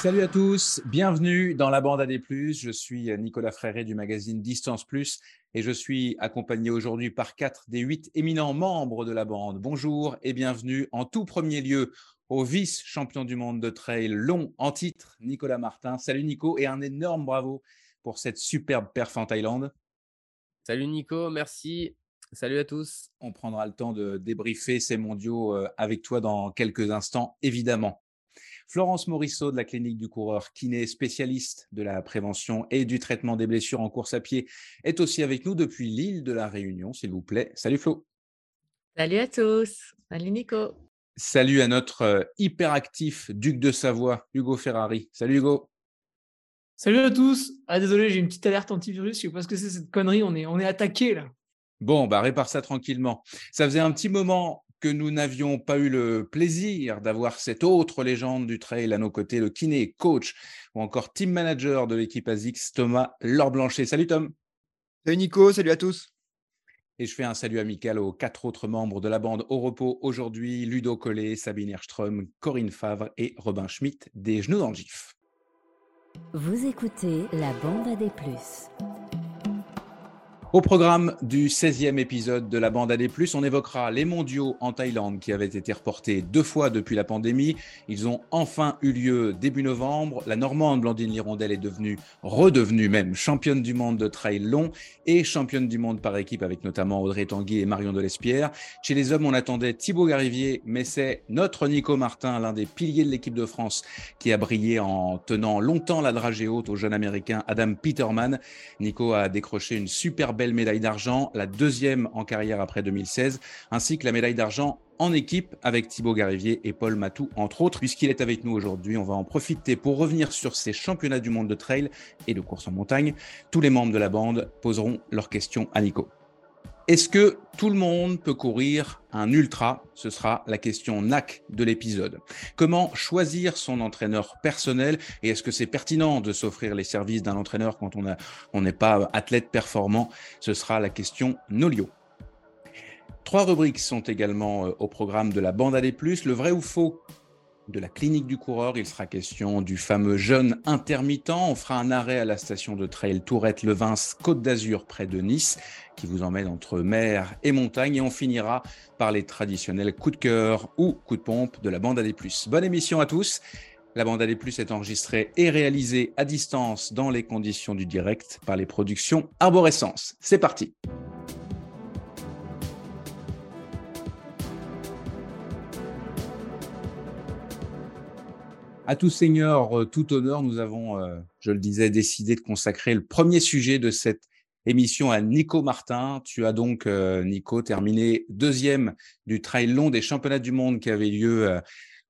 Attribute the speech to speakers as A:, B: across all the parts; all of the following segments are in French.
A: Salut à tous, bienvenue dans la bande AD+. Je suis Nicolas Fréré du magazine Distance Plus et je suis accompagné aujourd'hui par quatre des huit éminents membres de la bande. Bonjour et bienvenue en tout premier lieu au vice-champion du monde de trail long en titre, Nicolas Martin. Salut Nico et un énorme bravo pour cette superbe perf en Thaïlande.
B: Salut Nico, merci. Salut à tous.
A: On prendra le temps de débriefer ces mondiaux euh, avec toi dans quelques instants, évidemment. Florence Morisseau de la clinique du coureur, kiné spécialiste de la prévention et du traitement des blessures en course à pied, est aussi avec nous depuis l'île de la Réunion, s'il vous plaît. Salut Flo.
C: Salut à tous. Salut Nico.
A: Salut à notre euh, hyperactif duc de Savoie, Hugo Ferrari. Salut Hugo.
D: Salut à tous. Ah désolé, j'ai une petite alerte antivirus. Je sais pas ce que c'est cette connerie. On est, on est attaqué là.
A: Bon, bah répare ça tranquillement. Ça faisait un petit moment que nous n'avions pas eu le plaisir d'avoir cette autre légende du trail à nos côtés, le kiné, coach ou encore team manager de l'équipe ASICS, Thomas Laure-Blanchet. Salut Tom.
E: Salut Nico, salut à tous.
A: Et je fais un salut amical aux quatre autres membres de la bande au repos aujourd'hui, Ludo Collet, Sabine Erström, Corinne Favre et Robin Schmitt, des genoux dans le gif.
F: Vous écoutez la bande à des plus.
A: Au programme du 16e épisode de la bande AD+, on évoquera les mondiaux en Thaïlande qui avaient été reportés deux fois depuis la pandémie. Ils ont enfin eu lieu début novembre. La Normande Blandine Lirondelle est devenue, redevenue même, championne du monde de trail long et championne du monde par équipe avec notamment Audrey Tanguy et Marion Delespierre. Chez les hommes, on attendait Thibaut Garivier, mais c'est notre Nico Martin, l'un des piliers de l'équipe de France, qui a brillé en tenant longtemps la dragée haute au jeune américain Adam Peterman. Nico a décroché une superbe belle médaille d'argent, la deuxième en carrière après 2016, ainsi que la médaille d'argent en équipe avec Thibaut Garivier et Paul Matou, entre autres. Puisqu'il est avec nous aujourd'hui, on va en profiter pour revenir sur ces championnats du monde de trail et de course en montagne. Tous les membres de la bande poseront leurs questions à Nico. Est-ce que tout le monde peut courir un ultra? Ce sera la question NAC de l'épisode. Comment choisir son entraîneur personnel et est-ce que c'est pertinent de s'offrir les services d'un entraîneur quand on n'est pas athlète performant? Ce sera la question Nolio. Trois rubriques sont également euh, au programme de la bande à des plus. Le vrai ou faux? De la clinique du coureur. Il sera question du fameux jeûne intermittent. On fera un arrêt à la station de trail Tourette-Levins, Côte d'Azur, près de Nice, qui vous emmène entre mer et montagne. Et on finira par les traditionnels coups de cœur ou coups de pompe de la bande à des plus. Bonne émission à tous. La bande à des plus est enregistrée et réalisée à distance dans les conditions du direct par les productions Arborescence. C'est parti. À tout seigneur, euh, tout honneur, nous avons, euh, je le disais, décidé de consacrer le premier sujet de cette émission à Nico Martin. Tu as donc, euh, Nico, terminé deuxième du trail long des championnats du monde qui avait lieu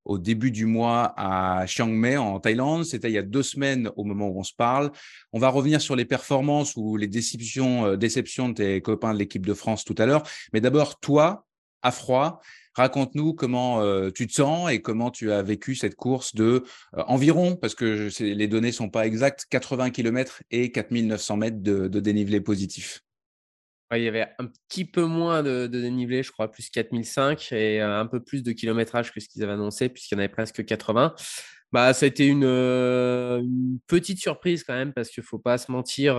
A: au début du mois à Chiang Mai en Thaïlande. C'était il y a deux semaines au moment où on se parle. On va revenir sur les performances ou les déceptions, déceptions de tes copains de l'équipe de France tout à l'heure. Mais d'abord, toi, à froid, Raconte-nous comment euh, tu te sens et comment tu as vécu cette course de euh, environ, parce que les données sont pas exactes, 80 km et 4900 mètres de, dénivelé positif.
B: il y avait un petit peu moins de, dénivelé, je crois, plus 4005 et euh, un peu plus de kilométrage que ce qu'ils avaient annoncé, puisqu'il y en avait presque 80. Bah, ça a été une, petite surprise quand même, parce qu'il ne faut pas se mentir.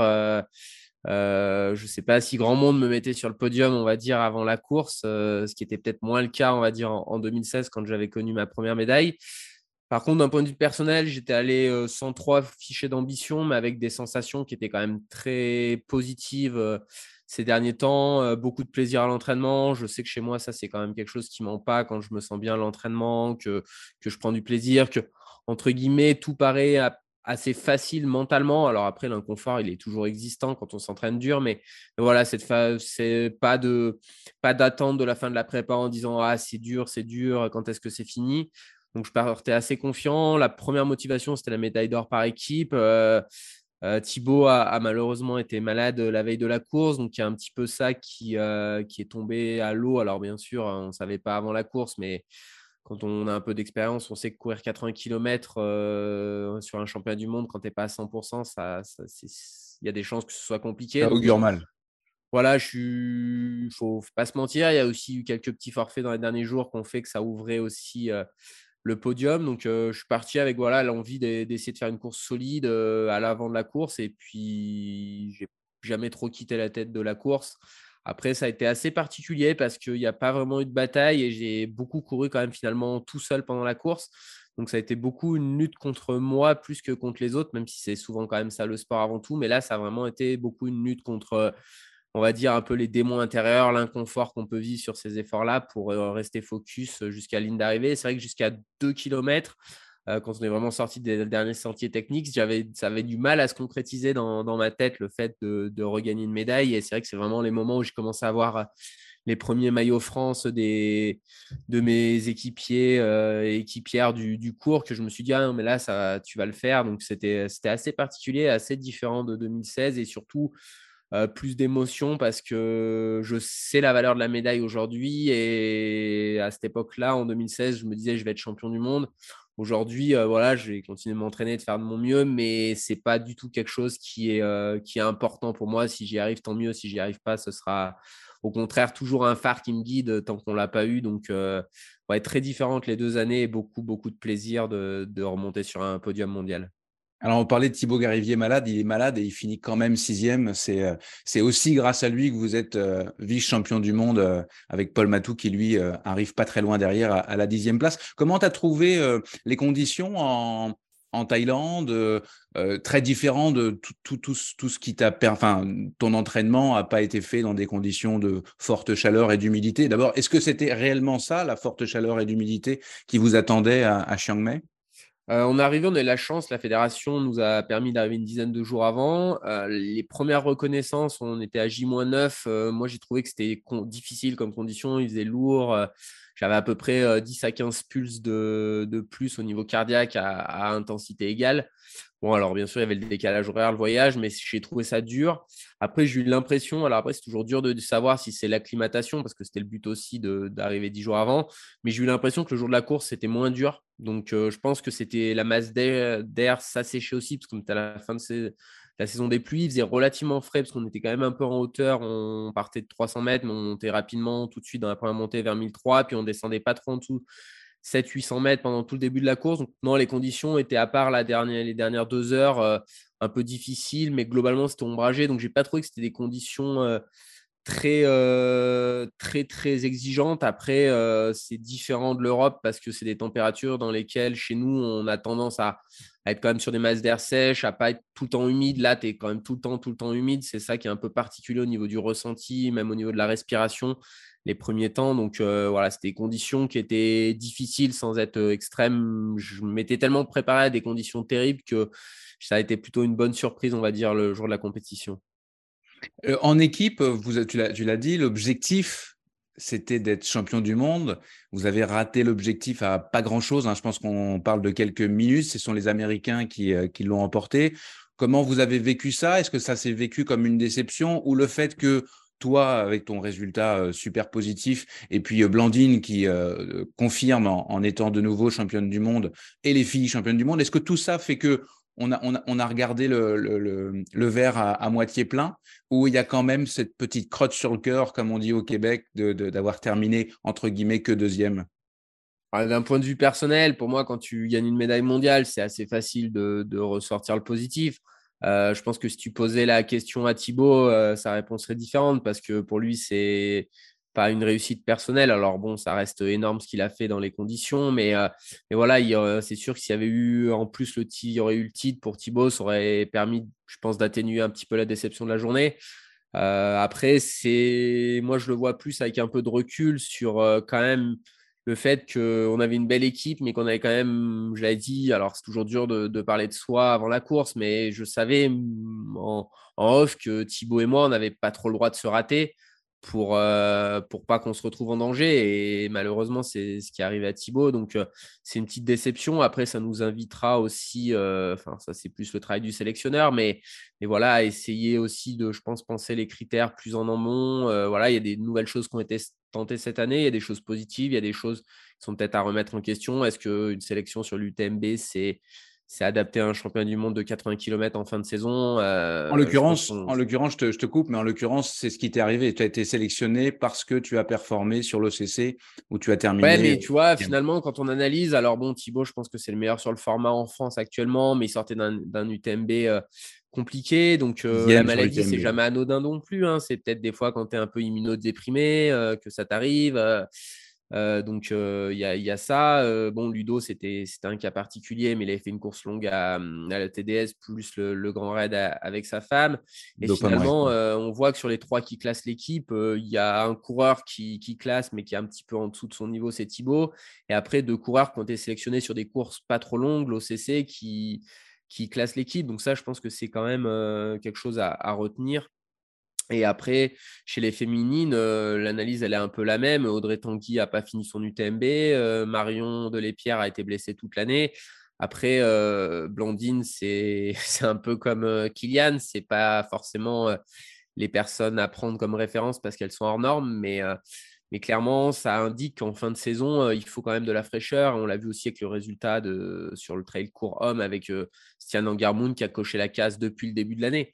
B: Je ne sais pas si grand monde me mettait sur le podium, on va dire, avant la course, euh, ce qui était peut-être moins le cas, on va dire, en, 2016 quand j'avais connu ma première médaille. Par contre, d'un point de vue personnel, j'étais allé euh, sans trop fichier d'ambition, mais avec des sensations qui étaient quand même très positives ces derniers temps. beaucoup de plaisir à l'entraînement. Je sais que chez moi, ça, c'est quand même quelque chose qui ment pas quand je me sens bien à l'entraînement, que, que je prends du plaisir, que, entre guillemets, tout paraît à assez facile mentalement. Alors après, l'inconfort, il est toujours existant quand on s'entraîne dur, mais voilà, cette c'est pas de pas d'attente de la fin de la prépa en disant ah c'est dur, c'est dur, quand est-ce que c'est fini? Donc je partais assez confiant. La première motivation, c'était la médaille d'or par équipe. Euh, euh, Thibaut a, malheureusement été malade la veille de la course, donc il y a un petit peu ça qui, euh, qui est tombé à l'eau. Alors bien sûr, on ne savait pas avant la course, mais quand on a un peu d'expérience, on sait que courir 80 km euh, sur un championnat du monde quand tu n'es pas à 100%, ça, il y a des chances que ce soit compliqué.
A: Ça augure mal.
B: Voilà, il ne faut pas se mentir. Il y a aussi eu quelques petits forfaits dans les derniers jours qui ont fait que ça ouvrait aussi euh, le podium. Donc, je suis parti avec voilà l'envie d'essayer de faire une course solide à l'avant de la course. Et puis, j'ai jamais trop quitté la tête de la course. Après, ça a été assez particulier parce qu'il n'y a pas vraiment eu de bataille et j'ai beaucoup couru quand même finalement tout seul pendant la course. Donc ça a été beaucoup une lutte contre moi plus que contre les autres, même si c'est souvent quand même ça le sport avant tout. Mais là, ça a vraiment été beaucoup une lutte contre, on va dire, un peu les démons intérieurs, l'inconfort qu'on peut vivre sur ces efforts-là pour euh, rester focus jusqu'à la ligne d'arrivée. C'est vrai que jusqu'à 2 km, euh, quand on est vraiment sorti des derniers sentiers techniques, j'avais, ça avait du mal à se concrétiser dans, ma tête le fait de, regagner une médaille. Et c'est vrai que c'est vraiment les moments où j'ai commencé à voir les premiers maillots France des, de mes équipiers euh, équipières du, cours que je me suis dit, ah mais là, ça, tu vas le faire. Donc c'était, c'était assez particulier, assez différent de 2016 et surtout. Euh, plus d'émotion parce que je sais la valeur de la médaille aujourd'hui et à cette époque-là, en 2016, je me disais je vais être champion du monde. Aujourd'hui, euh, je vais continuer de m'entraîner, de faire de mon mieux, mais c'est pas du tout quelque chose qui est, euh, qui est important pour moi. Si j'y arrive, tant mieux. Si j'y arrive pas, ce sera au contraire toujours un phare qui me guide tant qu'on l'a pas eu. Donc, euh, ouais, très différente les deux années et beaucoup, beaucoup de plaisir de remonter sur un podium mondial.
A: Alors, on parlait de Thibaut Garivier malade, il est malade et il finit quand même sixième. C'est, euh, aussi grâce à lui que vous êtes euh, vice-champion du monde euh, avec Paul Matou qui, lui, arrive pas très loin derrière à, la dixième place. Comment tu as trouvé les conditions en, Thaïlande, très différent de tout, ce qui t'a enfin ton entraînement n'a pas été fait dans des conditions de forte chaleur et d'humidité? D'abord, est-ce que c'était réellement ça, la forte chaleur et d'humidité qui vous attendait à Chiang Mai?
B: Euh, on est arrivé, on a eu la chance, la fédération nous a permis d'arriver une dizaine de jours avant. Euh, les premières reconnaissances, on était à J-9. Euh, moi, j'ai trouvé que c'était difficile comme condition, il faisait lourd. J'avais à peu près 10 à 15 pulses de, plus au niveau cardiaque à intensité égale. Bon, alors bien sûr, il y avait le décalage horaire, le voyage, mais j'ai trouvé ça dur. Après, j'ai eu l'impression, alors après, c'est toujours dur de, savoir si c'est l'acclimatation, parce que c'était le but aussi d'arriver dix jours avant, mais j'ai eu l'impression que le jour de la course, c'était moins dur. Donc, euh, je pense que c'était la masse d'air s'asséchait aussi, parce qu'on était à la fin de la saison des pluies, il faisait relativement frais, parce qu'on était quand même un peu en hauteur. On partait de 300 mètres, mais on montait rapidement tout de suite dans la première montée vers 1003, puis on descendait pas trop en dessous 700-800 mètres pendant tout le début de la course. Donc, non, les conditions étaient, à part la dernière, les dernières deux heures, euh, un peu difficiles, mais globalement, c'était ombragé. Donc, j'ai pas trouvé que c'était des conditions euh, très, euh, très, très exigeantes. Après, c'est différent de l'Europe parce que c'est des températures dans lesquelles, chez nous, on a tendance à, être quand même sur des masses d'air sèches, à pas être tout le temps humide. Là, tu es quand même tout le temps, tout le temps humide. C'est ça qui est un peu particulier au niveau du ressenti, même au niveau de la respiration les premiers temps. Donc euh, voilà, c'était des conditions qui étaient difficiles sans être euh, extrêmes. Je m'étais tellement préparé à des conditions terribles que ça a été plutôt une bonne surprise, on va dire, le jour de la compétition.
A: Euh, en équipe, vous, tu l'as dit, l'objectif, c'était d'être champion du monde. Vous avez raté l'objectif à pas grand-chose. Hein. Je pense qu'on parle de quelques minutes. Ce sont les Américains qui, qui l'ont emporté. Comment vous avez vécu ça? Est-ce que ça s'est vécu comme une déception ou le fait que toi avec ton résultat super positif et puis Blandine qui confirme en, étant de nouveau championne du monde et les filles championnes du monde. Est-ce que tout ça fait que on a, regardé le, verre à, moitié plein ou il y a quand même cette petite crotte sur le cœur, comme on dit au Québec, d'avoir terminé entre guillemets que deuxième
B: D'un point de vue personnel, pour moi, quand tu gagnes une médaille mondiale, c'est assez facile de, de ressortir le positif. Euh, je pense que si tu posais la question à Thibaut, euh, sa réponse serait différente parce que pour lui, c'est pas une réussite personnelle. Alors bon, ça reste énorme ce qu'il a fait dans les conditions, mais, euh, mais voilà, c'est sûr que s'il y avait eu en plus le il y aurait eu le titre pour Thibaut, ça aurait permis, je pense, d'atténuer un petit peu la déception de la journée. après, c'est moi je le vois plus avec un peu de recul sur quand même le fait qu'on avait une belle équipe, mais qu'on avait quand même, je l'ai dit, alors c'est toujours dur de, parler de soi avant la course, mais je savais en, off que Thibaut et moi, on n'avait pas trop le droit de se rater pour euh, pour pas qu'on se retrouve en danger. Et malheureusement c'est ce qui arrive à Thibaut. Donc euh, c'est une petite déception. Après ça nous invitera aussi euh, enfin ça c'est plus le travail du sélectionneur. Mais mais voilà essayer aussi de je pense penser les critères plus en amont. Voilà il y a des nouvelles choses qui ont été tentées cette année. Il y a des choses positives. Il y a des choses qui sont peut-être à remettre en question. Est-ce qu'une sélection sur l'UTMB c'est c'est adapté à un championnat du monde de 80 km en fin de saison.
A: en l'occurrence, en l'occurrence, je te, je te, coupe, mais en l'occurrence, c'est ce qui t'est arrivé. Tu as été sélectionné parce que tu as performé sur l'OCC où tu as terminé.
B: Ouais, mais tu vois, finalement, quand on analyse, alors bon, Thibaut, je pense que c'est le meilleur sur le format en France actuellement, mais il sortait d'un UTMB compliqué. Donc, la maladie, c'est jamais anodin non plus. Hein. C'est peut-être des fois quand tu es un peu immunodéprimé que ça t'arrive. Donc, il y, y, a ça. bon, Ludo, c'était un cas particulier, mais il avait fait une course longue à, la TDS, plus le, Grand Raid avec sa femme. Et finalement, on voit que sur les trois qui classent l'équipe, il y a un coureur qui, qui, classe, mais qui est un petit peu en dessous de son niveau, c'est Thibaut. Et après, deux coureurs qui ont été sélectionnés sur des courses pas trop longues, l'OCC, qui, qui classe l'équipe. Donc ça, je pense que c'est quand même quelque chose à, retenir. Et après, chez les féminines, l'analyse, elle est un peu la même. Audrey Tanguy n'a pas fini son UTMB. Marion Delépierre a été blessée toute l'année. Après, Blandine, c'est un peu comme Kylian. C'est pas forcément les personnes à prendre comme référence parce qu'elles sont hors normes, mais clairement, ça indique qu'en fin de saison, euh, il faut quand même de la fraîcheur. On l'a vu aussi avec le résultat sur le trail court homme avec euh, Stian Angarmoun qui a coché la case depuis le début de l'année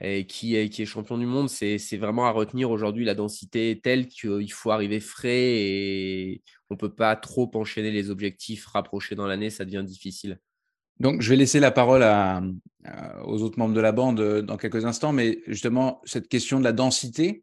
B: et qui est, champion du monde. C'est vraiment à retenir aujourd'hui. La densité telle qu'il faut arriver frais et on ne peut pas trop enchaîner les objectifs rapprochés dans l'année. Ça devient difficile.
A: Donc, je vais laisser la parole aux autres membres de la bande euh, dans quelques instants, mais justement, cette question de la densité,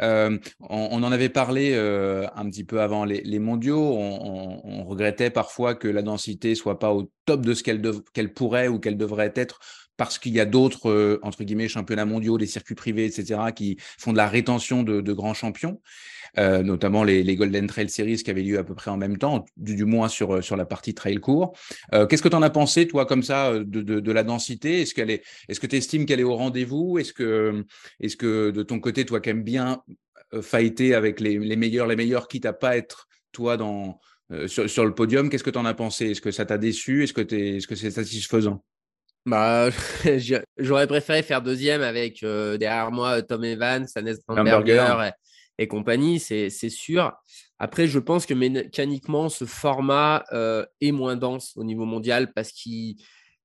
A: euh, on, en avait parlé euh, un petit peu avant les, mondiaux. On, regrettait parfois que la densité soit pas au top de ce qu'elle pourrait ou qu'elle devrait être parce qu'il y a d'autres, euh, entre guillemets, championnats mondiaux, des circuits privés, etc., qui font de la rétention de, grands champions, euh, notamment les, Golden Trail Series qui avaient lieu à peu près en même temps, du, moins sur, sur la partie trail court. Euh, qu'est-ce que tu en as pensé, toi, comme ça, de, la densité? Est-ce qu'elle est, est-ce que tu estimes qu'elle est au rendez-vous? Est-ce que, est-ce que de ton côté, toi qui aimes bien fighter avec les, meilleurs, les meilleurs, quitte à pas être toi dans, sur, le podium, qu'est-ce que tu en as pensé? Est-ce que ça t'a déçu? Est-ce que, est-ce que c'est satisfaisant?
B: Bah, j'aurais préféré faire deuxième avec euh, derrière moi Tom Evans, Hannes Brandberger et, et, compagnie, c'est sûr. Après, je pense que mécaniquement, ce format euh, est moins dense au niveau mondial parce qu'il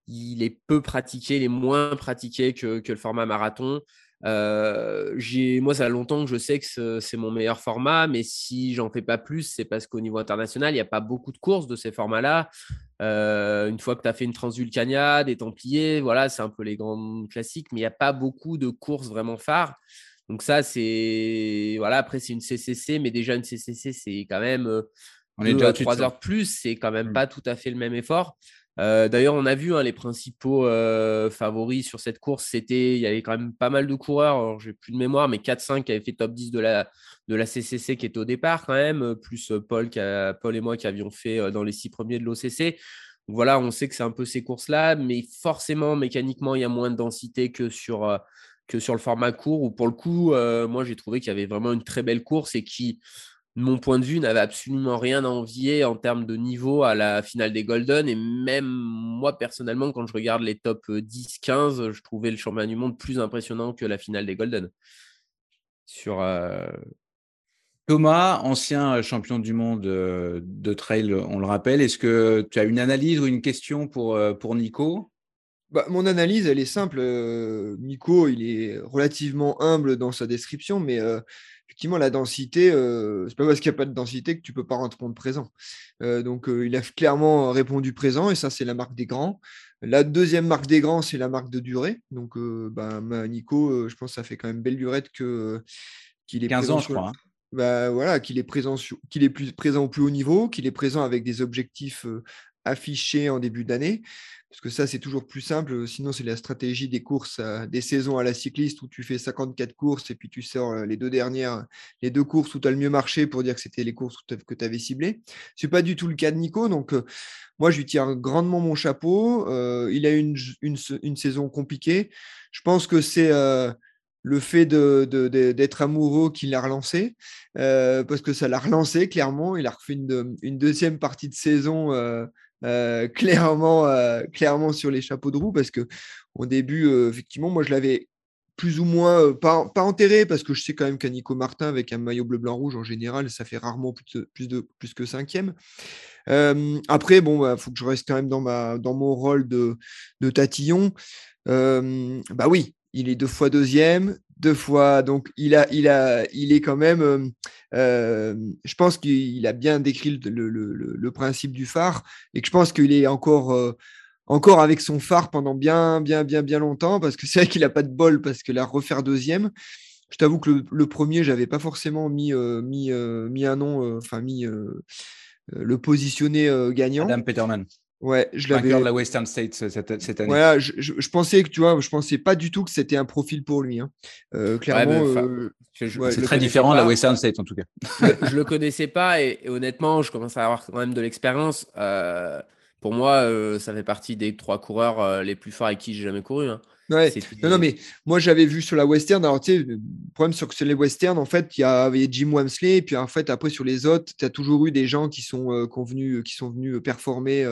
B: est peu pratiqué, il est moins pratiqué que, que le format marathon. Euh, moi, ça fait longtemps que je sais que c'est mon meilleur format, mais si j'en fais pas plus, c'est parce qu'au niveau international, il n'y a pas beaucoup de courses de ces formats-là. Euh, une fois que tu as fait une Transvulcania, des Templiers, voilà, c'est un peu les grands classiques, mais il n'y a pas beaucoup de courses vraiment phares. Donc ça, c'est voilà. Après, c'est une CCC, mais déjà une CCC, c'est quand même euh, on est déjà à 3 heures plus. C'est quand même mmh. pas tout à fait le même effort. Euh, d'ailleurs, on a vu hein, les principaux euh, favoris sur cette course. C'était, il y avait quand même pas mal de coureurs. j'ai plus de mémoire, mais 4-5 qui avaient fait top 10 de la, de la CCC qui était au départ quand même, plus euh, Paul, qui Paul et moi qui avions fait dans les six premiers de l'OCC. Voilà, on sait que c'est un peu ces courses-là, mais forcément, mécaniquement, il y a moins de densité que sur, que sur le format court. Ou pour le coup, moi, j'ai trouvé qu'il y avait vraiment une très belle course et qui mon point de vue, n'avait absolument rien à envier en termes de niveau à la finale des Golden. Et même moi, personnellement, quand je regarde les top 10-15, euh, je trouvais le championnat du monde plus impressionnant que la finale des Golden. Sur, euh,
A: Thomas, ancien champion du monde euh, de trail, on le rappelle, est-ce que tu as une analyse ou une question pour, pour Nico?
E: Bah, mon analyse, elle est simple. Nico, il est relativement humble dans sa description, mais effectivement, la densité, euh, c'est pas parce qu'il n'y a pas de densité que tu peux pas rendre compte présent. Euh, donc, euh, il a clairement répondu présent, et ça, c'est la marque des grands. La deuxième marque des grands, c'est la marque de durée. Donc, bah, Nico, je pense que ça fait quand même belle durée que qu'il est
A: 15 ans, je crois. Hein.
E: Bah, voilà, qu'il est présent, qu'il est plus présent au plus haut niveau, qu'il est présent avec des objectifs affichés en début d'année parce que ça, c'est toujours plus simple. Sinon, c'est la stratégie des courses, des saisons à la cycliste où tu fais 54 courses et puis tu sors euh, les deux dernières, les deux courses où tu as le mieux marché pour dire que c'était les courses que tu avais ciblées. Ce n'est pas du tout le cas de Nico. Donc, euh, moi, je lui tire grandement mon chapeau. Euh, il a une, une, saison compliquée. Je pense que c'est le fait d'être amoureux qui l'a relancé, parce que ça l'a relancé clairement. Il a refait une, deuxième partie de saison euh, clairement, euh, clairement sur les chapeaux de roue parce que au début, euh, effectivement, moi je l'avais plus ou moins, euh, pas, enterré, parce que je sais quand même qu'un Nico Martin avec un maillot bleu-blanc-rouge, en général, ça fait rarement plus, de, plus, que cinquième. Euh, après, bon, il bah, faut que je reste quand même dans, ma, mon rôle de, tatillon. Euh, bah oui, il est deux fois deuxième, deux fois. Donc, il, a, il, a, il est quand même. je pense qu'il a bien décrit le, principe du phare et que je pense qu'il est encore encore avec son phare pendant bien, bien, bien, bien longtemps, parce que c'est vrai qu'il n'a pas de bol, parce que la refaire deuxième. Je t'avoue que le, premier, j'avais pas forcément mis, euh, mis, euh, un nom, euh, enfin mis le positionner gagnant.
A: Adam Peterman.
E: Ouais, je l'avais.
A: de la Western State cette, cette année.
E: Voilà, je, je, pensais que tu vois, je pensais pas du tout que c'était un profil pour lui. Hein. clairement,
A: c'est très différent de la Western State en tout cas.
B: je le connaissais pas et, et, honnêtement, je commence à avoir quand même de l'expérience pour moi, euh, ça fait partie des trois coureurs euh, les plus forts avec qui j'ai jamais couru. Hein.
E: Ouais. Non, non, mais moi j'avais vu sur la western. Alors, tu sais, le problème sur, les western, en fait, il y avait Jim Wamsley, et puis en fait, après sur les autres, tu as toujours eu des gens qui sont, euh, convenus, qui sont venus performer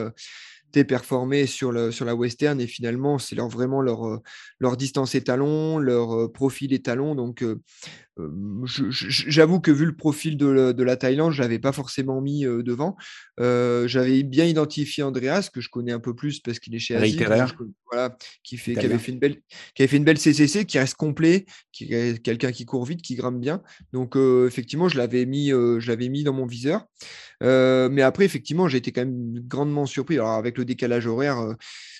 E: performé sur, le, sur la western et finalement c'est leur, vraiment leur, euh, leur distance étalon, leur euh, profil étalon. Donc euh, j'avoue que vu le profil de, de la Thaïlande, je l'avais pas forcément mis devant. J'avais bien identifié Andreas, que je connais un peu plus parce qu'il est chez Asie, voilà, qui, fait, qui, avait fait une belle, qui avait fait une belle CCC, qui reste complet, qui est quelqu'un qui court vite, qui grimpe bien. Donc effectivement, je l'avais mis, je l'avais mis dans mon viseur. mais après, effectivement, j'ai été quand même grandement surpris. Alors avec le décalage horaire,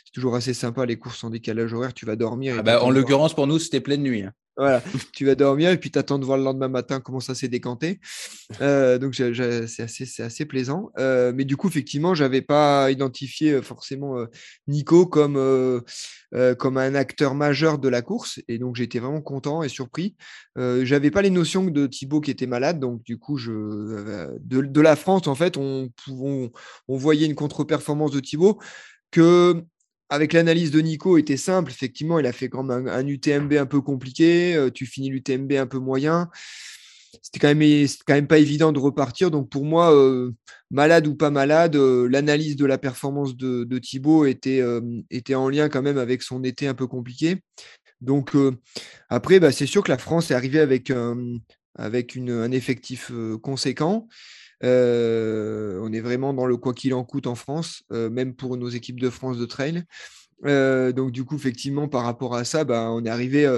E: c'est toujours assez sympa les courses en décalage horaire. Tu vas dormir.
A: Ah bah, en l'occurrence, pour nous, c'était pleine nuit. Hein.
E: Voilà, tu vas dormir et puis tu attends de voir le lendemain matin comment ça s'est décanté. Euh, donc c'est assez, assez, plaisant. Euh, mais du coup, effectivement, je n'avais pas identifié forcément Nico comme, comme un acteur majeur de la course. Et donc j'étais vraiment content et surpris. j'avais pas les notions de Thibaut qui était malade. Donc du coup, je, de, de la France, en fait, on, on, on voyait une contre-performance de Thibaut que avec l'analyse de Nico, était simple. Effectivement, il a fait quand même un, UTMB un peu compliqué. Euh, tu finis l'UTMB un peu moyen. C'était quand même, pas évident de repartir. Donc pour moi, euh, malade ou pas malade, euh, l'analyse de la performance de, de Thibaut était, en lien quand même avec son été un peu compliqué. Donc après, bah, c'est sûr que la France est arrivée avec un effectif conséquent. Euh, on est vraiment dans le quoi qu'il en coûte en France, euh, même pour nos équipes de France de trail. Euh, donc du coup, effectivement, par rapport à ça, bah, on est arrivé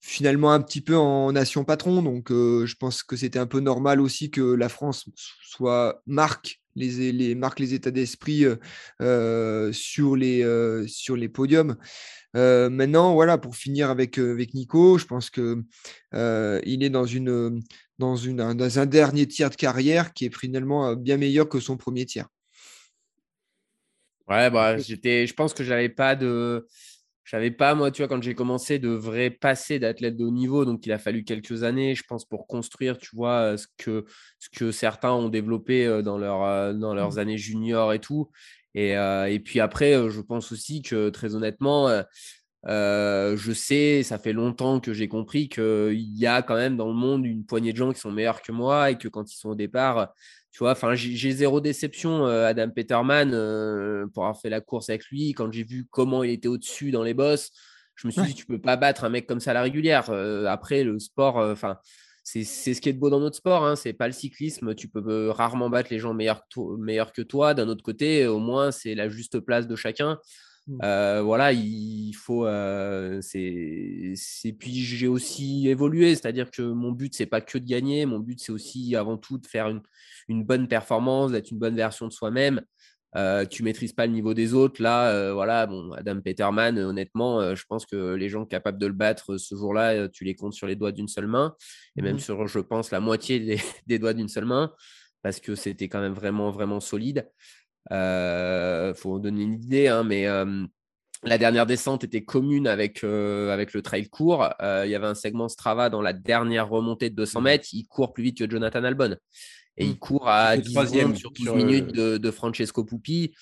E: finalement un petit peu en nation patron. Donc je pense que c'était un peu normal aussi que la France soit marque les, les marque les états d'esprit sur, les, sur les podiums. maintenant, voilà, pour finir avec, avec Nico, je pense que il est dans une dans, une, un, dans un dernier tiers de carrière qui est finalement bien meilleur que son premier tiers.
B: Ouais, bah, j'étais, je pense que j'avais pas de. J'avais pas, moi, tu vois, quand j'ai commencé, de vrai passé d'athlète de haut niveau. Donc, il a fallu quelques années, je pense, pour construire, tu vois, ce que, ce que certains ont développé euh, dans, leur, euh, dans leurs mmh. années juniors et tout. Et, et puis après, je pense aussi que, très honnêtement, euh, je sais, ça fait longtemps que j'ai compris qu'il y a quand même dans le monde une poignée de gens qui sont meilleurs que moi et que quand ils sont au départ, tu vois, enfin, j'ai zéro déception. Euh, Adam Peterman, euh, pour avoir fait la course avec lui, quand j'ai vu comment il était au-dessus dans les bosses, je me suis dit, tu peux pas battre un mec comme ça à la régulière. après, le sport, enfin. c'est ce qui est beau dans notre sport, hein, c'est pas le cyclisme. Tu peux rarement battre les gens meilleurs que, meilleurs que toi. D'un autre côté, au moins, c'est la juste place de chacun. Mmh. Euh, voilà, il faut. Euh, c'est puis j'ai aussi évolué, c'est-à-dire que mon but c'est pas que de gagner, mon but c'est aussi avant tout de faire une, une bonne performance, d'être une bonne version de soi-même. Euh, tu maîtrises pas le niveau des autres. Là, euh, voilà, bon, Adam Peterman, honnêtement, je pense que les gens capables de le battre ce jour-là, tu les comptes sur les doigts d'une seule main, et même mmh. sur, je pense, la moitié des, des doigts d'une seule main, parce que c'était quand même vraiment, vraiment solide. Il euh, faut donner une idée, hein, mais euh, la dernière descente était commune avec, euh, avec le trail court. il y avait un segment Strava dans la dernière remontée de 200 mmh. mètres. Il court plus vite que Jonathan Albon. Et il mmh. court à 10 secondes sur 12 minutes de, Francesco Pupi.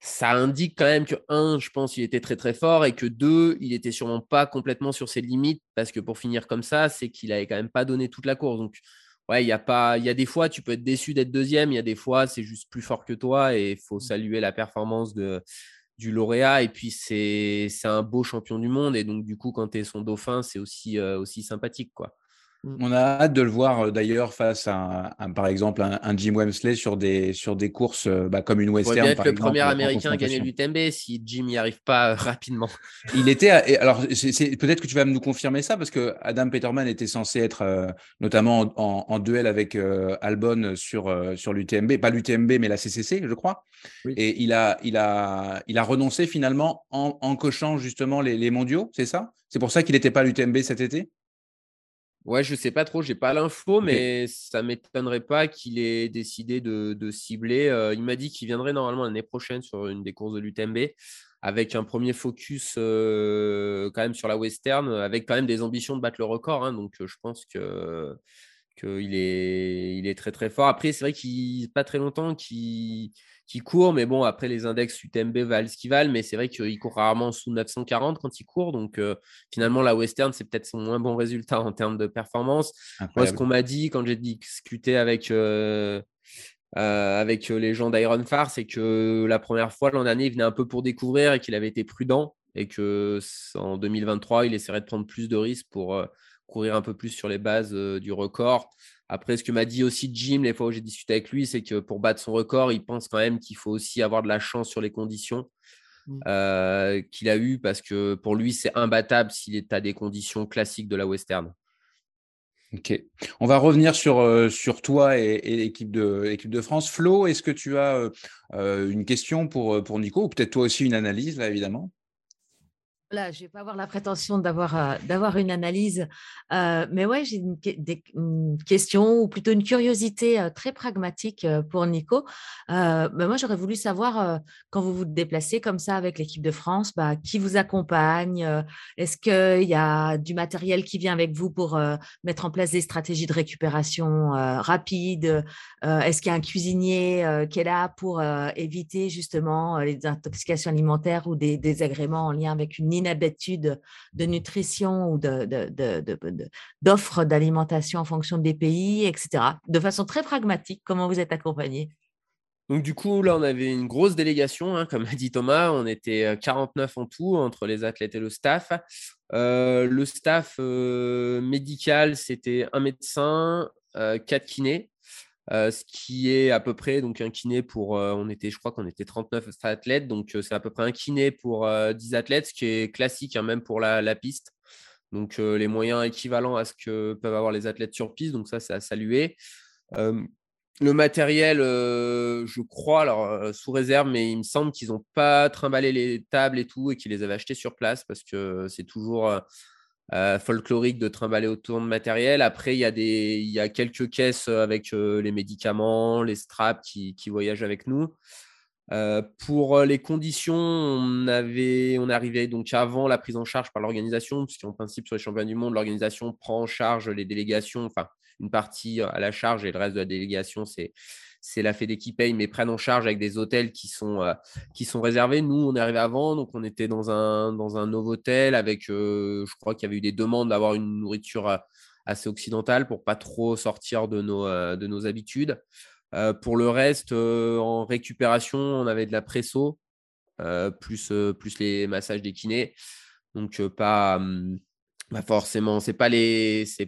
B: Ça indique quand même que, un, je pense qu'il était très très fort et que deux, il était sûrement pas complètement sur ses limites parce que pour finir comme ça, c'est qu'il avait quand même pas donné toute la course. Donc, ouais, il y a pas, il y a des fois, tu peux être déçu d'être deuxième. Il y a des fois, c'est juste plus fort que toi et il faut saluer la performance de, du lauréat. Et puis, c'est un beau champion du monde. Et donc, du coup, quand tu es son dauphin, c'est aussi, aussi sympathique. quoi.
A: Mmh. On a hâte de le voir euh, d'ailleurs face à, par exemple, un, Jim Wemsley sur des, sur des courses euh, bah, comme une western.
B: Il être le premier américain à gagner l'UTMB si Jim n'y arrive pas euh, rapidement.
A: Il était. alors, peut-être que tu vas nous confirmer ça parce que Adam Peterman était censé être notamment en, duel avec Albon sur, sur l'UTMB, pas l'UTMB, mais la CCC, je crois. Et il a, il, a, il a renoncé finalement en, cochant justement les, les mondiaux, c'est ça? C'est pour ça qu'il n'était pas à l'UTMB cet été?
B: Ouais, je sais pas trop, j'ai pas l'info, mais ça m'étonnerait pas qu'il ait décidé de, cibler. Euh, il m'a dit qu'il viendrait normalement l'année prochaine sur une des courses de l'UTMB avec un premier focus euh, quand même sur la western, avec quand même des ambitions de battre le record. Hein, donc euh, je pense que qu'il est, il est très très fort. Après, c'est vrai qu'il pas très longtemps qu'il qui court, mais bon, après les index UTMB valent ce qu'ils valent, mais c'est vrai qu'il court rarement sous 940 quand il court. Donc euh, finalement, la Western, c'est peut-être son moins bon résultat en termes de performance. Moi, ce qu'on m'a dit quand j'ai discuté avec, euh, euh, avec les gens d'Iron Far, c'est que la première fois l'an dernier, il venait un peu pour découvrir et qu'il avait été prudent et que en 2023, il essaierait de prendre plus de risques pour courir un peu plus sur les bases du record. Après, ce que m'a dit aussi Jim les fois où j'ai discuté avec lui, c'est que pour battre son record, il pense quand même qu'il faut aussi avoir de la chance sur les conditions mmh. euh, qu'il a eues parce que pour lui, c'est imbattable s'il est à des conditions classiques de la western.
A: Ok. On va revenir sur, euh, sur toi et, l'équipe de, de France. Flo, est-ce que tu as euh, une question pour, pour Nico ou peut-être toi aussi une analyse, là, évidemment?
C: Là, je ne vais pas avoir la prétention d'avoir euh, une analyse, euh, mais ouais, j'ai une, question ou plutôt une curiosité euh, très pragmatique pour Nico. Bah, moi, j'aurais voulu savoir quand vous vous déplacez comme ça avec l'équipe de France, bah, qui vous accompagne Est-ce qu'il y a du matériel qui vient avec vous pour mettre en place des stratégies de récupération rapides Est-ce qu'il y a un cuisinier qui est là pour éviter justement les intoxications alimentaires ou des désagréments en lien avec une inhabitude de nutrition ou d'offres d'alimentation en fonction des pays, etc. De façon très pragmatique, comment vous êtes accompagné
B: donc du coup, là, on avait une grosse délégation, hein, comme a dit Thomas. On était 49 en tout entre les athlètes et le staff. Euh, le staff euh, médical, c'était un médecin, euh, quatre kinés, euh, ce qui est à peu près donc un kiné pour, euh, on était, je crois qu'on était 39 athlètes, donc euh, c'est à peu près un kiné pour 10 athlètes, ce qui est classique hein, même pour la, piste. Donc les moyens équivalents à ce que peuvent avoir les athlètes sur piste, donc ça c'est à saluer. le matériel, je crois, alors sous réserve, mais il me semble qu'ils n'ont pas trimballé les tables et tout et qu'ils les avaient achetées sur place parce que c'est toujours euh, folklorique de trimballer autour de matériel. Après, il y, a des, il y a quelques caisses avec euh, les médicaments, les straps qui, qui voyagent avec nous. Euh, pour les conditions, on, avait, on arrivait donc avant la prise en charge par l'organisation, puisqu'en principe, sur les championnats du monde, l'organisation prend en charge les délégations, enfin une partie à la charge et le reste de la délégation, c'est c'est la Fédé qui paye, mais prennent en charge avec des hôtels qui sont, euh, qui sont réservés. Nous, on est arrivé avant, donc on était dans un, dans un nouveau hôtel avec, euh, je crois qu'il y avait eu des demandes d'avoir une nourriture euh, assez occidentale pour pas trop sortir de nos, de nos habitudes. pour le reste, en récupération, on avait de la presso, plus, les massages des kinés. Donc, pas, hum, pas forcément, c'est pas,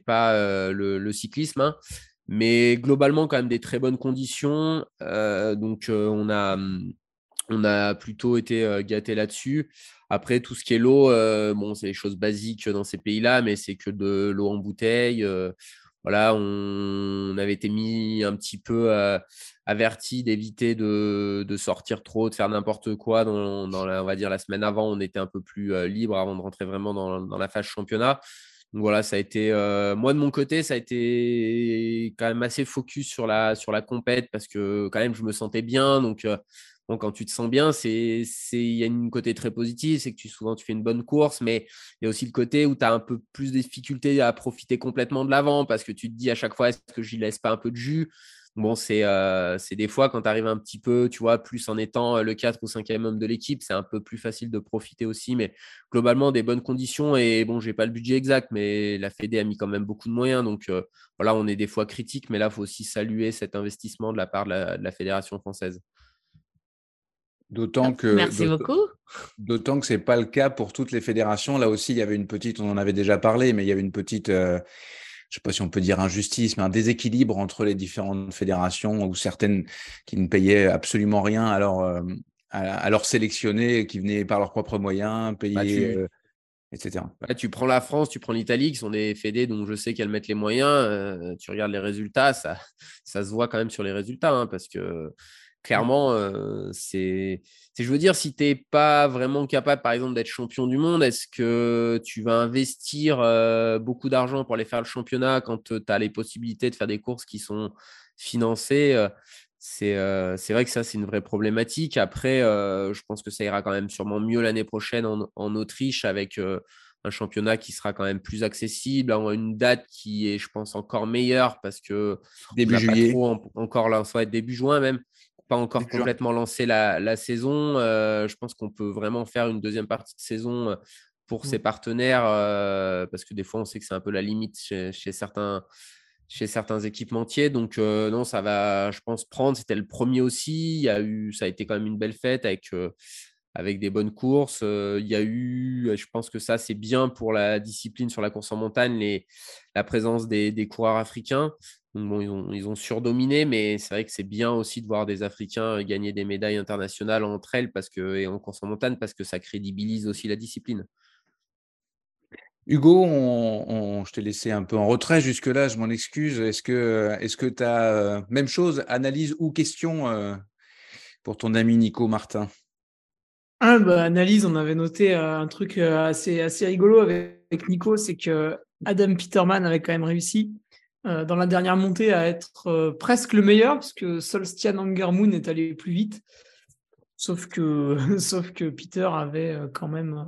B: pas le, cyclisme, hein, mais globalement, quand même des très bonnes conditions. Euh, donc, euh, on, a, hum, on a plutôt été euh, gâtés là-dessus. Après, tout ce qui est l'eau, bon, c'est des choses basiques dans ces pays-là, mais c'est que de l'eau en bouteille. voilà, on, avait été mis un petit peu averti d'éviter de, de, sortir trop, de faire n'importe quoi. Dans, dans la, on va dire la semaine avant, on était un peu plus libre avant de rentrer vraiment dans, dans la phase championnat. Donc voilà, ça a été, euh, moi de mon côté, ça a été quand même assez focus sur la, compète parce que quand même je me sentais bien. Donc euh, quand tu te sens bien, il y a une côté très positif, c'est que tu, souvent tu fais une bonne course, mais il y a aussi le côté où tu as un peu plus de difficultés à profiter complètement de l'avant parce que tu te dis à chaque fois, est-ce que j'y laisse pas un peu de jus? Bon, euh, c'est des fois quand tu arrives un petit peu, tu vois, plus en étant euh, le 4 ou 5e homme de l'équipe, c'est un peu plus facile de profiter aussi. Mais globalement, des bonnes conditions. Et bon, j'ai pas le budget exact, mais la Fédé a mis quand même beaucoup de moyens. Donc euh, voilà, on est des fois critique, mais là, il faut aussi saluer cet investissement de la part de la, Fédération française.
A: D'autant que.
C: Merci beaucoup.
A: D'autant que ce n'est pas le cas pour toutes les fédérations. Là aussi, il y avait une petite, on en avait déjà parlé, mais il y avait une petite, euh, je ne sais pas si on peut dire injustice, mais un déséquilibre entre les différentes fédérations ou certaines qui ne payaient absolument rien à, leur, euh, à, leurs sélectionnés qui venaient par leurs propres moyens, payer.
B: Bah, tu...
A: euh, etc.
B: Là, tu prends la France, tu prends l'Italie, qui sont des fédés dont je sais qu'elles mettent les moyens. euh, tu regardes les résultats, ça, ça se voit quand même sur les résultats, hein, parce que clairement, euh, c'est- je veux dire, si tu n'es pas vraiment capable, par exemple, d'être champion du monde, est-ce que tu vas investir euh, beaucoup d'argent pour aller faire le championnat quand tu as les possibilités de faire des courses qui sont financées euh, c'est, euh, vrai que ça, c'est une vraie problématique. Après, euh, je pense que ça ira quand même sûrement mieux l'année prochaine en, en Autriche avec euh, un championnat qui sera quand même plus accessible, avoir une date qui est, je pense, encore meilleure parce que
A: Début
B: on n'a pas
A: juillet.
B: trop en- encore là, soit début juin même, pas encore complètement lancé la, la saison. Euh, je pense qu'on peut vraiment faire une deuxième partie de saison euh, pour ses partenaires euh, parce que des fois, on sait que c'est un peu la limite chez, chez certains chez certains équipementiers. Donc, euh, non, ça va, je pense, prendre. C'était le premier aussi. Il y a eu, ça a été quand même une belle fête avec, euh, avec des bonnes courses. Euh, il y a eu, je pense que ça, c'est bien pour la discipline sur la course en montagne, les, la présence des, des coureurs africains. Bon, ils ont, ils ont surdominé, mais c'est vrai que c'est bien aussi de voir des Africains gagner des médailles internationales entre elles parce que, et en course en montagne parce que ça crédibilise aussi la discipline.
A: Hugo, on- on- je t'ai laissé un peu en retrait jusque-là, je m'en excuse. Est-ce que est-ce que tu as même chose, analyse ou question euh, pour ton ami Nico Martin?
D: Ah, bah, analyse, on avait noté euh, un truc euh, assez, assez rigolo avec, avec Nico, c'est que Adam Peterman avait quand même réussi euh, dans la dernière montée à être euh, presque le meilleur, parce que Solstian Angermoon est allé plus vite. Sauf que, sauf que Peter avait euh, quand même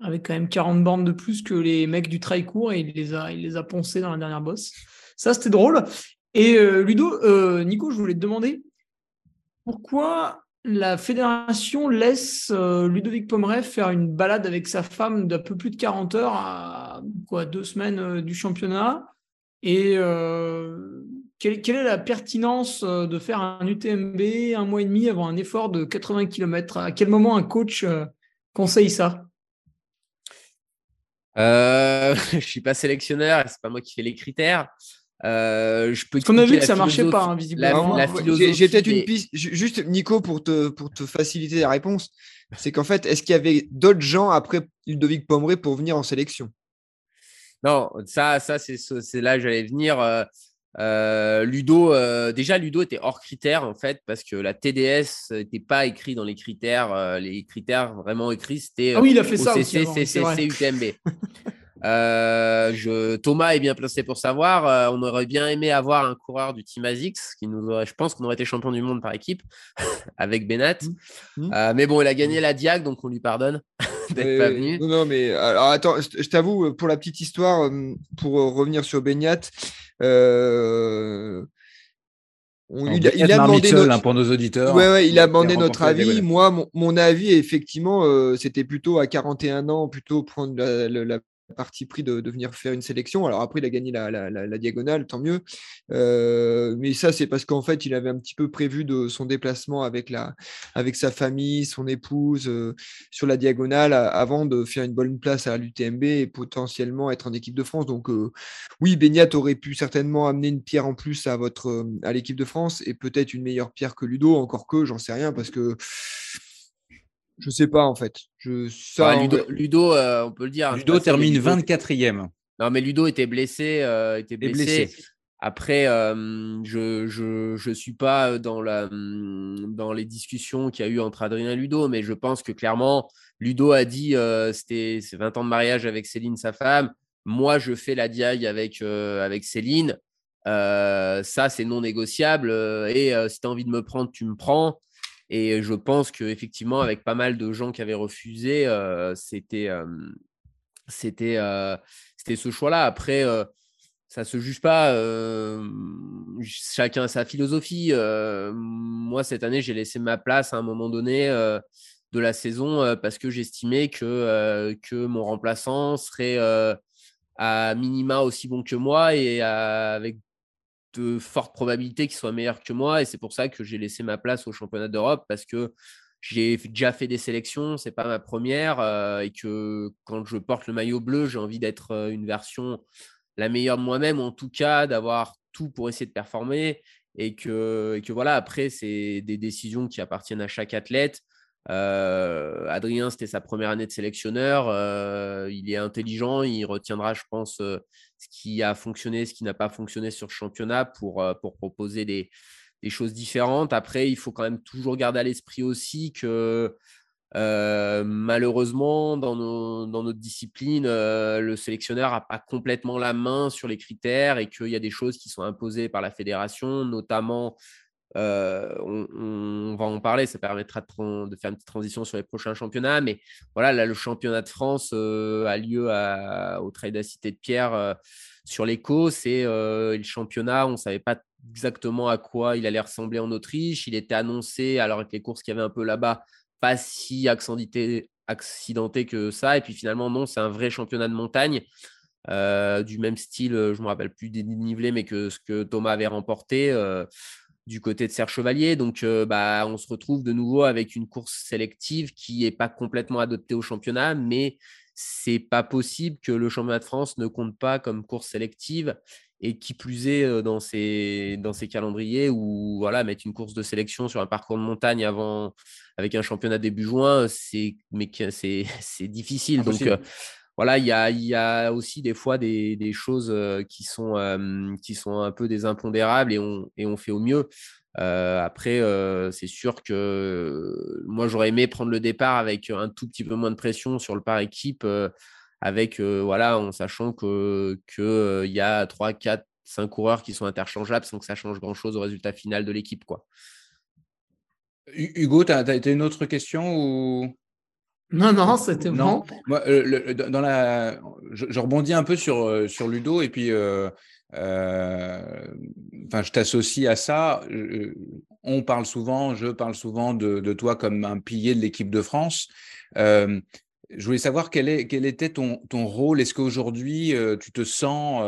D: avait quand même 40 bornes de plus que les mecs du trail court et il les a, il les a poncés dans la dernière bosse. Ça, c'était drôle. Et Ludo, Nico, je voulais te demander pourquoi la fédération laisse Ludovic Pomeray faire une balade avec sa femme d'un peu plus de 40 heures à quoi, deux semaines du championnat. Et euh, quelle, quelle est la pertinence euh, de faire un UTMB un mois et demi avant un effort de 80 km À quel moment un coach euh, conseille ça?
B: Euh, je suis pas sélectionneur, c'est pas moi qui fais les critères. Euh, je peux
D: Parce qu'on a vu que ça marchait pas, hein, visiblement.
B: la-
E: Alors,
B: la
E: moi,
B: philosophie
E: J'ai j'ai peut-être une piste, ju- juste Nico, pour te, pour te faciliter la réponse. C'est qu'en fait, est-ce qu'il y avait d'autres gens après Ludovic Pomeray pour venir en sélection?
B: Non, ça, ça c'est ce- c'est là que j'allais venir. euh, euh, Ludo, euh, déjà Ludo était hors critère en fait parce que la TDS n'était pas écrit dans les critères. euh, les critères vraiment écrits c'était
D: Ah oui, il a fait ça aussi avant,
B: UTMB. Je, Thomas est bien placé pour savoir. on aurait bien aimé avoir un coureur du Team ASICS qui nous aurait, je pense qu'on aurait été champion du monde par équipe avec Benat.
E: Mhm.
B: Euh, mais bon, il a gagné la Diag, donc on lui pardonne d'être
E: Euh,
B: pas venu.
E: Non, non, mais alors attends, je t'avoue, euh, pour la petite histoire, euh, pour euh, revenir sur Beignat, euh, on-
A: Alors,
E: il, a, il
A: Bernard
E: a demandé notre-
A: hein, pour nos auditeurs.
E: Ouais, ouais, il a demandé notre avis. Moi, mon, mon avis, effectivement, euh, c'était plutôt à 41 ans, plutôt prendre la, la- la partie pris de, venir faire une sélection. Alors après, il a gagné la, diagonale, tant mieux. Euh, mais ça, c'est parce qu'en fait, il avait un petit peu prévu de son déplacement avec, la, avec sa famille, son épouse, euh, sur la diagonale, avant de faire une bonne place à l'UTMB et potentiellement être en équipe de France. Donc euh, oui, Beignat aurait pu certainement amener une pierre en plus à, votre, à l'équipe de France et peut-être une meilleure pierre que Ludo, encore que, j'en sais rien, parce que je sais pas en fait. Je, ça,
B: Ouais,
E: en
B: Ludo, euh, on peut le dire. hein,
A: Ludo termine
B: Ludo-
A: 24e.
B: Non, mais Ludo était blessé. euh, était blessé.
A: blessé.
B: Après, euh, je je je suis pas dans la hum, dans les discussions qu'il y a eu entre Adrien et Ludo, mais je pense que clairement Ludo a dit euh, c'était c'est 20 ans de mariage avec Céline sa femme. Moi, je fais la diag avec euh, avec Céline. Euh, ça, c'est non négociable. et euh, si tu as envie de me prendre, tu me prends. Et je pense qu'effectivement, avec pas mal de gens qui avaient refusé, c'était c'était c'était ce choix-là. Après, ça se juge pas. chacun a sa philosophie. moi, cette année, j'ai laissé ma place à un moment donné de la saison parce que j'estimais que, que mon remplaçant serait à minima aussi bon que moi et avec de fortes probabilités qu'il soit meilleur que moi. Et c'est pour ça que j'ai laissé ma place au championnat d'Europe parce que j'ai déjà fait des sélections, c'est pas ma première, et que quand je porte le maillot bleu, j'ai envie d'être une version la meilleure de moi-même, en tout cas d'avoir tout pour essayer de performer, et que, et que voilà, après, c'est des décisions qui appartiennent à chaque athlète. Adrien, c'était sa première année de sélectionneur. il est intelligent, il retiendra, je pense, ce qui a fonctionné, ce qui n'a pas fonctionné sur le championnat pour, pour proposer des, des, choses différentes. Après, il faut quand même toujours garder à l'esprit aussi que malheureusement, dans, dans, notre discipline, le sélectionneur n'a pas complètement la main sur les critères et qu'il y a des choses qui sont imposées par la fédération, notamment on, va en parler, ça permettra de, faire une petite transition sur les prochains championnats. Mais voilà, là, le championnat de France a lieu au Trade à Cité de Pierre sur l'écho. C'est le championnat, on ne savait pas exactement à quoi il allait ressembler en Autriche. Il était annoncé, alors avec les courses qu'il y avait un peu là-bas, pas si accidenté, que ça. Et puis finalement, non, c'est un vrai championnat de montagne. du même style, je ne me rappelle plus des mais que ce que Thomas avait remporté du côté de Serre Chevalier. Donc, euh, bah, on se retrouve de nouveau avec une course sélective qui n'est pas complètement adoptée au championnat, mais c'est pas possible que le championnat de France ne compte pas comme course sélective et qui plus est euh, dans ces, dans ces calendriers où voilà, mettre une course de sélection sur un parcours de montagne avant avec un championnat début juin, c'est mais c'est difficile. Donc voilà, il y a, aussi des fois des, choses qui sont, qui sont un peu des impondérables et on, et on fait au mieux. après, c'est sûr que moi, j'aurais aimé prendre le départ avec un tout petit peu moins de pression sur le par équipe, avec, voilà, en sachant qu'il que, y a 3, 4, 5 coureurs qui sont interchangeables sans que ça change grand-chose au résultat final de l'équipe. quoi.
A: Hugo, tu as, as, une autre question ou...
D: Non, non, c'était bon.
A: Moi, euh, dans la, je, rebondis un peu sur, euh, sur Ludo et puis, euh, enfin, je t'associe à ça. On parle souvent, je parle souvent de, de toi comme un pilier de l'équipe de France. je voulais savoir quel, est, quel était ton, ton rôle. Est-ce qu'aujourd'hui, tu te sens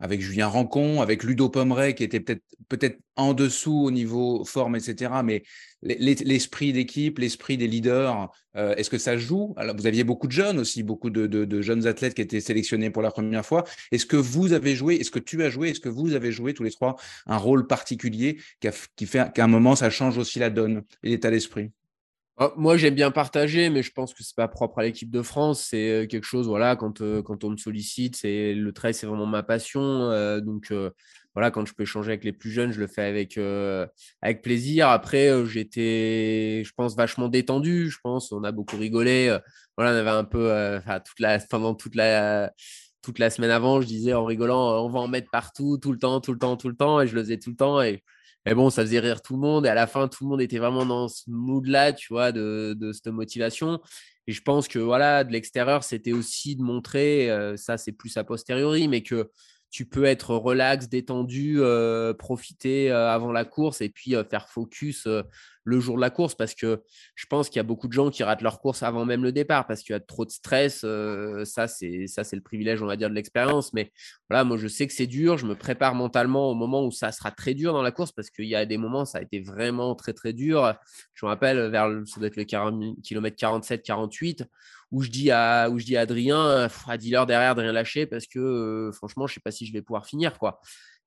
A: avec Julien Rancon, avec Ludo Pomeray, qui était peut-être peut-être en dessous au niveau forme, etc. Mais l'esprit d'équipe, l'esprit des leaders, euh, est-ce que ça joue? Alors, vous aviez beaucoup de jeunes aussi, beaucoup de, jeunes athlètes qui étaient sélectionnés pour la première fois. Est-ce que vous avez joué, est-ce que tu as joué, est-ce que vous avez joué tous les trois un rôle particulier qui, fait qu'à un moment, ça change aussi la donne et l'état d'esprit?
B: Moi, j'aime bien partager, mais je pense que c'est pas propre à l'équipe de France. C'est euh, quelque chose, voilà, quand, euh, quand on me sollicite, c'est le trail, c'est vraiment ma passion. donc, voilà, quand je peux échanger avec les plus jeunes, je le fais avec, euh, avec plaisir. Après, euh, j'étais, je pense, vachement détendu. Je pense, on a beaucoup rigolé. Euh, voilà, on avait un peu, la, pendant toute la, toute la semaine avant, je disais en rigolant, on va en mettre partout, tout le temps, tout le temps, tout le temps. Et je le faisais tout le temps. Et, bon, ça faisait rire tout le monde. Et à la fin, tout le monde était vraiment dans ce mood-là, tu vois, de, de cette motivation. Et je pense que voilà, de l'extérieur, c'était aussi de montrer, ça c'est plus a posteriori, mais que tu peux être relax, détendu, euh, profiter euh, avant la course et puis euh, faire focus le jour de la course parce que je pense qu'il y a beaucoup de gens qui ratent leur course avant même le départ parce qu'il y a trop de stress. ça, c'est ça, c'est le privilège, on va dire, de l'expérience. Mais voilà, moi, je sais que c'est dur. Je me prépare mentalement au moment où ça sera très dur dans la course parce qu'il y a des moments, ça a été vraiment très, très dur. Je me rappelle, vers ça doit être le kilomètre 47, 48 où je dis à, où je dis à Adrien, à dealer derrière de rien lâcher parce que franchement, je ne sais pas si je vais pouvoir finir. quoi.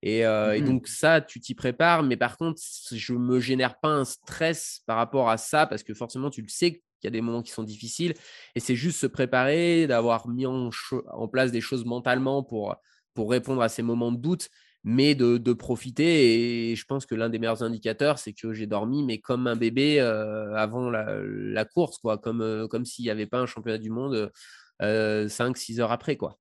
B: Et, et, mmh donc ça, tu t'y prépares, mais par contre, je ne me génère pas un stress par rapport à ça, parce que forcément, tu le sais qu'il y a des moments qui sont difficiles, et c'est juste se préparer, d'avoir mis en, en, place des choses mentalement pour, pour répondre à ces moments de doute, mais de, profiter. Et je pense que l'un des meilleurs indicateurs, c'est que j'ai dormi, mais comme un bébé avant la, course, quoi, comme, comme s'il n'y avait pas un championnat du monde 5-6 heures après. quoi.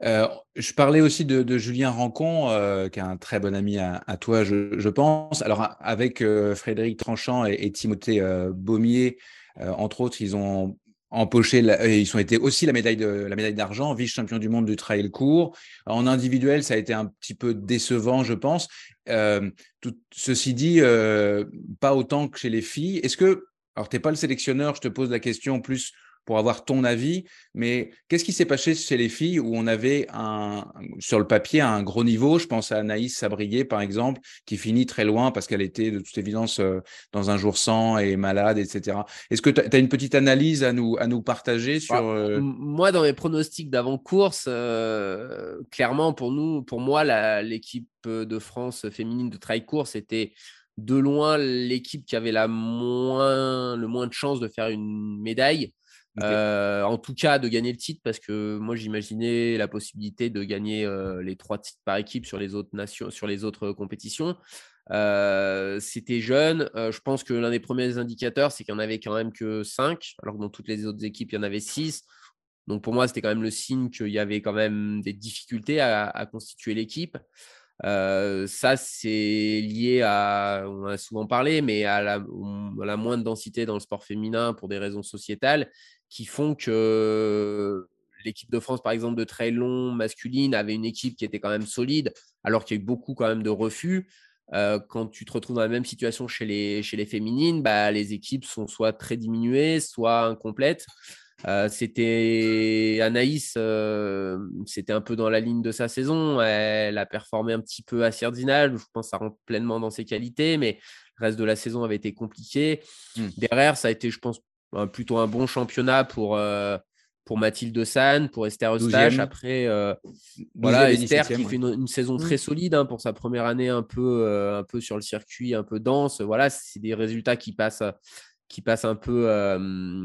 A: je parlais aussi de, Julien Rancon, qui est un très bon ami à, toi, je, pense. Alors, avec Frédéric Tranchant et Timothée Baumier, entre autres, ils ont empoché, ils ont été aussi la médaille de la médaille d'argent, vice-champion du monde du trail court. En individuel, ça a été un petit peu décevant, je pense. Euh, tout, ceci dit, euh, pas autant que chez les filles. Est-ce que, alors t'es pas le sélectionneur, je te pose la question plus pour avoir ton avis. Mais qu'est-ce qui s'est passé chez les filles où on avait un, sur le papier un gros niveau? Je pense à Anaïs Sabrier, par exemple, qui finit très loin parce qu'elle était de toute évidence euh, dans un jour sans et malade, etc. Est-ce que tu as une petite analyse à nous, à nous partager sur.
B: Bah, euh, moi, dans mes pronostics d'avant-course, euh, clairement, pour nous, pour moi, l'équipe de France féminine de trail course était de loin l'équipe qui avait la moins, le moins de chances de faire une médaille. Euh, en tout cas, de gagner le titre, parce que moi, j'imaginais la possibilité de gagner euh, les trois titres par équipe sur les autres nations, sur les autres compétitions. Euh, c'était jeune. je pense que l'un des premiers indicateurs, c'est qu'il n'y en avait quand même que cinq, alors que dans toutes les autres équipes, il y en avait six. Donc pour moi, c'était quand même le signe qu'il y avait quand même des difficultés à constituer l'équipe ça, c'est lié à, on a souvent parlé, mais à la, la, moindre densité dans le sport féminin pour des raisons sociétales qui font que l'équipe de France, par exemple, de très long masculine avait une équipe qui était quand même solide, alors qu'il y a eu beaucoup quand même de refus. quand tu te retrouves dans la même situation chez les, chez les féminines, bah, les équipes sont soit très diminuées, soit incomplètes. Euh, c'était Anaïs, euh, c'était un peu dans la ligne de sa saison. Elle a performé un petit peu à Sardinal. Je pense que ça rentre pleinement dans ses qualités, mais le reste de la saison avait été compliqué. Hmm. Derrière, ça a été, je pense, plutôt un bon championnat pour, euh, pour Mathilde San, pour Esther Eustache. Après, voilà, Esther qui fait une, saison très solide hein, pour sa première année un peu, un peu sur le circuit, un peu dense. Voilà, c'est des résultats qui passent qui passe un peu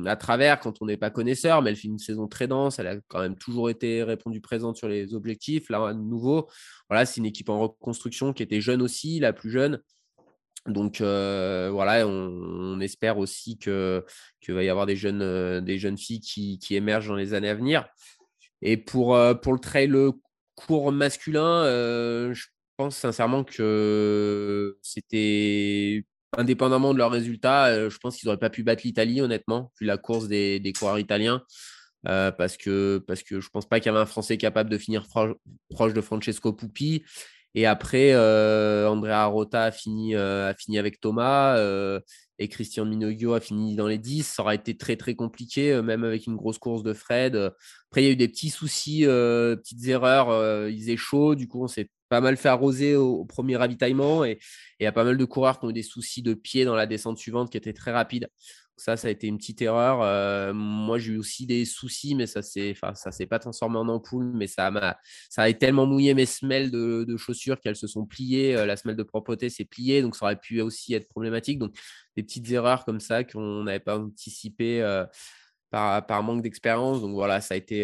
B: à travers quand on n'est pas connaisseur, mais elle fait une saison très dense. Elle a quand même toujours été répondue présente sur les objectifs. Là, à nouveau, voilà, c'est une équipe en reconstruction qui était jeune aussi, la plus jeune. Donc voilà, on, espère aussi que va y avoir des jeunes, des jeunes filles qui, qui, émergent dans les années à venir. Et pour, pour le trail court masculin, je pense sincèrement que c'était indépendamment de leurs résultats, euh, je pense qu'ils n'auraient pas pu battre l'Italie, honnêtement, vu la course des, coureurs italiens. Euh, parce, que, je ne pense pas qu'il y avait un Français capable de finir proche de Francesco Pupi. Et après, euh, Andrea Rota a fini, avec Thomas et Christian Minoguio a fini dans les 10. Ça aura été très, très compliqué, même avec une grosse course de Fred. Après, il y a eu des petits soucis, petites erreurs. il faisait chaud, du coup, on s'est pas mal fait arroser au, premier ravitaillement et il y a pas mal de coureurs qui ont eu des soucis de pied dans la descente suivante qui était très rapide. Ça, ça a été une petite erreur. Euh, moi, j'ai eu aussi des soucis, mais ça ne enfin, ça s'est pas transformé en ampoule, mais ça m'a, ça a tellement mouillé mes semelles de, chaussures qu'elles se sont pliées. Euh, la semelle de propreté s'est pliée, donc ça aurait pu aussi être problématique. Donc, des petites erreurs comme ça qu'on n'avait pas anticipées euh, par, par, manque d'expérience. Donc voilà, ça a été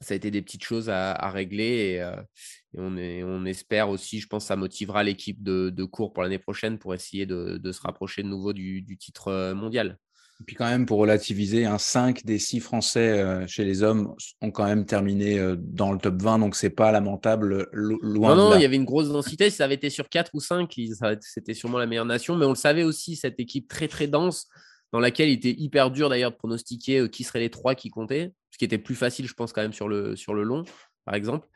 B: ça a été des petites choses à, régler et, on, est, on, espère aussi, je pense, ça motivera l'équipe de, cours pour l'année prochaine pour essayer de, se rapprocher de nouveau du, titre mondial.
A: Et puis quand même, pour relativiser, un 5 des 6 Français chez les hommes ont quand même terminé dans le top 20, donc c'est pas lamentable loin
B: Non, non, il y avait une grosse densité. Si ça avait été sur 4 ou 5, c'était sûrement la meilleure nation, mais on le savait aussi, cette équipe très très dense, dans laquelle il était hyper dur d'ailleurs de pronostiquer qui seraient les trois qui comptaient qui était plus facile, je pense, quand même sur le, long, par exemple.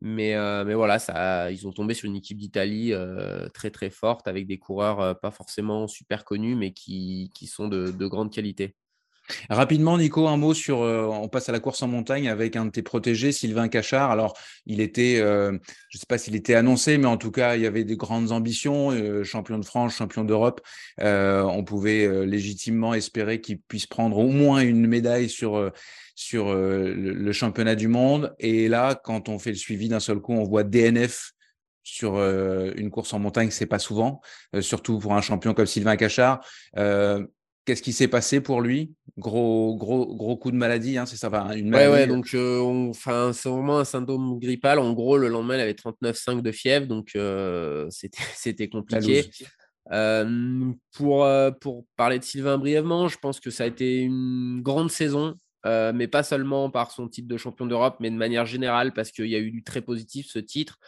B: Mais, euh, mais voilà, ça, ils ont tombé sur une équipe d'Italie euh, très très forte avec des coureurs euh, pas forcément super connus, mais qui, sont de, grande qualité.
A: Rapidement, Nico, un mot sur. on passe à la course en montagne avec un de tes protégés, Sylvain Cachard. Alors, il était, je ne sais pas s'il était annoncé, mais en tout cas, il y avait des grandes ambitions. champion de France, champion d'Europe. on pouvait légitimement espérer qu'il puisse prendre au moins une médaille sur euh, le, championnat du monde. Et là, quand on fait le suivi d'un seul coup, on voit DNF sur euh, une course en montagne, c'est pas souvent, euh, surtout pour un champion comme Sylvain Cachard. Qu'est-ce qui s'est passé pour lui? Gros, gros, gros coup de maladie, hein, c'est ça,
B: une maladie. Ouais, ouais, donc enfin, c'est vraiment un syndrome grippal. En gros, le lendemain, il avait 39,5 de fièvre, donc c'était compliqué. pour, pour parler de Sylvain brièvement, je pense que ça a été une grande saison. Mais pas seulement par son titre de champion d'Europe, mais de manière générale, parce qu'il y a eu du très positif ce titre,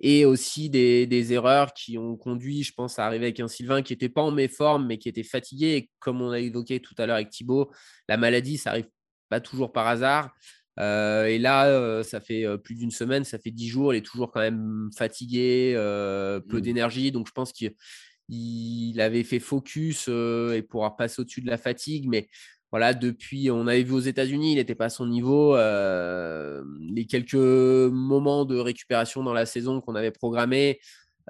B: et aussi des, erreurs qui ont conduit, je pense, à arriver avec un Sylvain qui n'était pas en méforme, mais qui était fatigué. Et comme on a évoqué tout à l'heure avec Thibaut, la maladie, ça arrive pas toujours par hasard. Euh, et là, euh, ça fait plus d'une semaine, ça fait dix jours, il est toujours quand même fatigué, peu mmh. d'énergie. Donc, je pense qu'il avait fait focus et pourra passer au-dessus de la fatigue. Mais voilà, depuis, on avait vu aux États-Unis, il n'était pas à son niveau. les quelques moments de récupération dans la saison qu'on avait programmés,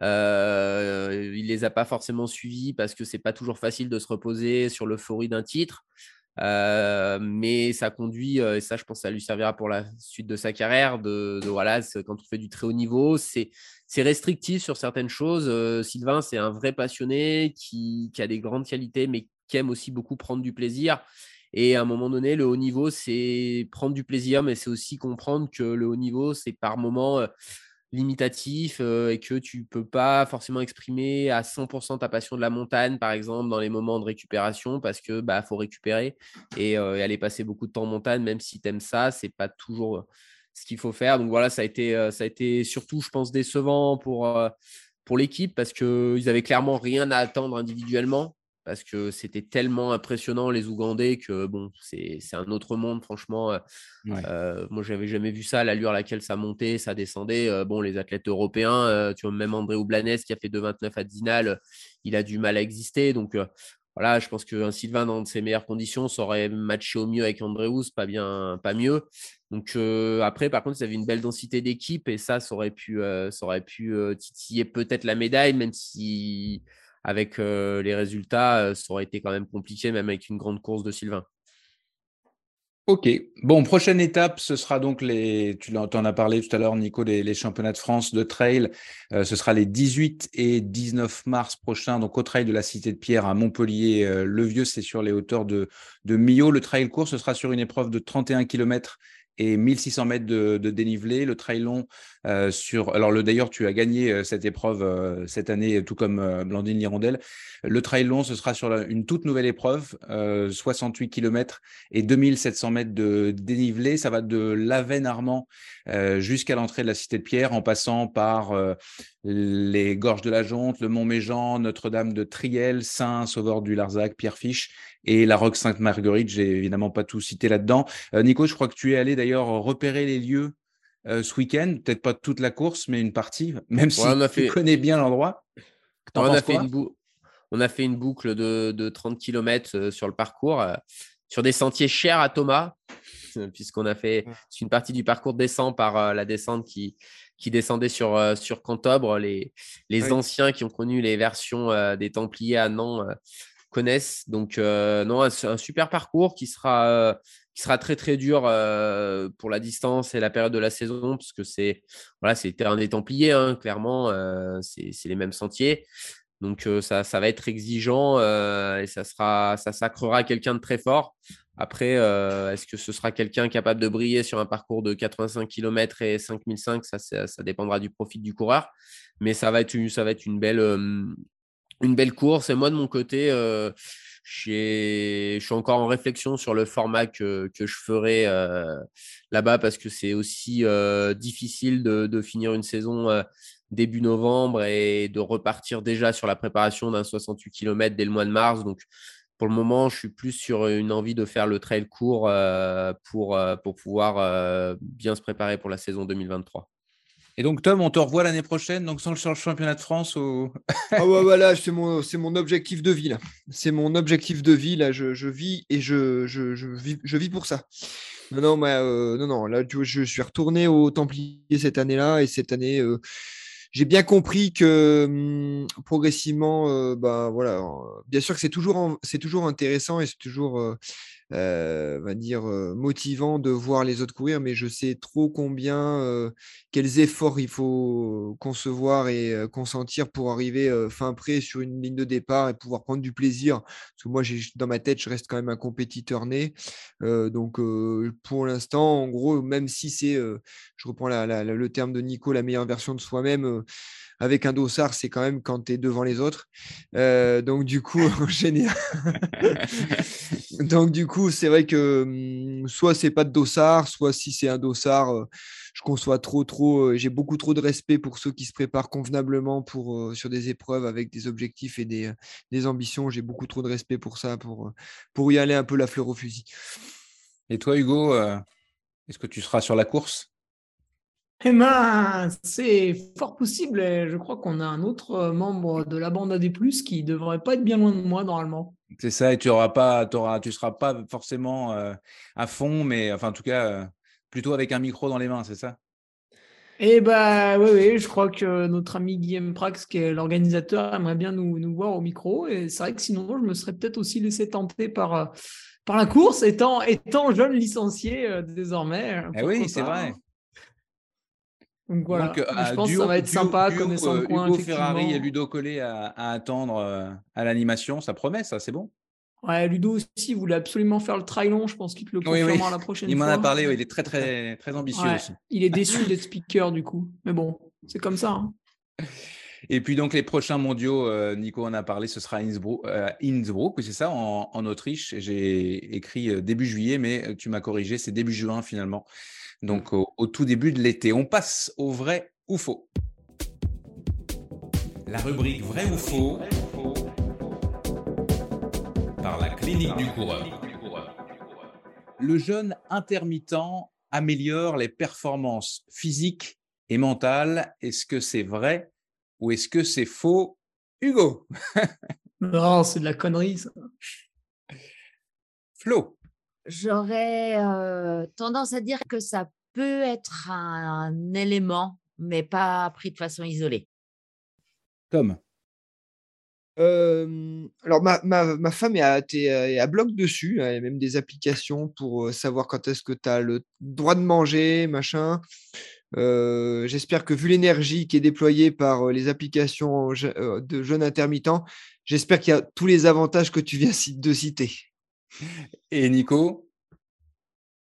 B: euh, il les a pas forcément suivis parce que c'est pas toujours facile de se reposer sur l'euphorie d'un titre. Euh, mais ça conduit, euh, et ça, je pense, ça lui servira pour la suite de sa carrière. De, voilà, quand on fait du très haut niveau, c'est restrictif sur certaines choses. Euh, Sylvain, c'est un vrai passionné qui, qui, a des grandes qualités, mais qui aime aussi beaucoup prendre du plaisir. Et à un moment donné, le haut niveau, c'est prendre du plaisir, mais c'est aussi comprendre que le haut niveau, c'est par moment limitatif et que tu peux pas forcément exprimer à 100% ta passion de la montagne, par exemple, dans les moments de récupération, parce que bah faut récupérer et, aller passer beaucoup de temps en montagne, même si tu aimes ça, c'est pas toujours ce qu'il faut faire. Donc voilà, ça a été, ça a été surtout, je pense, décevant pour, pour l'équipe parce qu'ils avaient clairement rien à attendre individuellement parce que c'était tellement impressionnant les Ougandais que bon, c'est un autre monde, franchement. Euh, euh, moi, j'avais jamais vu ça, l'allure à laquelle ça montait, ça descendait. Euh, bon, les athlètes européens, tu vois, même André Oublanès qui a fait 2,29 à Dinal, il a du mal à exister. Donc voilà, je pense qu'un Sylvain dans ses meilleures conditions saurait matché au mieux avec Andrews, pas bien, pas mieux. Donc après, par contre, ils avaient une belle densité d'équipe et ça, ça aurait pu, ça aurait pu titiller peut-être la médaille, même si avec euh, les résultats, euh, ça aurait été quand même compliqué, même avec une grande course de Sylvain.
A: Ok. Bon, prochaine étape, ce sera donc les. Tu en as parlé tout à l'heure, Nico, les, championnats de France de trail. Euh, ce sera les 18 et 19 mars prochains, donc au trail de la Cité de Pierre à Montpellier. le Vieux, c'est sur les hauteurs de, de Millau. Le trail court, ce sera sur une épreuve de 31 km et 1600 mètres de, dénivelé. Le trail long euh, sur. Alors, le d'ailleurs, tu as gagné euh, cette épreuve euh, cette année, tout comme Blandine Lirondelle. Le trail long, ce sera sur une toute nouvelle épreuve, 68 km et 2700 mètres de dénivelé. Ça va de Lavenne-Armand jusqu'à l'entrée de la Cité de Pierre, en passant par les Gorges de la Jonte, le Mont-Méjean, Notre-Dame de Triel, Saint, Sauveur du Larzac, Pierre Fiche et la Roque Sainte-Marguerite. J'ai évidemment pas tout cité là-dedans. Euh, Nico, je crois que tu es allé d'ailleurs repérer les lieux euh, ce week-end, peut-être pas toute la course, mais une partie, même si tu connais bien l'endroit.
B: On, a fait une on a fait une boucle de, 30 km euh, sur le parcours, sur des sentiers chers à Thomas, puisqu'on a fait une partie du parcours descend par la descente qui, qui descendait sur, sur Cantobre. Les, les anciens qui ont connu les versions des Templiers à Nantes connaissent. Donc, euh, non, un, un, super parcours qui sera, euh, qui sera très, très dur euh, pour la distance et la période de la saison, parce que c'est voilà, c'est terrain des Templiers, hein, clairement, c'est les mêmes sentiers. Donc, ça, va être exigeant et ça, sera, ça sacrera quelqu'un de très fort. Après, est-ce que ce sera quelqu'un capable de briller sur un parcours de 85 km et 5005 ça, ça, dépendra du profit du coureur. Mais ça va être une, belle, course. Et moi, de mon côté, je suis encore en réflexion sur le format que, je ferai là-bas parce que c'est aussi difficile de, finir une saison début novembre et de repartir déjà sur la préparation d'un 68 km dès le mois de mars. Donc, pour le moment, je suis plus sur une envie de faire le trail court pour, pour pouvoir bien se préparer pour la saison 2023.
A: Et donc, Tom, on te revoit l'année prochaine, donc sur le championnat de France ou...
E: Ah ouais, voilà, c'est mon, c'est mon objectif de vie, là. C'est mon objectif de vie, là. Je, je vis et je, je, je, vis, je vis pour ça. Non, non, mais, euh, non, non, là, je suis retourné au Templier cette année-là et cette année, euh, j'ai bien compris que hum, progressivement, euh, bah, voilà, bien sûr que c'est toujours, c'est toujours intéressant et c'est toujours euh, va dire, motivant de voir les autres courir, mais je sais trop combien, quels efforts il faut concevoir et consentir pour arriver fin prêt sur une ligne de départ et pouvoir prendre du plaisir. Parce que moi, dans ma tête, je reste quand même un compétiteur né. donc, pour l'instant, en gros, même si c'est, je reprends le terme de Nico, la meilleure version de soi-même, avec un dossard, c'est quand même quand tu es devant les autres. Euh, donc, du coup, en. donc, du coup, c'est vrai que hum, soit c'est pas de dossard, soit si c'est un dossard, euh, je conçois trop, trop. Euh, j'ai beaucoup trop de respect pour ceux qui se préparent convenablement pour, sur des épreuves avec des objectifs et des, des ambitions. J'ai beaucoup trop de respect pour ça, pour, pour y aller un peu la fleur au fusil.
A: Et toi, Hugo, est-ce que tu seras sur la course?
D: Eh ben, c'est fort possible. je crois qu'on a un autre membre de la bande AD+, qui devrait pas être bien loin de moi, normalement.
A: C'est ça, et tu auras pas, auras, tu seras pas forcément euh, à fond, mais enfin en tout cas euh, plutôt avec un micro dans les mains, c'est ça?
D: Eh bah oui, oui, je crois que notre ami Guillaume Prax, qui est l'organisateur, aimerait bien nous, nous, voir au micro. Et c'est vrai que sinon, je me serais peut-être aussi laissé tenter par, euh, par la course, étant, étant jeune licencié désormais.
A: Eh oui, c'est vrai.
D: Donc voilà, je pense que ça va être sympa, connaissant le coin.
A: Hugo Ferrari et Ludo Collet à, attendre à l'animation, ça promet, ça, c'est bon
D: Ouais, Ludo aussi voulait absolument faire le trail long, je pense qu'il te le confirmera la prochaine fois.
A: Il m'en a parlé, il est très très très ambitieux aussi.
D: Il est déçu d'être speaker du coup, mais bon, c'est comme ça. Hein.
A: Et puis donc les prochains mondiaux, Nico en a parlé, ce sera Innsbruck, euh, Innsbruck c'est ça, en, en Autriche. J'ai écrit début juillet, mais tu m'as corrigé, c'est début juin finalement donc au, tout début de l'été. On passe au vrai ou faux. La rubrique vrai ou faux par la clinique du coureur. Le jeûne intermittent améliore les performances physiques et mentales. Est-ce que c'est vrai ou est-ce que c'est faux Hugo?
D: Non, c'est de la connerie ça.
A: Flo
C: J'aurais tendance à dire que ça peut être un, élément, mais pas pris de façon isolée.
A: Comme?
E: Alors ma, ma, femme est à, est à, bloc dessus, il y a même des applications pour savoir quand est-ce que tu as le droit de manger, machin. j'espère que vu l'énergie qui est déployée par les applications de jeunes intermittents, j'espère qu'il y a tous les avantages que tu viens de citer.
A: Et Nico?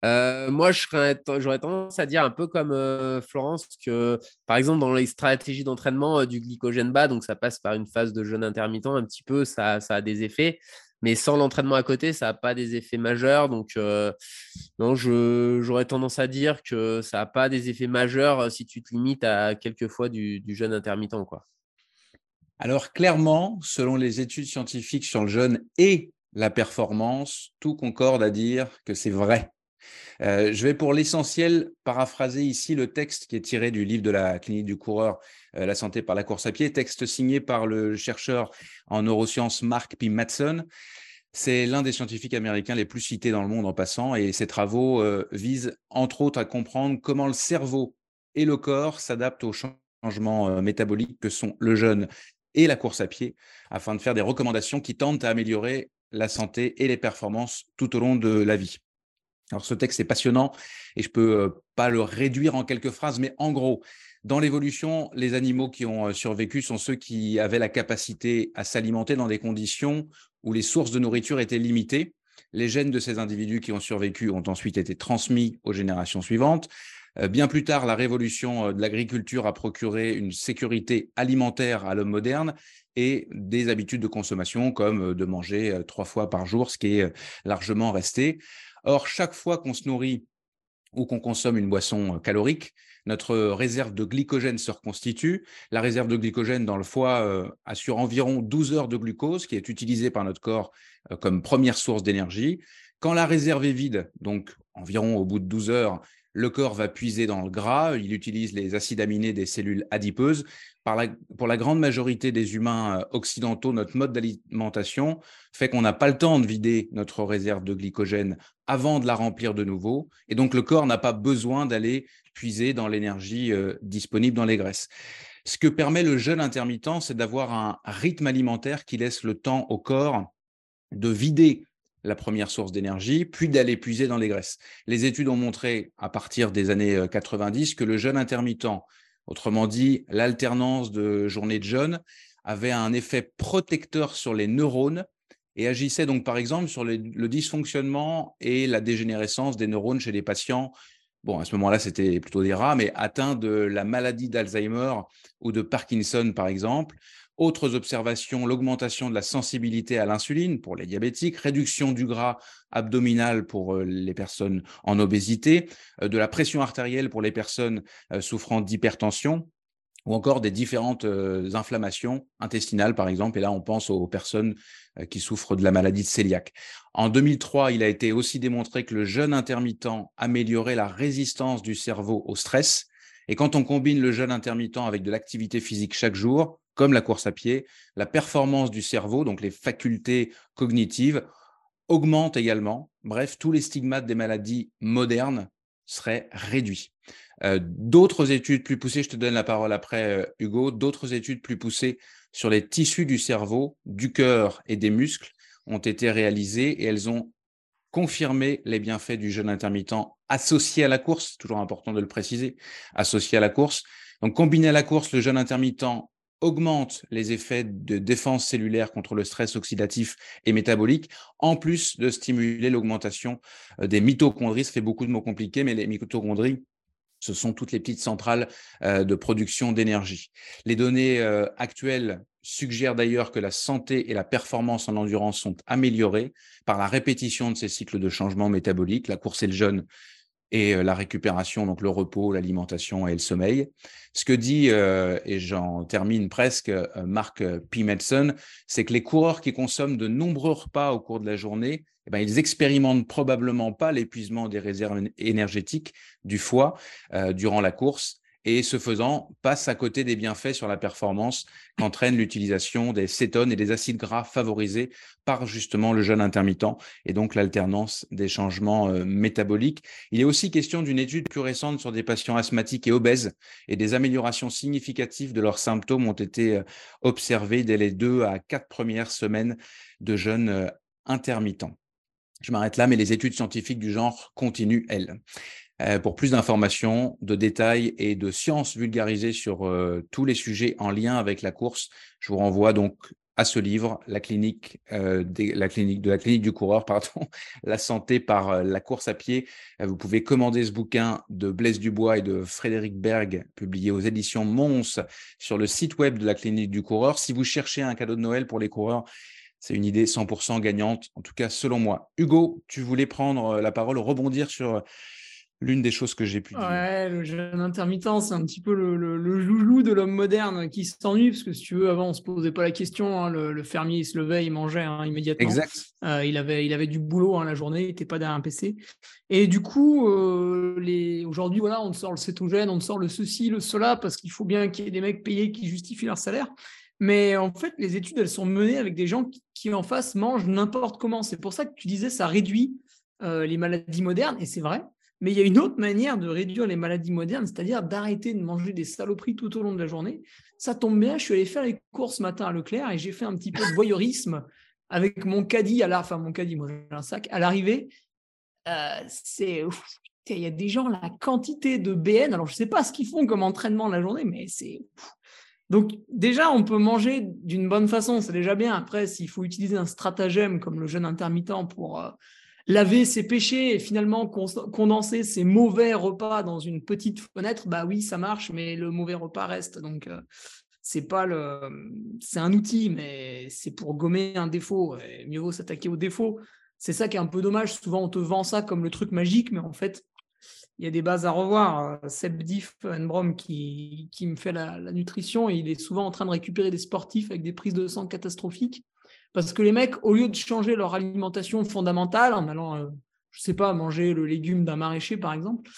B: Euh, moi, j'aurais tendance à dire un peu comme euh, Florence que, par exemple, dans les stratégies d'entraînement euh, du glycogène bas, donc ça passe par une phase de jeûne intermittent un petit peu, ça, ça a des effets, mais sans l'entraînement à côté, ça n'a pas des effets majeurs. Donc, non, j'aurais tendance à dire que ça n'a pas des effets majeurs si tu te limites à quelques fois du, du jeûne intermittent. Quoi.
A: Alors, clairement, selon les études scientifiques sur le jeûne et la performance, tout concorde à dire que c'est vrai. Euh, je vais pour l'essentiel paraphraser ici le texte qui est tiré du livre de la clinique du coureur, euh, La santé par la course à pied, texte signé par le chercheur en neurosciences Mark P. Matson. C'est l'un des scientifiques américains les plus cités dans le monde en passant, et ses travaux euh, visent entre autres à comprendre comment le cerveau et le corps s'adaptent aux changements métaboliques que sont le jeûne et la course à pied, afin de faire des recommandations qui tentent à améliorer la santé et les performances tout au long de la vie. Alors ce texte est passionnant et je peux euh, pas le réduire en quelques phrases, mais en gros, dans l'évolution, les animaux qui ont euh, survécu sont ceux qui avaient la capacité à s'alimenter dans des conditions où les sources de nourriture étaient limitées. Les gènes de ces individus qui ont survécu ont ensuite été transmis aux générations suivantes. Euh, bien plus tard, la révolution de l'agriculture a procuré une sécurité alimentaire à l'homme moderne et des habitudes de consommation comme de manger trois fois par jour, ce qui est largement resté. Or, chaque fois qu'on se nourrit ou qu'on consomme une boisson euh, calorique, notre réserve de glycogène se reconstitue. La réserve de glycogène dans le foie euh, assure environ 12 heures de glucose qui est utilisée par notre corps euh, comme première source d'énergie. Quand la réserve est vide, donc environ au bout de 12 heures, le corps va puiser dans le gras, il utilise les acides aminés des cellules adipeuses. pour la grande majorité des humains euh, occidentaux, notre mode d'alimentation fait qu'on n'a pas le temps de vider notre réserve de glycogène avant de la remplir de nouveau. Et donc, le corps n'a pas besoin d'aller puiser dans l'énergie euh, disponible dans les graisses. Ce que permet le jeûne intermittent, c'est d'avoir un rythme alimentaire qui laisse le temps au corps de vider la première source d'énergie, puis d'aller puiser dans les graisses. Les études ont montré, à partir des années 90, euh, que le jeûne intermittent, autrement dit l'alternance de journées de jeûne, avait un effet protecteur sur les neurones et agissait donc par exemple sur le dysfonctionnement et la dégénérescence des neurones chez les patients. Bon, à ce moment-là, c'était plutôt des rats, mais atteints de la maladie d'Alzheimer ou de Parkinson, par exemple, autres observations, l'augmentation de la sensibilité à l'insuline pour les diabétiques, réduction du gras abdominal pour euh, les personnes en obésité, euh, de la pression artérielle pour les personnes euh, souffrant d'hypertension ou encore des différentes inflammations intestinales, par exemple. Et là, on pense aux personnes qui souffrent de la maladie de cœliaque. En 2003, il a été aussi démontré que le jeûne intermittent améliorait la résistance du cerveau au stress. Et quand on combine le jeûne intermittent avec de l'activité physique chaque jour, comme la course à pied, la performance du cerveau, donc les facultés cognitives, augmente également. Bref, tous les stigmates des maladies modernes seraient réduits. Euh, d'autres études plus poussées, je te donne la parole après, euh, Hugo, d'autres études plus poussées sur les tissus du cerveau, du cœur et des muscles ont été réalisées et elles ont confirmé les bienfaits du jeûne intermittent associé à la course, toujours important de le préciser, associé à la course. Donc, combiné à la course, le jeûne intermittent augmente les effets de défense cellulaire contre le stress oxydatif et métabolique, en plus de stimuler l'augmentation euh, des mitochondries. Ça fait beaucoup de mots compliqués, mais les mitochondries, ce sont toutes les petites centrales euh, de production d'énergie. Les données euh, actuelles suggèrent d'ailleurs que la santé et la performance en endurance sont améliorées par la répétition de ces cycles de changement métabolique. La course et le jeûne et la récupération, donc le repos, l'alimentation et le sommeil. Ce que dit, et j'en termine presque, Mark P. Madsen, c'est que les coureurs qui consomment de nombreux repas au cours de la journée, eh ben, ils expérimentent probablement pas l'épuisement des réserves énergétiques du foie durant la course et ce faisant, passe à côté des bienfaits sur la performance qu'entraîne l'utilisation des cétones et des acides gras favorisés par justement le jeûne intermittent et donc l'alternance des changements euh, métaboliques. Il est aussi question d'une étude plus récente sur des patients asthmatiques et obèses et des améliorations significatives de leurs symptômes ont été euh, observées dès les deux à quatre premières semaines de jeûne euh, intermittent. Je m'arrête là, mais les études scientifiques du genre continuent, elles. Euh, pour plus d'informations, de détails et de sciences vulgarisées sur euh, tous les sujets en lien avec la course, je vous renvoie donc à ce livre, la clinique, euh, de la clinique du coureur, pardon, la santé par la course à pied. vous pouvez commander ce bouquin de Blaise Dubois et de Frédéric Berg, publié aux éditions Mons sur le site web de la clinique du coureur. Si vous cherchez un cadeau de Noël pour les coureurs, c'est une idée 100% gagnante, en tout cas selon moi. Hugo, tu voulais prendre la parole, rebondir sur l'une des choses que j'ai pu dire.
D: Ouais, le jeûne intermittent, c'est un petit peu le, le, joujou de l'homme moderne qui s'ennuie, parce que si tu veux, avant, on se posait pas la question. Hein, le, fermier, il se levait, il mangeait hein, immédiatement.
A: Exact.
D: Euh, il, avait, il avait du boulot hein, la journée, il n'était pas derrière un PC. Et du coup, euh, les... aujourd'hui, voilà, on sort le cétogène, on sort le ceci, le cela, parce qu'il faut bien qu'il y ait des mecs payés qui justifient leur salaire. Mais en fait, les études, elles sont menées avec des gens qui, en face, mangent n'importe comment. C'est pour ça que tu disais, ça réduit euh, les maladies modernes, et c'est vrai. Mais il y a une autre manière de réduire les maladies modernes, c'est-à-dire d'arrêter de manger des saloperies tout au long de la journée. Ça tombe bien, je suis allé faire les courses ce matin à Leclerc et j'ai fait un petit peu de voyeurisme avec mon caddie à la, enfin mon caddie, moi j'ai un sac à l'arrivée. Euh, il y a des gens la quantité de BN. Alors je sais pas ce qu'ils font comme entraînement la journée, mais c'est donc déjà, on peut manger d'une bonne façon, c'est déjà bien. Après, s'il faut utiliser un stratagème comme le jeûne intermittent pour euh, laver ses péchés et finalement condenser ses mauvais repas dans une petite fenêtre, bah oui, ça marche, mais le mauvais repas reste. Donc, euh, c'est pas le, c'est un outil, mais c'est pour gommer un défaut. Et mieux vaut s'attaquer au défaut. C'est ça qui est un peu dommage. Souvent, on te vend ça comme le truc magique, mais en fait, il y a des bases à revoir. Seb Diff Brom qui, qui me fait la, nutrition, il est souvent en train de récupérer des sportifs avec des prises de sang catastrophiques. Parce que les mecs, au lieu de changer leur alimentation fondamentale en allant, je euh, je sais pas, manger le légume d'un maraîcher, par exemple,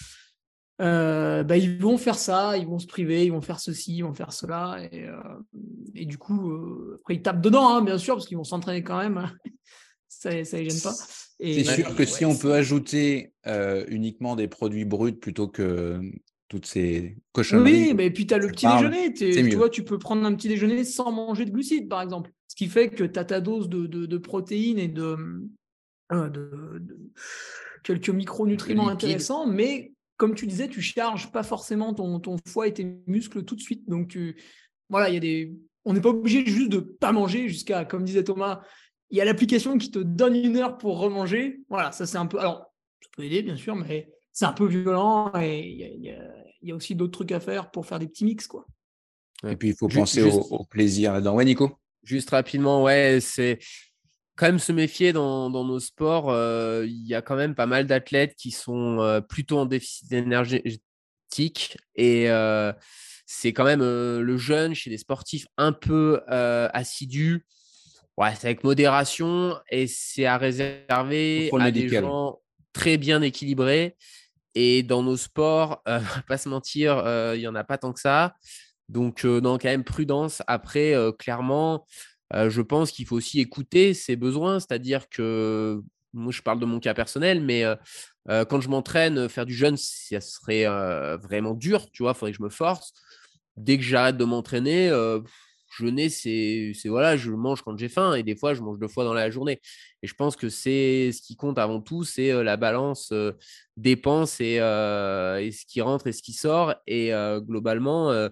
D: euh, bah, ils vont faire ça, ils vont se priver, ils vont faire ceci, ils vont faire cela. Et, euh, du coup, après, ils tapent dedans, hein, bien sûr, parce qu'ils vont s'entraîner quand même. ça ne les gêne pas.
A: C'est sûr que si on peut ajouter uniquement des produits bruts plutôt que toutes ces cochonneries.
D: Oui, mais puis tu as le petit déjeuner. Tu vois, tu peux prendre un petit déjeuner sans manger de glucides, par exemple. Ce qui fait que tu as ta dose de, de, protéines et de, euh, de, quelques micronutriments intéressants, mais comme tu disais, tu charges pas forcément ton, ton foie et tes muscles tout de suite. Donc, voilà, il y a des. On n'est pas obligé juste de pas manger jusqu'à, comme disait Thomas, il y a l'application qui te donne une heure pour remanger. Voilà, ça c'est un peu. Alors, ça peut aider, bien sûr, mais c'est un peu violent et il y, a aussi d'autres trucs à faire pour faire des petits mix. Quoi.
A: Et puis, il faut penser au, plaisir là-dedans. Ouais, Nico?
B: Juste rapidement, ouais, c'est quand même se méfier dans, nos sports. Euh, il y a quand même pas mal d'athlètes qui sont euh, plutôt en déficit énergétique et euh, c'est quand même le jeune chez des sportifs un peu assidus. Ouais, c'est avec modération et c'est à réserver à des gens très bien équilibrés et dans nos sports, euh, pas se mentir, euh, il n'y en a pas tant que ça. Donc, non, quand même prudence. Après, clairement, je pense qu'il faut aussi écouter ses besoins, c'est-à-dire que moi, je parle de mon cas personnel, mais quand je m'entraîne, faire du jeûne, ça serait vraiment dur, tu vois, il faudrait que je me force. Dès que j'arrête de m'entraîner, jeûner, c'est voilà, je mange quand j'ai faim et des fois, je mange deux fois dans la journée. Et je pense que c'est ce qui compte avant tout, c'est la balance dépenses et, et, ce qui rentre et ce qui sort. Et globalement,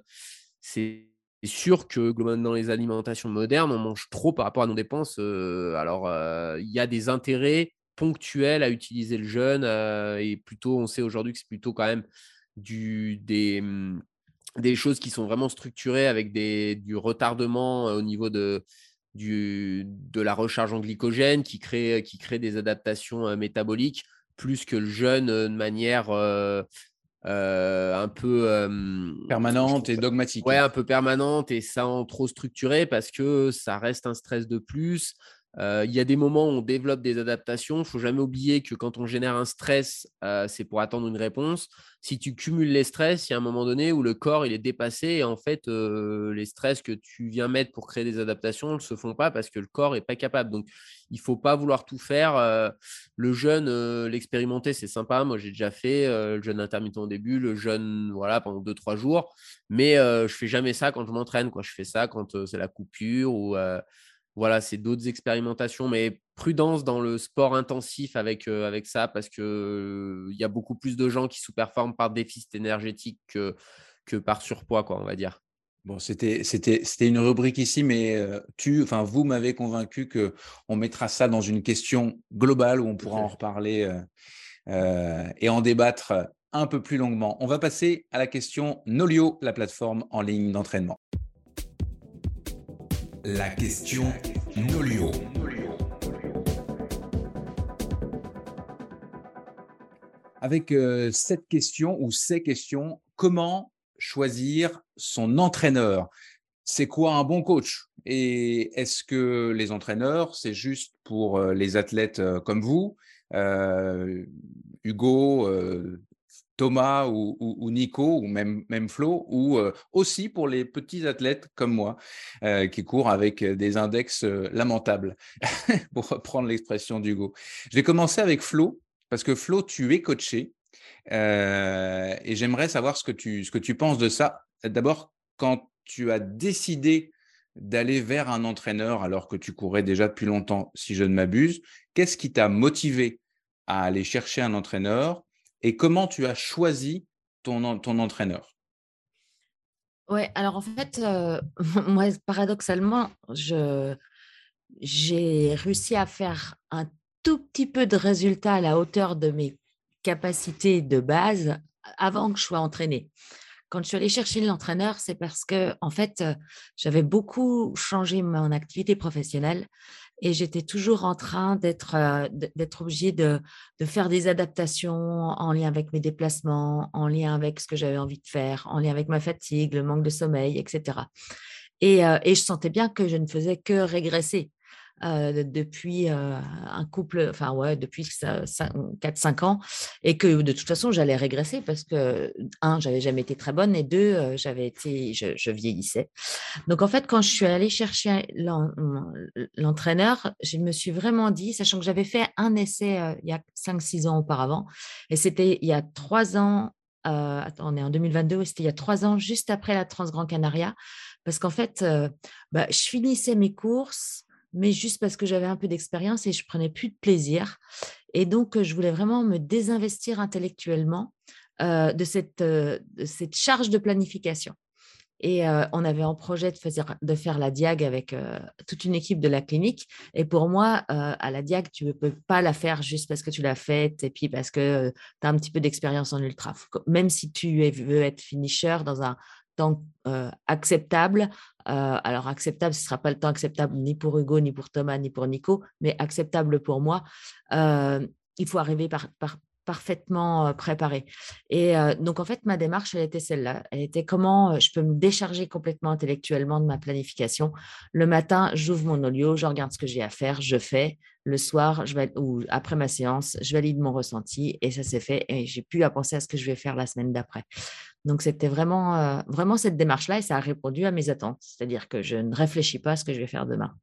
B: c'est sûr que dans les alimentations modernes, on mange trop par rapport à nos dépenses. alors, il y a des intérêts ponctuels à utiliser le jeûne et plutôt, on sait aujourd'hui que c'est plutôt quand même mmh, des choses qui sont vraiment structurées avec du retardement au niveau de, la recharge en glycogène qui crée, qui crée des adaptations métaboliques plus que le jeûne de manière un peu
A: permanente et dogmatique.
B: Ouais, un peu permanente et sans trop structuré parce que ça reste un stress de plus. Il y a des moments où on développe des adaptations. Il ne faut jamais oublier que quand on génère un stress, c'est pour attendre une réponse. Si tu cumules les stress, il y a un moment donné où le corps il est dépassé et en fait, les stress que tu viens mettre pour créer des adaptations ne se font pas parce que le corps n'est pas capable. Donc, il ne faut pas vouloir tout faire. le jeûne, l'expérimenter, c'est sympa. Moi, j'ai déjà fait le jeûne intermittent au début, le jeûne voilà, pendant 2-3 jours. Mais je ne fais jamais ça quand je m'entraîne. Je fais ça quand c'est la coupure ou voilà, c'est d'autres expérimentations, mais prudence dans le sport intensif avec, avec ça, parce qu'il il y a beaucoup plus de gens qui sous-performent par déficit énergétique que, que par surpoids, quoi, on va dire.
A: Bon, c'était une rubrique ici, mais tu, enfin, vous m'avez convaincu que on mettra ça dans une question globale où on pourra en reparler et en débattre un peu plus longuement. On va passer à la question Nolio, la plateforme en ligne d'entraînement. La question Nolio. Avec euh, cette question ou ces questions, comment choisir son entraîneur? C'est quoi un bon coach? Et est-ce que les entraîneurs, c'est juste pour euh, les athlètes euh, comme vous? Hugo, Thomas ou, Nico ou même, Flo, ou euh, aussi pour les petits athlètes comme moi euh, qui courent avec des index euh, lamentables, pour reprendre l'expression d'Hugo. Je vais commencer avec Flo, parce que Flo, tu es coaché et j'aimerais savoir ce que, tu, ce que tu penses de ça. D'abord, quand tu as décidé d'aller vers un entraîneur alors que tu courais déjà depuis longtemps, si je ne m'abuse, qu'est-ce qui t'a motivé à aller chercher un entraîneur et comment tu as choisi ton, ton entraîneur?
C: Ouais, alors en fait, euh, moi, paradoxalement, j'ai réussi à faire un tout petit peu de résultats à la hauteur de mes capacités de base avant que je sois entraînée. Quand je suis allée chercher l'entraîneur, c'est parce que, en fait, euh, j'avais beaucoup changé mon activité professionnelle et j'étais toujours en train d'être euh, d'être obligée de, faire des adaptations en lien avec mes déplacements, en lien avec ce que j'avais envie de faire, en lien avec ma fatigue, le manque de sommeil, etc. Et, euh, et je sentais bien que je ne faisais que régresser. Euh, depuis euh, un couple, enfin ouais, depuis 4-5 ans, et que de toute façon j'allais régresser parce que, un, j'avais jamais été très bonne, et deux, euh, j'avais été, je, vieillissais. Donc en fait, quand je suis allée chercher l'entraîneur, je me suis vraiment dit, sachant que j'avais fait un essai il y a 5-6 ans auparavant, et c'était il y a 3 ans, on est en 2022, c'était il y a 3 ans, juste après la Transgrand Canaria, parce qu'en fait, bah, je finissais mes courses mais juste parce que j'avais un peu d'expérience et je prenais plus de plaisir. Et donc, je voulais vraiment me désinvestir intellectuellement de, cette, cette charge de planification. Et on avait en projet de faire, de faire la diag avec toute une équipe de la clinique. Et pour moi, à la diag, tu ne peux pas la faire juste parce que tu l'as faite et puis parce que tu as un petit peu d'expérience en ultra. Même si tu veux être finisher dans un temps acceptable. alors, acceptable, ce ne sera pas le temps acceptable ni pour Hugo, ni pour Thomas, ni pour Nico, mais acceptable pour moi. il faut arriver par, parfaitement préparée. Et donc, en fait, ma démarche, elle était celle-là. Elle était comment je peux me décharger complètement intellectuellement de ma planification. Le matin, j'ouvre mon olio, je regarde ce que j'ai à faire, je fais. Le soir, je vais, ou après ma séance, je valide mon ressenti et ça s'est fait. Et j'ai pu à penser à ce que je vais faire la semaine d'après. Donc, c'était vraiment, vraiment cette démarche-là et ça a répondu à mes attentes. C'est-à-dire que je ne réfléchis pas à ce que je vais faire demain.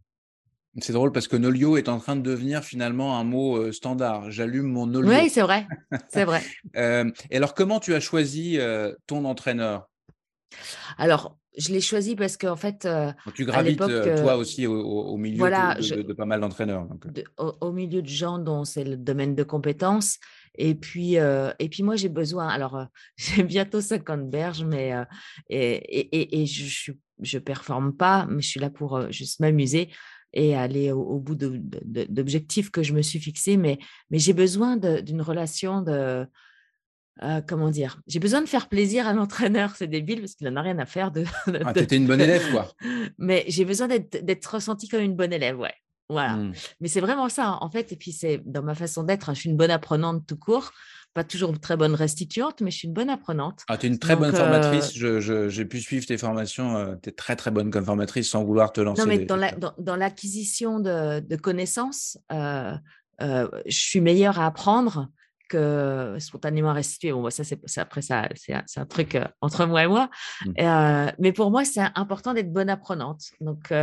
A: C'est drôle parce que Nolio est en train de devenir finalement un mot euh, standard. J'allume mon Nolio.
C: Oui, c'est vrai. C'est vrai.
A: Euh, et alors, comment tu as choisi euh, ton entraîneur?
C: Alors, je l'ai choisi parce qu'en fait.
A: tu gravites toi aussi au, milieu de, pas mal d'entraîneurs.
C: au, milieu de gens dont c'est le domaine de compétences. Et puis, et puis moi, j'ai besoin. Alors, j'ai bientôt 50 berges, mais et, et, et, je ne performe pas, mais je suis là pour juste m'amuser et aller au, bout d'objectifs que je me suis fixés, mais, mais j'ai besoin d'une relation de... Euh, comment dire J'ai besoin de faire plaisir à l'entraîneur, c'est débile parce qu'il n'en a rien à faire de.
A: ah, tu étais une bonne élève, quoi.
C: Mais j'ai besoin d'être ressentie comme une bonne élève, ouais. Voilà. Mmh. Mais c'est vraiment ça, en fait. Et puis, c'est dans ma façon d'être, hein, je suis une bonne apprenante tout court pas toujours très bonne restituante, mais je suis une bonne apprenante.
A: Ah, tu es une très bonne formatrice. Euh, j'ai pu suivre tes formations. Euh, tu es très, très bonne comme formatrice sans vouloir te lancer.
C: Non, mais dans l'acquisition de, connaissances, euh, je suis meilleure à apprendre que spontanément restituer. Bon, ça, c'est après ça, c'est un truc entre moi et moi. Mmh. mais pour moi, c'est important d'être bonne apprenante. Donc,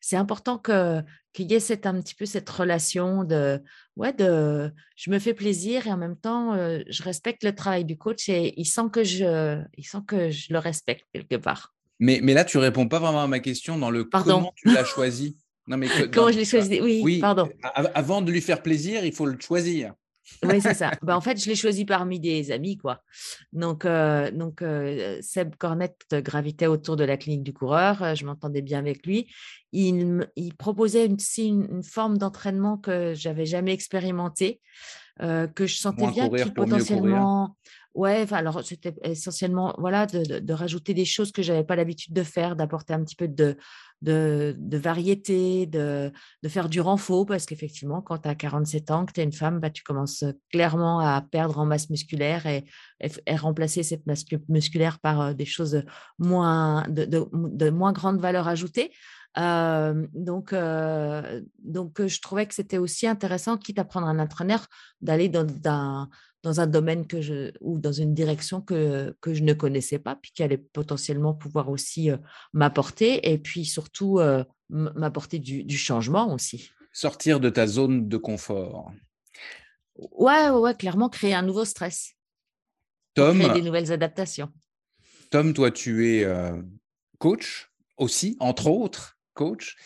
C: c'est important que qu'il y ait cette, un petit peu cette relation de, ouais, de je me fais plaisir et en même temps, je respecte le travail du coach et il sent que je, il sent que je le respecte quelque part.
A: Mais, mais là, tu réponds pas vraiment à ma question dans le comment tu l'as choisi.
C: Non, mais comment je l'ai choisi? Oui, oui, pardon.
A: Avant de lui faire plaisir, il faut le choisir.
C: Oui, c'est ça. bah, en fait, je l'ai choisi parmi des amis, quoi. Donc, euh, donc euh, Seb Cornette gravitait autour de la clinique du coureur. Euh, je m'entendais bien avec lui. Il, il proposait une, une, forme d'entraînement que j'avais jamais expérimenté, que je sentais bien qui potentiellement. Ouais, alors c'était essentiellement voilà de, rajouter des choses que j'avais pas l'habitude de faire, d'apporter un petit peu de, variété, de, faire du renfort, parce qu'effectivement, quand tu as 47 ans, que tu es une femme, bah, tu commences clairement à perdre en masse musculaire et, remplacer cette masse musculaire par des choses moins, de, moins grande valeur ajoutée. Euh, donc, euh, donc, je trouvais que c'était aussi intéressant, quitte à prendre un entraîneur, d'aller dans, dans, un domaine que je, ou dans une direction que, que je ne connaissais pas, puis qui allait potentiellement pouvoir aussi euh, m'apporter, et puis surtout euh, m'apporter du, du, changement aussi.
A: Sortir de ta zone de confort.
C: Ouais, ouais, clairement créer un nouveau stress.
A: Tom,
C: créer des nouvelles adaptations.
A: Tom, toi, tu es euh, coach aussi, entre autres, coach.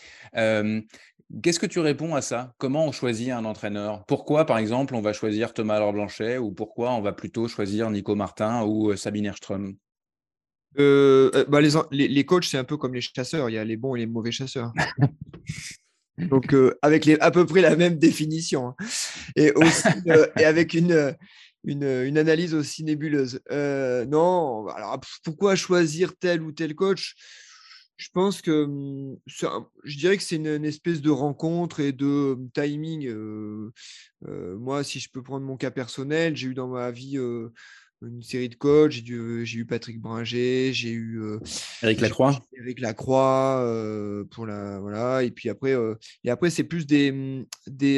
A: Qu'est-ce que tu réponds à ça? Comment on choisit un entraîneur? Pourquoi, par exemple, on va choisir Thomas Laure Blanchet ou pourquoi on va plutôt choisir Nico Martin ou euh, Sabine Erström?
E: Euh, euh, bah, les, les, coachs, c'est un peu comme les chasseurs. Il y a les bons et les mauvais chasseurs. Donc, avec les, à peu près la même définition. Hein. Et, aussi, et avec une, une, une, analyse aussi nébuleuse. non, alors pourquoi choisir tel ou tel coach? Je pense que mmh, je dirais que c'est une, espèce de rencontre et de mmh, timing. moi, si je peux prendre mon cas personnel, j'ai eu dans ma vie une série de coachs. J'ai eu Patrick Bringer, j'ai eu
A: Eric Lacroix.
E: Eric Lacroix pour la voilà. Et puis après, et après c'est plus des mmh, des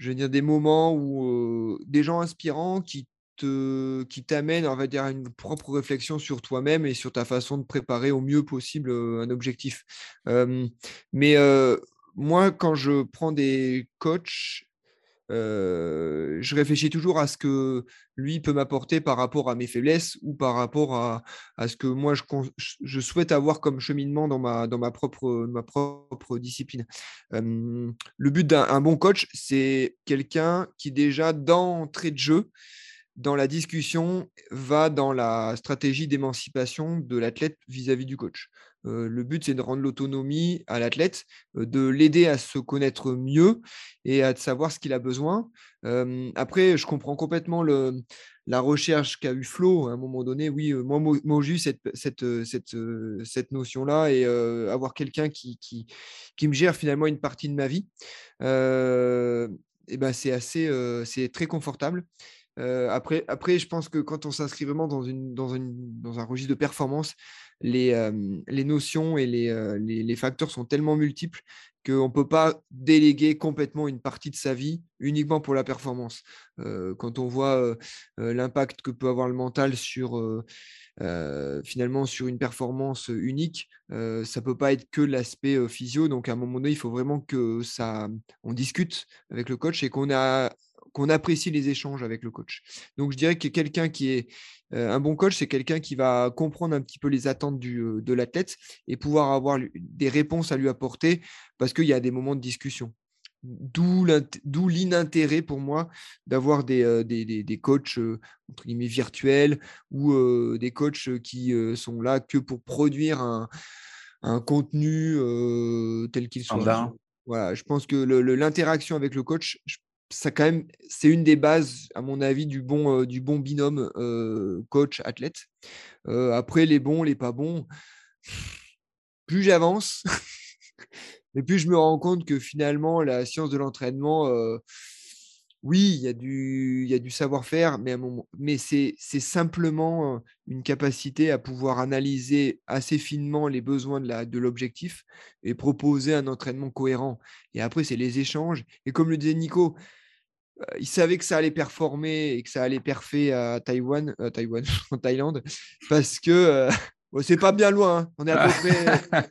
E: je veux dire des moments où des gens inspirants qui qui t'amène, on dire, à une propre réflexion sur toi-même et sur ta façon de préparer au mieux possible un objectif. mais moi, quand je prends des coachs, je réfléchis toujours à ce que lui peut m'apporter par rapport à mes faiblesses ou par rapport à, à ce que moi je, je, souhaite avoir comme cheminement dans ma, dans ma, propre, ma propre discipline. le but d'un bon coach, c'est quelqu'un qui déjà d'entrée de jeu dans la discussion va dans la stratégie d'émancipation de l'athlète vis-à-vis du coach. Euh, le but, c'est de rendre l'autonomie à l'athlète, euh, de l'aider à se connaître mieux et à savoir ce qu'il a besoin. Euh, après, je comprends complètement le, la recherche qu'a eu Flo à un moment donné. Oui, moi, moi j'ai eu cette, cette, cette, cette notion-là et avoir quelqu'un qui, qui, qui, me gère finalement une partie de ma vie et ben, c'est assez, c'est très confortable. Après, après, je pense que quand on s'inscrit vraiment dans, une, dans, une, dans un registre de performance, les, les notions et les, les, les, facteurs sont tellement multiples qu'on ne peut pas déléguer complètement une partie de sa vie uniquement pour la performance. quand on voit l'impact que peut avoir le mental sur finalement sur une performance unique, ça ne peut pas être que l'aspect physio. Donc à un moment donné, il faut vraiment que ça, on discute avec le coach et qu'on a qu'on apprécie les échanges avec le coach. Donc je dirais que quelqu'un qui est un bon coach, c'est quelqu'un qui va comprendre un petit peu les attentes du, de l'athlète et pouvoir avoir des réponses à lui apporter parce qu'il y a des moments de discussion. D'où l'inintérêt pour moi d'avoir des, des, des, coachs entre guillemets, virtuels ou des coachs qui sont là que pour produire un, un contenu tel qu'il soit. Voilà, je pense que l'interaction avec le coach, ça quand même, c'est une des bases, à mon avis, du bon, du bon binôme coach-athlète. après, les bons, les pas bons, plus j'avance, et plus je me rends compte que finalement, la science de l'entraînement, oui, il y a du, du savoir-faire, mais, mais c'est simplement une capacité à pouvoir analyser assez finement les besoins de l'objectif de et proposer un entraînement cohérent. Et après, c'est les échanges. Et comme le disait Nico, il savait que ça allait performer et que ça allait perfer à Taïwan, Taïwan en Thaïlande, parce que c'est pas bien loin, hein. on est à peu près.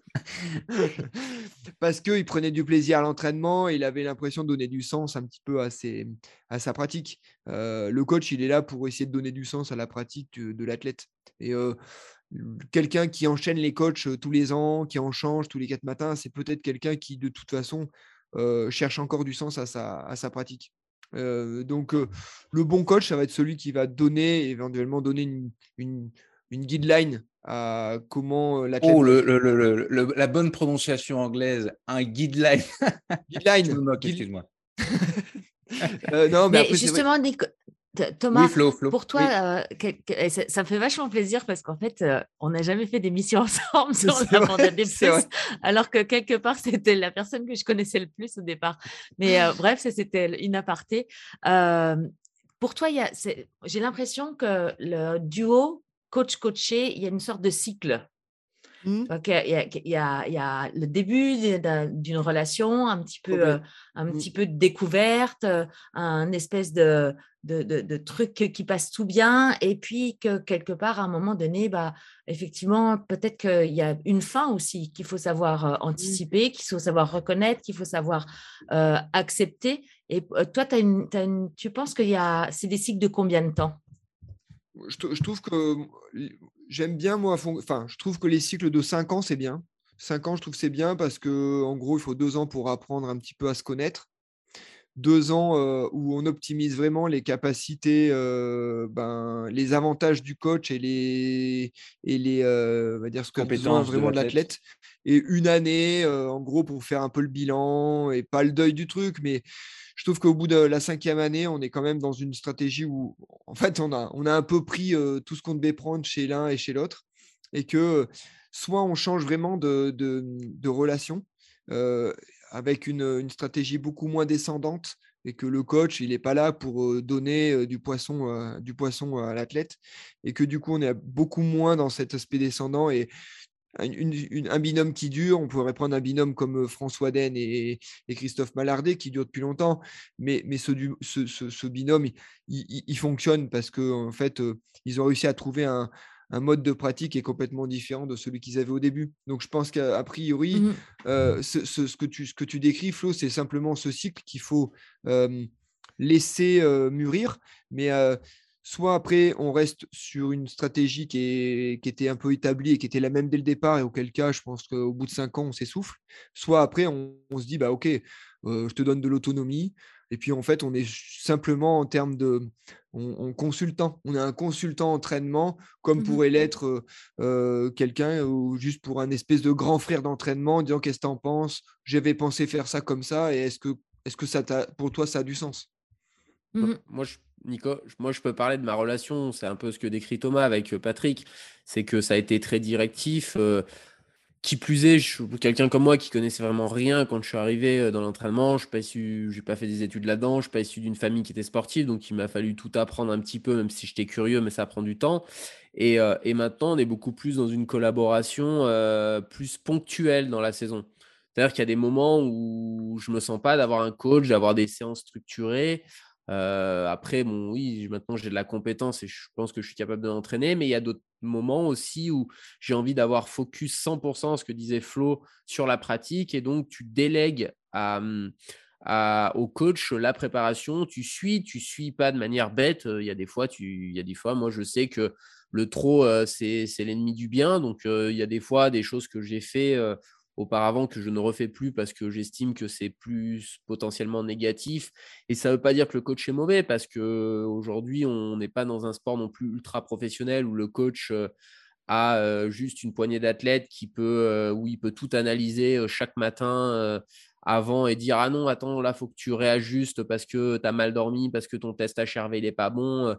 E: Parce qu'il prenait du plaisir à l'entraînement, il avait l'impression de donner du sens un petit peu à, à sa pratique. Euh, le coach, il est là pour essayer de donner du sens à la pratique de, l'athlète. Et euh, quelqu'un qui enchaîne les coachs euh, tous les ans, qui en change tous les quatre matins, c'est peut-être quelqu'un qui, de toute façon, cherche encore du sens à sa, à sa pratique. Donc, le bon coach, ça va être celui qui va donner, éventuellement donner une, une, une guideline à comment l'athlète.
A: Oh, le, la bonne prononciation anglaise, un guideline.
E: Guideline.
A: Excuse-moi.
C: euh, non, mais, justement, Thomas, pour toi, ça, me fait vachement plaisir parce qu'en fait, on n'a jamais fait d'émission ensemble sur la des plus, alors que quelque part, c'était la personne que je connaissais le plus au départ. Mais bref, c'était une aparté. pour toi, j'ai l'impression que le duo coach-coaché, il y a une sorte de cycle. Mmh. il, y a, le début d'une relation, un petit peu, euh, un mmh. petit peu de découverte, euh, un espèce de, de, truc qui passe tout bien, et puis que quelque part, à un moment donné, bah, effectivement, peut-être qu'il y a une fin aussi qu'il faut savoir euh, mmh. anticiper, qu'il faut savoir reconnaître, qu'il faut savoir accepter. Et toi, tu penses que c'est des cycles de combien de temps?
E: Je, trouve que j'aime bien, moi, enfin, je trouve que les cycles de 5 ans, c'est bien. 5 ans, je trouve que c'est bien parce que en gros, il faut 2 ans pour apprendre un petit peu à se connaître. 2 ans où on optimise vraiment les capacités, ben, les avantages du coach et les, et les on va dire ce que besoin vraiment de l'athlète. Et une année, en gros, pour faire un peu le bilan et pas le deuil du truc, mais je trouve qu'au bout de la cinquième année, on est quand même dans une stratégie où, en fait, on a, on a un peu pris euh, tout ce qu'on devait prendre chez l'un et chez l'autre, et que soit on change vraiment de, de, relation euh, avec une, stratégie beaucoup moins descendante, et que le coach, il n'est pas là pour euh, donner du poisson, du poisson à l'athlète, et que du coup, on est beaucoup moins dans cet aspect descendant, et un binôme qui dure. On pourrait prendre un binôme comme François Den et, Christophe Mallardet qui dure depuis longtemps, mais, mais ce, ce, binôme, il, fonctionne parce qu'en en fait, ils ont réussi à trouver un, mode de pratique qui est complètement différent de celui qu'ils avaient au début. Donc je pense qu'a priori, mmh ce, que tu, ce que tu décris, Flo, c'est simplement ce cycle qu'il faut laisser mûrir, mais soit après on reste sur une stratégie qui, était un peu établie et qui était la même dès le départ, et auquel cas je pense qu'au bout de cinq ans on s'essouffle, soit après on, se dit bah ok, euh, je te donne de l'autonomie, et puis en fait on est simplement en termes de on, consultant, on est un consultant entraînement comme mmh pourrait l'être euh, euh, quelqu'un ou juste pour un espèce de grand frère d'entraînement en disant qu'est-ce que tu en penses, j'avais pensé faire ça comme ça, et est-ce que, est-ce que ça pour toi ça a du sens?
B: Mmh Moi je Nico, moi je peux parler de ma relation, c'est un peu ce que décrit Thomas avec euh, Patrick, c'est que ça a été très directif. Euh, qui plus est, je suis quelqu'un comme moi qui connaissait vraiment rien quand je suis arrivé euh, dans l'entraînement. Je n'ai pas, pas fait des études là-dedans. Je ne suis pas issu d'une famille qui était sportive. Donc, il m'a fallu tout apprendre un petit peu, même si j'étais curieux, mais ça prend du temps. Et, euh, maintenant, on est beaucoup plus dans une collaboration plus ponctuelle dans la saison. C'est-à-dire qu'il y a des moments où je ne me sens pas d'avoir un coach, d'avoir des séances structurées. Après, bon, oui, maintenant j'ai de la compétence et je pense que je suis capable de l'entraîner, mais il y a d'autres moments aussi où j'ai envie d'avoir focus 100% ce que disait Flo sur la pratique et donc tu délègues mmh, au coach la préparation, tu suis, tu suis pas de manière bête. Il y a des fois, tu, il y a des fois, moi je sais que le trop c'est l'ennemi du bien, donc il y a des fois des choses que j'ai fait auparavant que je ne refais plus parce que j'estime que c'est plus potentiellement négatif. Et ça ne veut pas dire que le coach est mauvais parce qu'aujourd'hui, on n'est pas dans un sport non plus ultra professionnel où le coach euh, a euh, juste une poignée d'athlètes qui peut, euh, où il peut tout analyser chaque matin avant et dire ah non attends là faut que tu réajustes parce que tu as mal dormi parce que ton test HRV n'est pas bon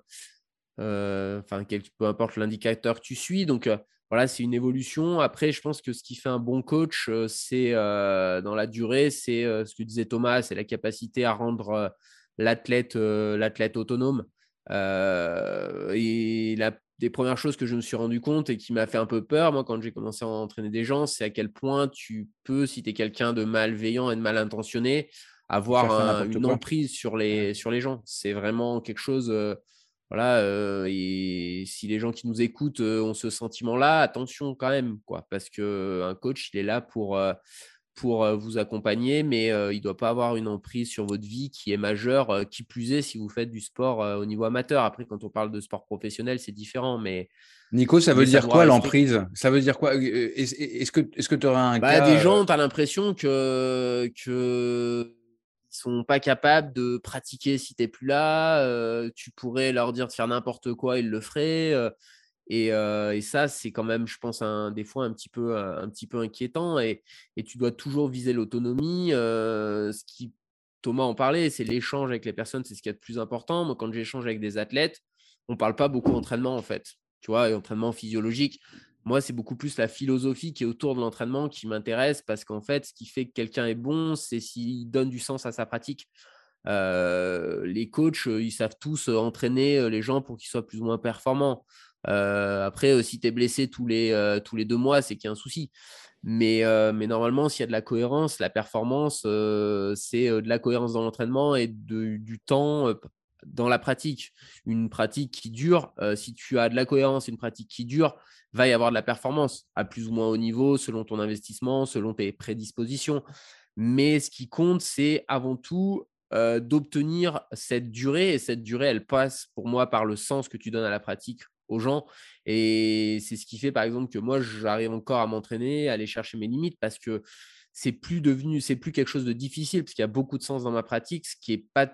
B: enfin peu importe l'indicateur que tu suis donc voilà, c'est une évolution. Après, je pense que ce qui fait un bon coach, euh, c'est euh, dans la durée, c'est euh, ce que disait Thomas, c'est la capacité à rendre l'athlète l'athlète autonome. et la, des premières choses que je me suis rendu compte et qui m'a fait un peu peur, moi, quand j'ai commencé à entraîner des gens, c'est à quel point tu peux, si tu es quelqu'un de malveillant et de mal intentionné, avoir une emprise sur les, sur les gens. C'est vraiment quelque chose voilà, et si les gens qui nous écoutent ont ce sentiment-là, attention quand même, quoi, parce qu'un coach, il est là pour, pour vous accompagner, mais il ne doit pas avoir une emprise sur votre vie qui est majeure, qui plus est si vous faites du sport au niveau amateur. Après, quand on parle de sport professionnel, c'est différent, mais.
A: Nico, ça veut dire quoi l'emprise? Ça veut dire quoi? Est-ce que tu est aurais un
B: bah, Des gens, tu as l'impression que, que sont pas capables de pratiquer si tu n'es plus là. tu pourrais leur dire de faire n'importe quoi, ils le feraient. Et, ça, c'est quand même, je pense, un, des fois un petit peu, un, petit peu inquiétant. Et, tu dois toujours viser l'autonomie. ce qui, Thomas en parlait, c'est l'échange avec les personnes, c'est ce qui est le plus important. Moi, quand j'échange avec des athlètes, on parle pas beaucoup d'entraînement, en fait. Tu vois, entraînement physiologique. Moi, c'est beaucoup plus la philosophie qui est autour de l'entraînement qui m'intéresse parce qu'en fait, ce qui fait que quelqu'un est bon, c'est s'il donne du sens à sa pratique. Euh, les coachs, euh, ils savent tous euh, entraîner les gens pour qu'ils soient plus ou moins performants. après, si tu es blessé tous les, deux mois, c'est qu'il y a un souci. Mais, mais normalement, s'il y a de la cohérence, la performance, c'est de la cohérence dans l'entraînement et du temps dans la pratique. Une pratique qui dure, si tu as de la cohérence, une pratique qui dure, va y avoir de la performance à plus ou moins haut niveau selon ton investissement, selon tes prédispositions. Mais ce qui compte, c'est avant tout euh, d'obtenir cette durée. Et cette durée, elle passe pour moi par le sens que tu donnes à la pratique aux gens. Et c'est ce qui fait, par exemple, que moi, j'arrive encore à m'entraîner, à aller chercher mes limites parce que c'est plus devenu, c'est plus quelque chose de difficile parce qu'il y a beaucoup de sens dans ma pratique, ce qui n'est pas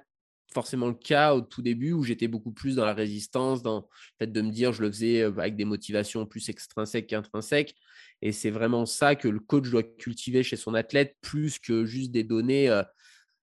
B: forcément le cas au tout début où j'étais beaucoup plus dans la résistance, dans le fait de me dire je le faisais euh, avec des motivations plus extrinsèques qu'intrinsèques. Et c'est vraiment ça que le coach doit cultiver chez son athlète plus que juste des données euh,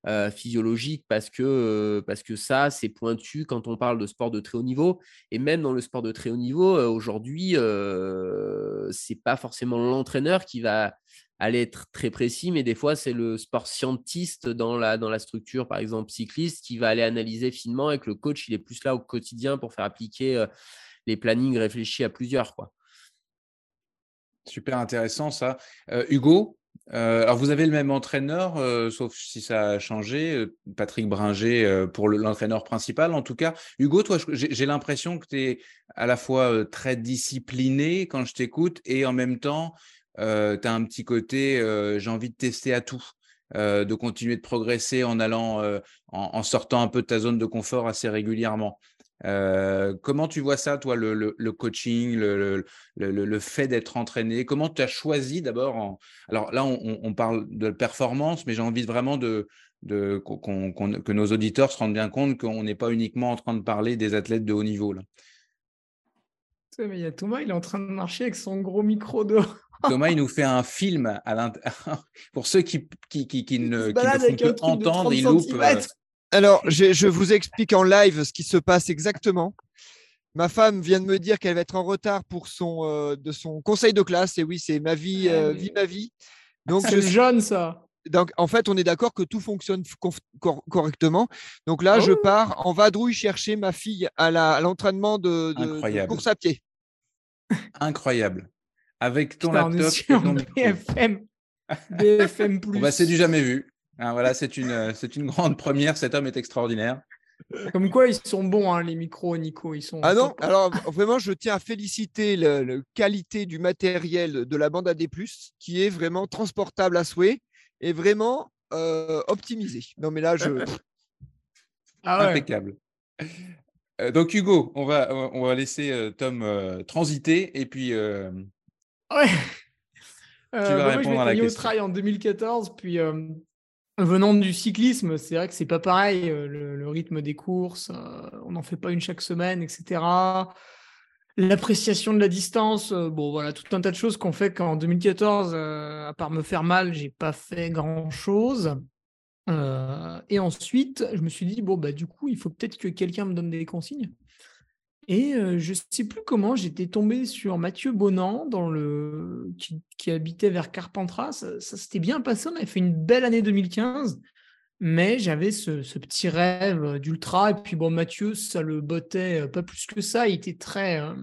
B: euh, physiologiques parce que, parce que ça, c'est pointu quand on parle de sport de très haut niveau. Et même dans le sport de très haut niveau, aujourd'hui, ce n'est pas forcément l'entraîneur qui va aller être très précis, mais des fois, c'est le sport scientiste dans la, dans la structure, par exemple cycliste, qui va aller analyser finement et que le coach, il est plus là au quotidien pour faire appliquer euh, les plannings réfléchis à plusieurs. Quoi.
A: Super intéressant ça. Euh, Hugo, euh, alors vous avez le même entraîneur, sauf si ça a changé, Patrick Bringer pour l'entraîneur principal en tout cas. Hugo, toi, j'ai l'impression que tu es à la fois très discipliné quand je t'écoute et en même temps tu as un petit côté, j'ai envie de tester à tout, de continuer de progresser en allant, en, sortant un peu de ta zone de confort assez régulièrement. comment tu vois ça, toi, le, coaching, le, fait d'être entraîné? Comment tu as choisi d'abord Alors là, on, parle de performance, mais j'ai envie vraiment de que nos auditeurs se rendent bien compte qu'on n'est pas uniquement en train de parler des athlètes de haut niveau. Là.
D: Mais il y a Thomas, il est en train de marcher avec son gros micro dehors.
A: Thomas, il nous fait un film à pour ceux qui, qui, qui, ne, qui ne font que entendre, il loupe.
E: Euh, Alors, je, je, vous explique en live ce qui se passe exactement. Ma femme vient de me dire qu'elle va être en retard pour son, euh, de son conseil de classe. Et oui, c'est ma vie,
D: Ah
E: euh,
D: oui.
E: vie ma vie. Donc,
D: C'est
E: je-
D: jeune, ça.
E: donc, en fait, on est d'accord que tout fonctionne conf- cor- correctement. Donc là, je
D: Oh.
E: pars en vadrouille chercher ma fille à la- à l'entraînement de, de- de
A: Incroyable.
E: course à pied.
A: Incroyable. Avec ton
D: Putain, on est
A: laptop et ton.
D: BFM. BFM
A: Bon, bah, c'est du jamais vu. Hein, voilà, c'est une, euh, c'est une grande première. Cet homme est extraordinaire.
D: Comme quoi, ils sont bons, hein, les micros, Nico. Ils sont
E: Ah non,
D: top.
E: alors vraiment, je tiens à féliciter la qualité du matériel de la bande AD+, qui est vraiment transportable à souhait et vraiment euh, optimisé. Non, mais là, je...
D: Ah ouais.
A: Impeccable. Euh, donc Hugo, on va, on va laisser euh, Tom euh, transiter et puis euh,
D: Ouais.
A: vas
D: Euh, bah, moi, je
A: répondre à la
D: mis au
A: question.
D: trail en 2014, puis euh, venant du cyclisme, c'est vrai que c'est pas pareil, euh, le, le rythme des courses, on n'en fait pas une chaque semaine, etc. L'appréciation de la distance, bon voilà, tout un tas de choses qu'on fait qu'en 2014, euh, à part me faire mal, j'ai pas fait grand-chose. Euh, et ensuite, je me suis dit, bon, bah, du coup, il faut peut-être que quelqu'un me donne des consignes. Et euh, je sais plus comment, j'étais tombé sur Mathieu Bonan, dans le... qui, habitait vers Carpentras. Ça, ça s'était bien passé, on avait fait une belle année 2015, mais j'avais ce, petit rêve d'ultra. Et puis, bon, Mathieu, ça le bottait euh, pas plus que ça. Il était très, euh,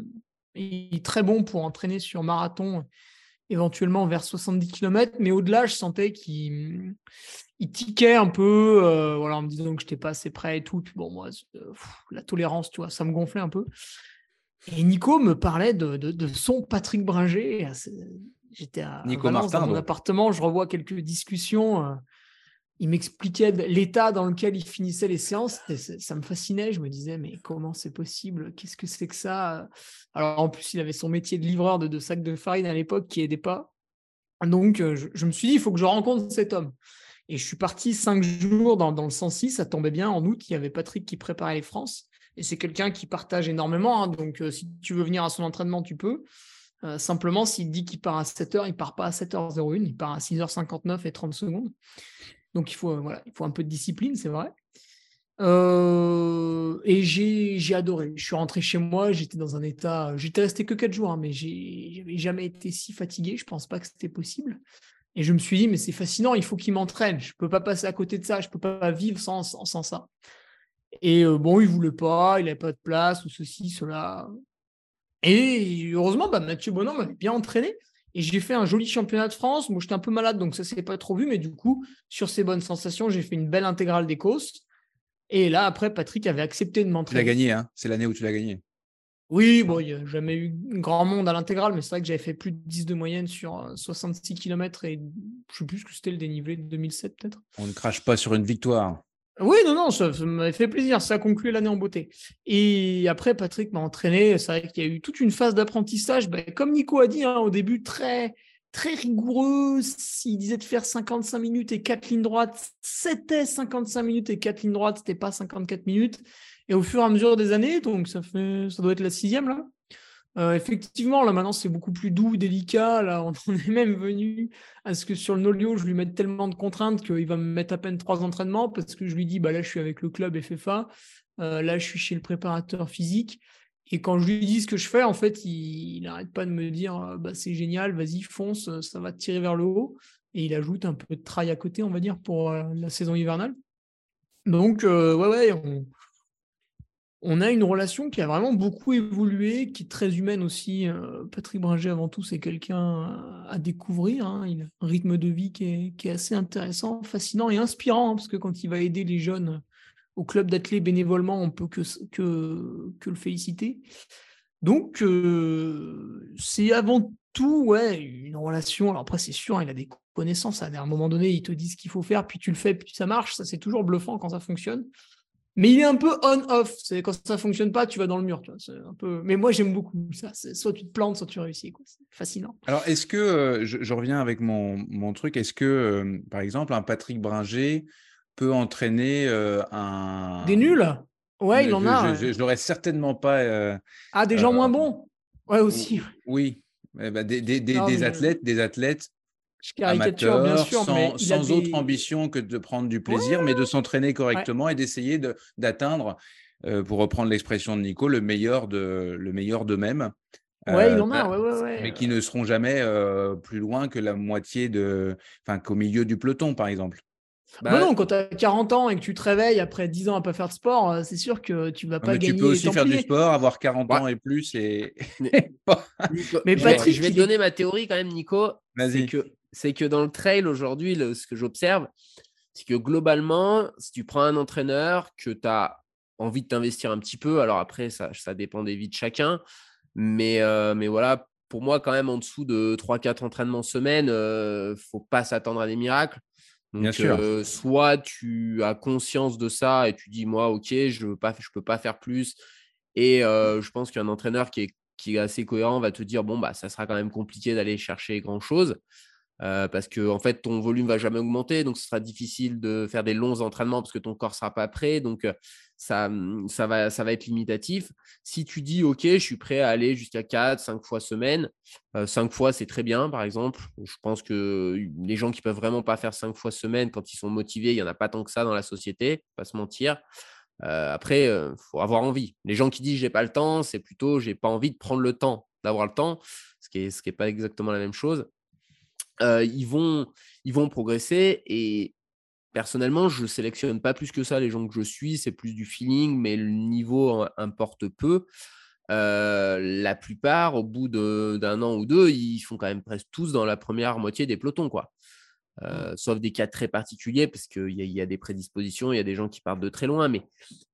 D: il très bon pour entraîner sur marathon, éventuellement vers 70 km, mais au-delà, je sentais qu'il il tiquait un peu, euh, voilà, en me disant que je n'étais pas assez prêt et tout. Puis bon, moi, euh, pff, la tolérance, tu vois, ça me gonflait un peu. Et Nico me parlait de, de- de son Patrick Bringer. J'étais à
A: Nico
D: Valence,
A: Martin,
D: dans mon
A: donc.
D: appartement, je revois quelques discussions. Il m'expliquait l'état dans lequel il finissait les séances. ça me fascinait. Je me disais, mais comment c'est possible? Qu'est-ce que c'est que ça? Alors, en plus, il avait son métier de livreur de, sacs de farine à l'époque qui aidait pas. Donc, euh, je, me suis dit, il faut que je rencontre cet homme. Et je suis parti cinq jours dans, dans le 106. Ça tombait bien. En août, il y avait Patrick qui préparait les France. Et c'est quelqu'un qui partage énormément. hein. Donc, euh, si tu veux venir à son entraînement, tu peux. Euh, simplement, s'il dit qu'il part à 7h, il part pas à 7h01, il part à 6h59 et 30 secondes. Donc, il faut, euh, voilà, il faut un peu de discipline, c'est vrai. Euh, et j'ai adoré. Je suis rentré chez moi, j'étais dans un état. J'étais resté que 4 jours, hein, mais j'avais jamais été si fatigué. Je pense pas que c'était possible. Et je me suis dit, mais c'est fascinant, il faut qu'il m'entraîne. Je peux pas passer à côté de ça, je peux pas vivre sans, sans, sans ça. Et euh, bon, il voulait pas, il avait pas de place, ou ceci, cela. Et heureusement, bah, Mathieu Bonan m'avait bien entraîné. Et j'ai fait un joli championnat de France. Moi, j'étais un peu malade, donc ça s'est pas trop vu. Mais du coup, sur ces bonnes sensations, j'ai fait une belle intégrale des courses. Et là, après, Patrick avait accepté de
A: tu l'as
D: m'entraîner.
A: gagné. Hein c'est l'année où tu l'as gagné.
D: Oui, bon, il n'y a jamais eu grand monde à l'intégrale, mais c'est vrai que j'avais fait plus de 10 de moyenne sur euh, 66 km et je sais plus ce que c'était le dénivelé de 2007 peut-être.
A: On ne crache pas sur une victoire.
D: Oui, non, non, ça, ça m'avait fait plaisir. Ça a conclu l'année en beauté. Et après, Patrick m'a entraîné. C'est vrai qu'il y a eu toute une phase d'apprentissage. Ben, comme Nico a dit hein, au début, très, rigoureux. S'il disait de faire 55 minutes et 4 lignes droites, c'était 55 minutes et 4 lignes droites, c'était pas 54 minutes. Et au fur et à mesure des années, donc ça ça doit être la sixième là. Euh, effectivement, là maintenant c'est beaucoup plus doux, délicat. Là, on est même venu à ce que sur le Nolio, je lui mette tellement de contraintes qu'il va me mettre à peine trois entraînements parce que je lui dis bah là je suis avec le club FFA, euh, là je suis chez le préparateur physique. Et quand je lui dis ce que je fais, en fait, il n'arrête pas de me dire euh, bah, c'est génial, vas-y, fonce, ça va te tirer vers le haut. Et il ajoute un peu de trail à côté, on va dire, pour la saison hivernale. Donc, ouais, ouais, on a une relation qui a vraiment beaucoup évolué, qui est très humaine aussi. Euh, Patrick Bringer, avant tout, c'est quelqu'un à découvrir. hein. Il a un rythme de vie qui est, assez intéressant, fascinant et inspirant, hein, parce que quand il va aider les jeunes au club d'athlètes bénévolement, on peut que, le féliciter. Donc, euh, c'est avant tout une relation. Alors après, c'est sûr, hein, il a des connaissances. À un moment donné, il te dit ce qu'il faut faire, puis tu le fais, puis ça marche. C'est toujours bluffant quand ça fonctionne. Mais il est un peu on-off. C'est quand ça fonctionne pas, tu vas dans le mur. Tu vois. C'est un peu. Mais moi, j'aime beaucoup ça. C'est soit tu te plantes, soit tu réussis. quoi. C'est fascinant.
A: Alors, est-ce que, euh, je, je reviens avec mon, mon truc, est-ce que, euh, par exemple, un Patrick Bringer peut entraîner euh, un...
D: Des nuls? Ouais, il en a.
A: Je, l'aurais certainement pas...
D: Ah, des gens moins bons? Ouais, aussi.
A: Oui, Eh ben, des, des, des,
D: Non,
A: des
D: mais-
A: athlètes, des athlètes
D: Je caricature, bien
A: amateurs,
D: sûr,
A: sans,
D: mais il a
A: sans
D: des-
A: autre ambition que de prendre du plaisir, mais de s'entraîner correctement et d'essayer de- d'atteindre euh, pour reprendre l'expression de Nico, le meilleur de le meilleur d'eux-mêmes.
D: Ouais, il en
A: bah,
D: a, ouais, ouais, ouais.
A: mais qui ne seront jamais plus loin que la moitié de, enfin qu'au milieu du peloton, par exemple.
D: Bah, non, quand tu as 40 ans et que tu te réveilles après 10 ans à pas faire de sport, c'est sûr que tu vas pas
A: mais
D: gagner.
A: Tu peux aussi faire du sport, avoir 40 ans et plus. Et...
B: mais Patrick, je vais te donner ma théorie quand même, Nico. C'est que, c'est que dans le trail aujourd'hui, ce que j'observe, c'est que globalement, si tu prends un entraîneur que tu as envie de t'investir un petit peu, alors après, ça, ça dépend des vies de chacun, mais, euh, mais voilà, pour moi, quand même, en dessous de 3-4 entraînements semaine, il euh, ne faut pas s'attendre à des miracles.
A: Bien sûr.
B: Euh, soit tu as conscience de ça et tu dis, moi, ok, je ne peux pas faire plus. Et je pense qu'un entraîneur qui est, qui est assez cohérent va te dire, bon, bah, ça sera quand même compliqué d'aller chercher grand-chose. Euh, parce que en fait ton volume va jamais augmenter, donc ce sera difficile de faire des longs entraînements parce que ton corps sera pas prêt, donc euh, ça, mmh, ça, va, ça va être limitatif. Si tu dis ok, je suis prêt à aller jusqu'à 4, 5 fois semaine, 5 euh, fois c'est très bien par exemple. Je pense que les gens qui peuvent vraiment pas faire 5 fois semaine quand ils sont motivés, il y en a pas tant que ça dans la société, pas se mentir. après, il faut avoir envie. Les gens qui disent j'ai pas le temps, c'est plutôt j'ai pas envie de prendre le temps d'avoir le temps, ce qui est, ce qui est pas exactement la même chose ils, vont, ils vont progresser. Et personnellement, je ne sélectionne pas plus que ça les gens que je suis. C'est plus du feeling, mais le niveau importe peu. la plupart, au bout d'un an ou deux, ils font quand même presque tous dans la première moitié des pelotons. quoi. Mmh. sauf des cas très particuliers, parce qu'il y, y, a des prédispositions, il y a des gens qui partent de très loin. Mais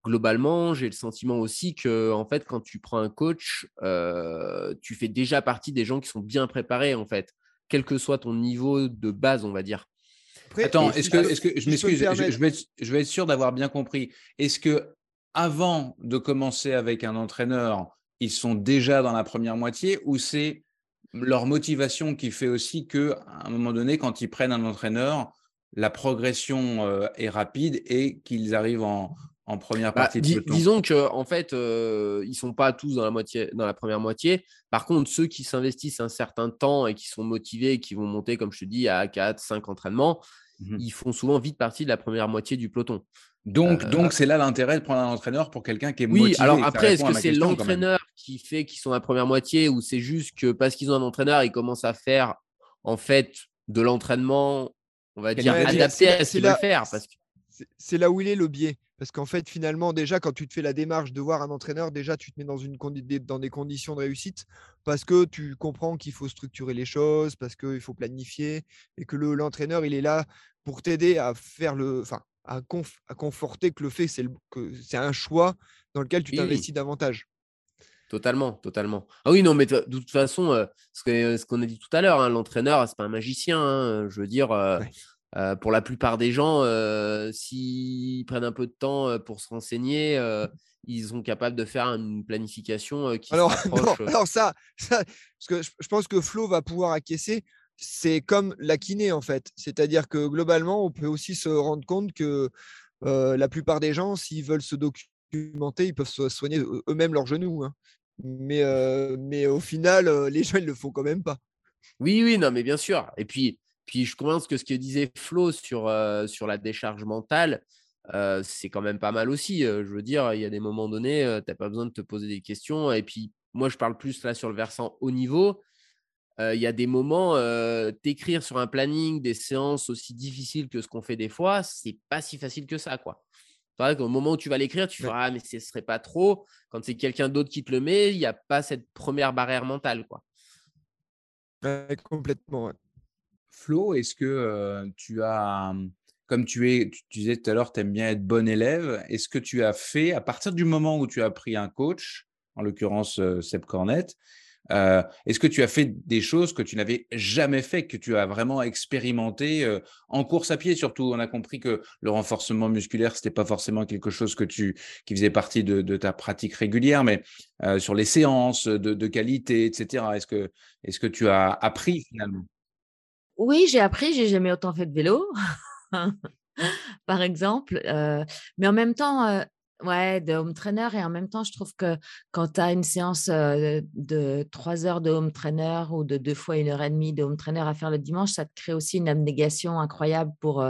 B: globalement, j'ai le sentiment aussi que, en fait, quand tu prends un coach, tu fais déjà partie des gens qui sont bien préparés, en fait quel que soit ton niveau de base, on va dire.
A: Attends, est-ce que, est que, je m'excuse, je, vais être, je vais être sûr d'avoir bien compris. Est-ce que avant de commencer avec un entraîneur, ils sont déjà dans la première moitié ou c'est leur motivation qui fait aussi que à un moment donné, quand ils prennent un entraîneur, la progression euh, est rapide et qu'ils arrivent en, en première bah, partie de
B: Disons que en fait, euh, ils sont pas tous dans la moitié, dans la première moitié. Par contre, ceux qui s'investissent un certain temps et qui sont motivés, et qui vont monter, comme je te dis, à 4, 5 entraînements, mmh ils font souvent vite partie de la première moitié du peloton.
A: Donc, euh, donc c'est là l'intérêt de prendre un entraîneur pour quelqu'un qui est motivé.
B: Oui, alors après, est-ce que c'est l'entraîneur qui fait qu'ils sont à la première moitié ou c'est juste que parce qu'ils ont un entraîneur, ils commencent à faire en fait de l'entraînement, on va dire, adapté à ce qu'ils veulent faire? Parce que...
E: C'est là où il est le biais. Parce qu'en fait, finalement, déjà, quand tu te fais la démarche de voir un entraîneur, déjà, tu te mets dans, une dans des conditions de réussite parce que tu comprends qu'il faut structurer les choses, parce qu'il faut planifier et que l'entraîneur, il est là pour t'aider à faire le. Enfin, à, à, conforter que le fait c'est que c'est un choix dans lequel tu t'investis davantage.
B: Totalement, totalement. Ah oui, non, mais de toute façon, euh, ce qu'on a dit tout à l'heure, hein, l'entraîneur, c'est pas un magicien. Hein, je veux dire, euh, euh, pour la plupart des gens, euh, s'ils prennent un peu de temps euh, pour se renseigner, ils sont capables de faire une planification qui
E: alors, alors ça, ça, parce que je pense que Flo va pouvoir acquiescer. C'est comme la kiné en fait. C'est-à-dire que globalement, on peut aussi se rendre compte que la plupart des gens, s'ils veulent se documenter, ils peuvent se soigner eux-mêmes leurs genoux. Hein. Mais, mais au final, les gens, ils le font quand même pas.
B: Oui, oui, non, mais bien sûr. Et puis, puis je pense que ce que disait Flo sur, euh, sur la décharge mentale, euh, c'est quand même pas mal aussi. Euh, je veux dire, il y a des moments donnés, tu n'as pas besoin de te poser des questions. Et puis, moi, je parle plus là sur le versant haut niveau. Il y a des moments, t'écrire sur un planning des séances aussi difficiles que ce qu'on fait des fois, c'est pas si facile que ça, quoi. Au moment où tu vas l'écrire, tu feras ah mais ce serait pas trop. Quand c'est quelqu'un d'autre qui te le met, il n'y a pas cette première barrière mentale, quoi.
E: complètement.
A: Flo, est-ce que tu as, comme tu es, tu disais tout à l'heure, tu bien être bon élève, est-ce que tu as fait, à partir du moment où tu as pris un coach, en l'occurrence Seb Cornet, est-ce que tu as fait des choses que tu n'avais jamais fait, que tu as vraiment expérimenté en course à pied surtout? On a compris que le renforcement musculaire, ce n'était pas forcément quelque chose que tu, qui faisait partie de, ta pratique régulière, mais sur les séances de, qualité, etc. Est-ce que tu as appris finalement?
C: Oui, j'ai appris, j'ai jamais autant fait de vélo, par exemple. mais en même temps, Ouais, de home trainer. Et en même temps, je trouve que quand tu as une séance de trois heures de home trainer ou de deux fois une heure et demie de home trainer à faire le dimanche, ça te crée aussi une abnégation incroyable pour.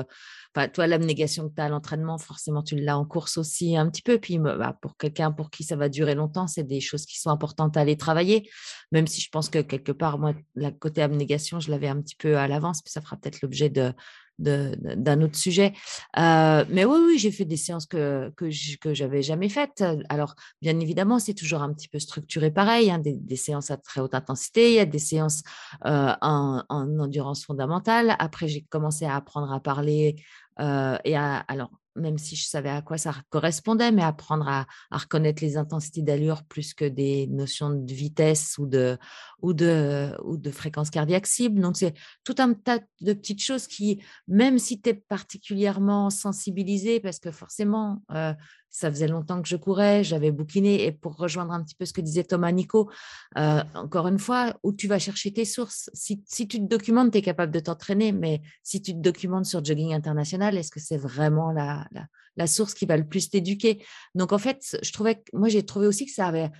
C: Toi, l'abnégation que tu as à l'entraînement, forcément, tu l'as en course aussi un petit peu. Puis, bah, pour quelqu'un pour qui ça va durer longtemps, c'est des choses qui sont importantes à aller travailler. Même si je pense que quelque part, moi, la côté abnégation, je l'avais un petit peu à l'avance. Puis ça fera peut-être l'objet de, d'un autre sujet. Euh, mais oui, oui, j'ai fait des séances que, que, j'avais jamais faites. Alors, bien évidemment, c'est toujours un petit peu structuré pareil, hein, des, séances à très haute intensité, il y a des séances euh, en, en, endurance fondamentale. Après, j'ai commencé à apprendre à parler euh, et à, alors, même si je savais à quoi ça correspondait, mais apprendre à, reconnaître les intensités d'allure plus que des notions de vitesse ou de, ou de, ou de fréquence cardiaque cible. Donc, c'est tout un tas de petites choses qui, même si tu es particulièrement sensibilisé, parce que forcément, euh, ça faisait longtemps que je courais, j'avais bouquiné. Et pour rejoindre un petit peu ce que disait Thomas Nico, euh, encore une fois, où tu vas chercher tes sources. Si, tu te documentes, tu es capable de t'entraîner, mais si tu te documentes sur Jogging International, est-ce que c'est vraiment la, la, source qui va le plus t'éduquer? Donc, en fait, je trouvais, moi, j'ai trouvé aussi que ça avait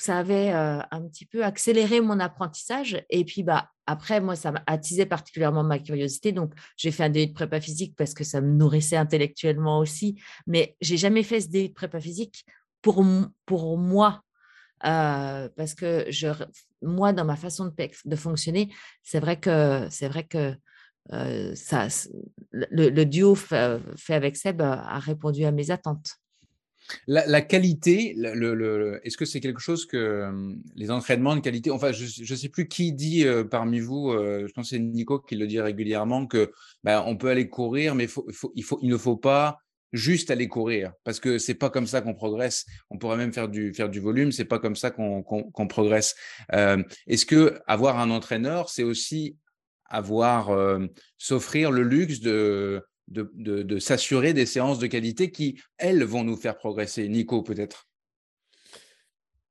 C: ça avait euh, un petit peu accéléré mon apprentissage. Et puis, bah, après, moi, ça attisé particulièrement ma curiosité. Donc, j'ai fait un DU de prépa physique parce que ça me nourrissait intellectuellement aussi. Mais j'ai jamais fait ce DU de prépa physique pour, pour moi. Euh, parce que je, moi, dans ma façon de, de fonctionner, c'est vrai que, c'est vrai que euh, ça, le, duo fait, fait avec Seb a répondu à mes attentes.
A: La, qualité, est-ce que c'est quelque chose que les entraînements de qualité, enfin, je ne sais plus qui dit parmi vous, je pense que c'est Nico qui le dit régulièrement, que ben, on peut aller courir, mais il ne faut pas juste aller courir, parce que c'est pas comme ça qu'on progresse. On pourrait même faire du, faire du volume, c'est pas comme ça qu'on progresse. est-ce que avoir un entraîneur, c'est aussi avoir s'offrir le luxe de de, s'assurer des séances de qualité qui, elles, vont nous faire progresser. Nico, peut-être?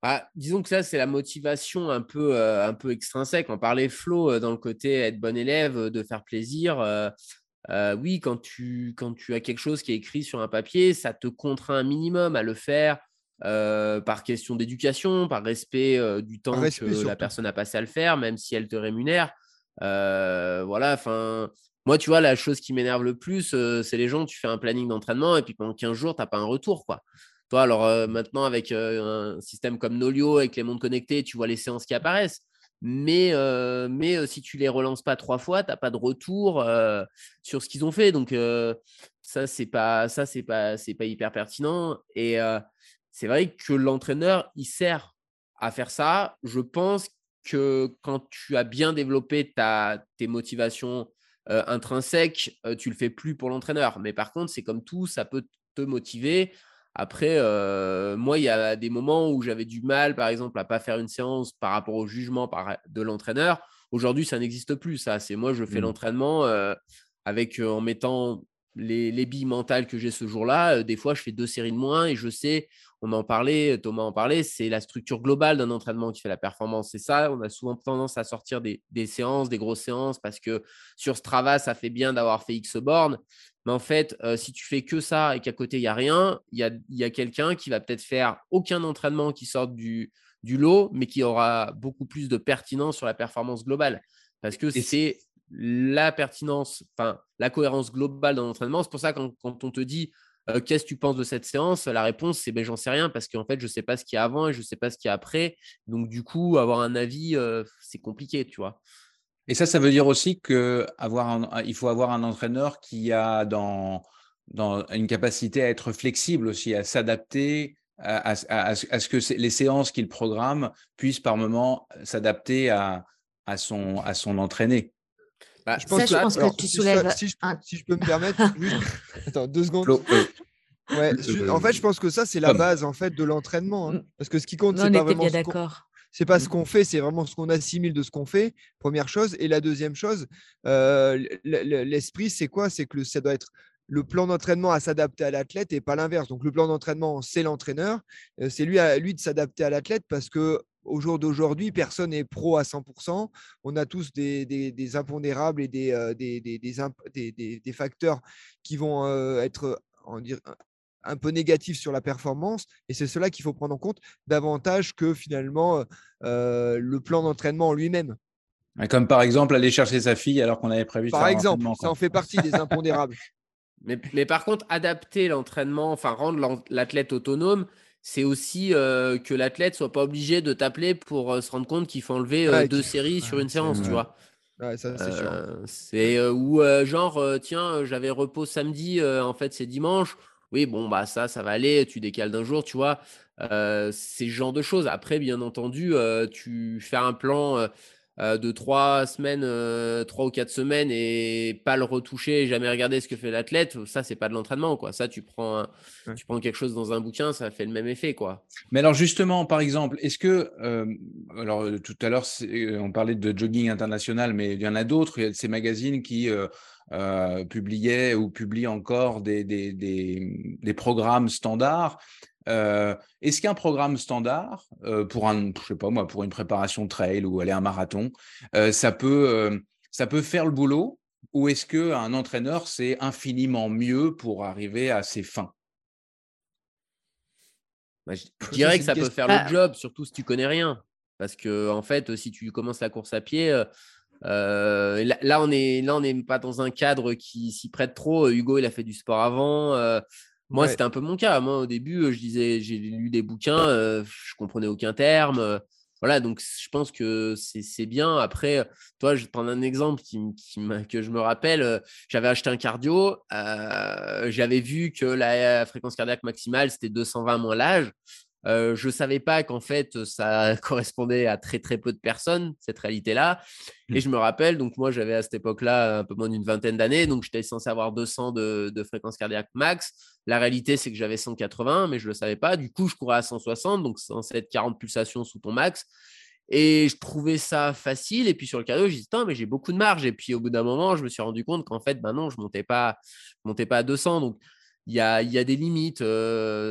B: Ah, disons que ça, c'est la motivation un peu, euh, un peu extrinsèque. On parlait flow euh, dans le côté être bon élève, euh, de faire plaisir. oui, quand tu, quand tu as quelque chose qui est écrit sur un papier, ça te contraint un minimum à le faire par question d'éducation, par respect du temps que la personne a passé à le faire, même si elle te rémunère. voilà, enfin, moi, tu vois, la chose qui m'énerve le plus, euh, c'est les gens, tu fais un planning d'entraînement et puis pendant 15 jours, tu n'as pas un retour. quoi. Toi, alors euh, maintenant, avec euh, un système comme Nolio, avec les mondes connectés, tu vois les séances qui apparaissent. Mais, mais si tu les relances pas trois fois, tu n'as pas de retour sur ce qu'ils ont fait. Donc, ça, c'est pas, ça, c'est pas, c'est pas hyper pertinent. Et c'est vrai que l'entraîneur, il sert à faire ça. Je pense que quand tu as bien développé ta, tes motivations euh, intrinsèque, euh, tu le fais plus pour l'entraîneur. Mais par contre, c'est comme tout, ça peut te motiver. Après, euh, moi, il y a des moments où j'avais du mal, par exemple, à pas faire une séance par rapport au jugement de l'entraîneur. Aujourd'hui, ça n'existe plus. Ça, c'est moi, je fais mmh. l'entraînement avec en mettant les, les billes mentales que j'ai ce jour-là. des fois, je fais deux séries de moins et je sais on en parlait, Thomas en parlait, c'est la structure globale d'un entraînement qui fait la performance. C'est ça, on a souvent tendance à sortir des, séances, des grosses séances, parce que sur Strava, ça fait bien d'avoir fait X bornes. Mais en fait, euh, si tu fais que ça et qu'à côté, il n'y a rien, il y a, quelqu'un qui va peut-être faire aucun entraînement qui sorte du, du lot, mais qui aura beaucoup plus de pertinence sur la performance globale. Parce que c'est la pertinence, enfin, la cohérence globale d'un entraînement. C'est pour ça que quand on te dit euh, qu'est-ce que tu penses de cette séance La réponse, c'est ben, j'en sais rien parce qu'en fait, je sais pas ce qu'il y a avant et je sais pas ce qu'il y a après. Donc, du coup, avoir un avis, euh, c'est compliqué, tu vois.
A: Et ça, ça veut dire aussi qu'il faut avoir un entraîneur qui a dans, dans une capacité à être flexible aussi, à s'adapter à, ce que les séances qu'il programme puissent par moment s'adapter à, à, son, à son entraîné.
C: Bah, je pense, que, tu soulèves.
E: Si je, peux me permettre, Attends, deux secondes. Ouais, en fait, je pense que ça, c'est la base en fait de l'entraînement. Hein. Parce que ce qui compte, c'est pas vraiment. C'est pas ce qu'on fait, c'est vraiment ce qu'on assimile de ce qu'on fait, première chose. Et la deuxième chose, euh, l'esprit, c'est quoi? C'est que ça doit être le plan d'entraînement à s'adapter à l'athlète et pas l'inverse. Donc le plan d'entraînement, c'est l'entraîneur. Euh, c'est lui à lui de s'adapter à l'athlète parce que au jour d'aujourd'hui, personne n'est pro à 100%. On a tous des, impondérables et des, des, facteurs qui vont être un peu négatif sur la performance. Et c'est cela qu'il faut prendre en compte davantage que finalement euh, le plan d'entraînement en lui-même.
A: Comme par exemple aller chercher sa fille alors qu'on avait prévu.
E: Par exemple, ça en fait partie des impondérables.
B: Mais, mais, par contre, adapter l'entraînement, enfin rendre l'athlète autonome, c'est aussi euh, que l'athlète soit pas obligé de t'appeler pour euh, se rendre compte qu'il faut enlever euh, deux séries sur une séance, tu vois.
E: Ouais, ça, c'est sûr.
B: C'est ou genre, tiens, j'avais repos samedi, en fait, c'est dimanche. Oui, bon, bah ça, ça va aller, tu décales d'un jour, tu vois. c'est ce genre de choses. Après, bien entendu, tu fais un plan euh, de trois semaines, euh, trois ou quatre semaines et pas le retoucher, jamais regarder ce que fait l'athlète, ça c'est pas de l'entraînement quoi. Ça tu prends, tu prends quelque chose dans un bouquin, ça fait le même effet quoi.
A: Mais alors justement, par exemple, est-ce que, euh, alors tout à l'heure on parlait de jogging international, mais il y en a d'autres, il y a ces magazines qui publiaient ou publient encore des, des, des programmes standards. Euh, est-ce qu'un programme standard pour un, je sais pas moi, pour une préparation trail ou aller à un marathon, ça peut, ça peut faire le boulot ou est-ce que un entraîneur c'est infiniment mieux pour arriver à ses fins?
B: Bah, je, dirais que ça peut faire le job, surtout si tu connais rien, parce que en fait, si tu commences la course à pied. là, on est là, on n'est pas dans un cadre qui s'y prête trop. Hugo, il a fait du sport avant. Moi, c'était un peu mon cas. Moi, au début, je disais, j'ai lu des bouquins, je je comprenais aucun terme. voilà, donc je pense que c'est bien. Après, toi, je vais prendre un exemple qui, que je me rappelle. J'avais acheté un cardio. J'avais vu que la fréquence cardiaque maximale, c'était 220 moins l'âge. Euh, je ne savais pas qu'en fait, ça correspondait à très très peu de personnes, cette réalité-là. Et mmh. je me rappelle, donc moi, j'avais à cette époque-là un peu moins d'une vingtaine d'années, donc j'étais censé avoir 200 de, de, fréquence cardiaque max. La réalité, c'est que j'avais 180, mais je ne le savais pas. Du coup, je courais à 160, donc censé être 40 pulsations sous ton max. Et je trouvais ça facile. Et puis sur le cardio, je disais, mais j'ai beaucoup de marge. Et puis au bout d'un moment, je me suis rendu compte qu'en fait, ben non, je ne montais, pas, montais pas à 200. Donc il y a, des limites.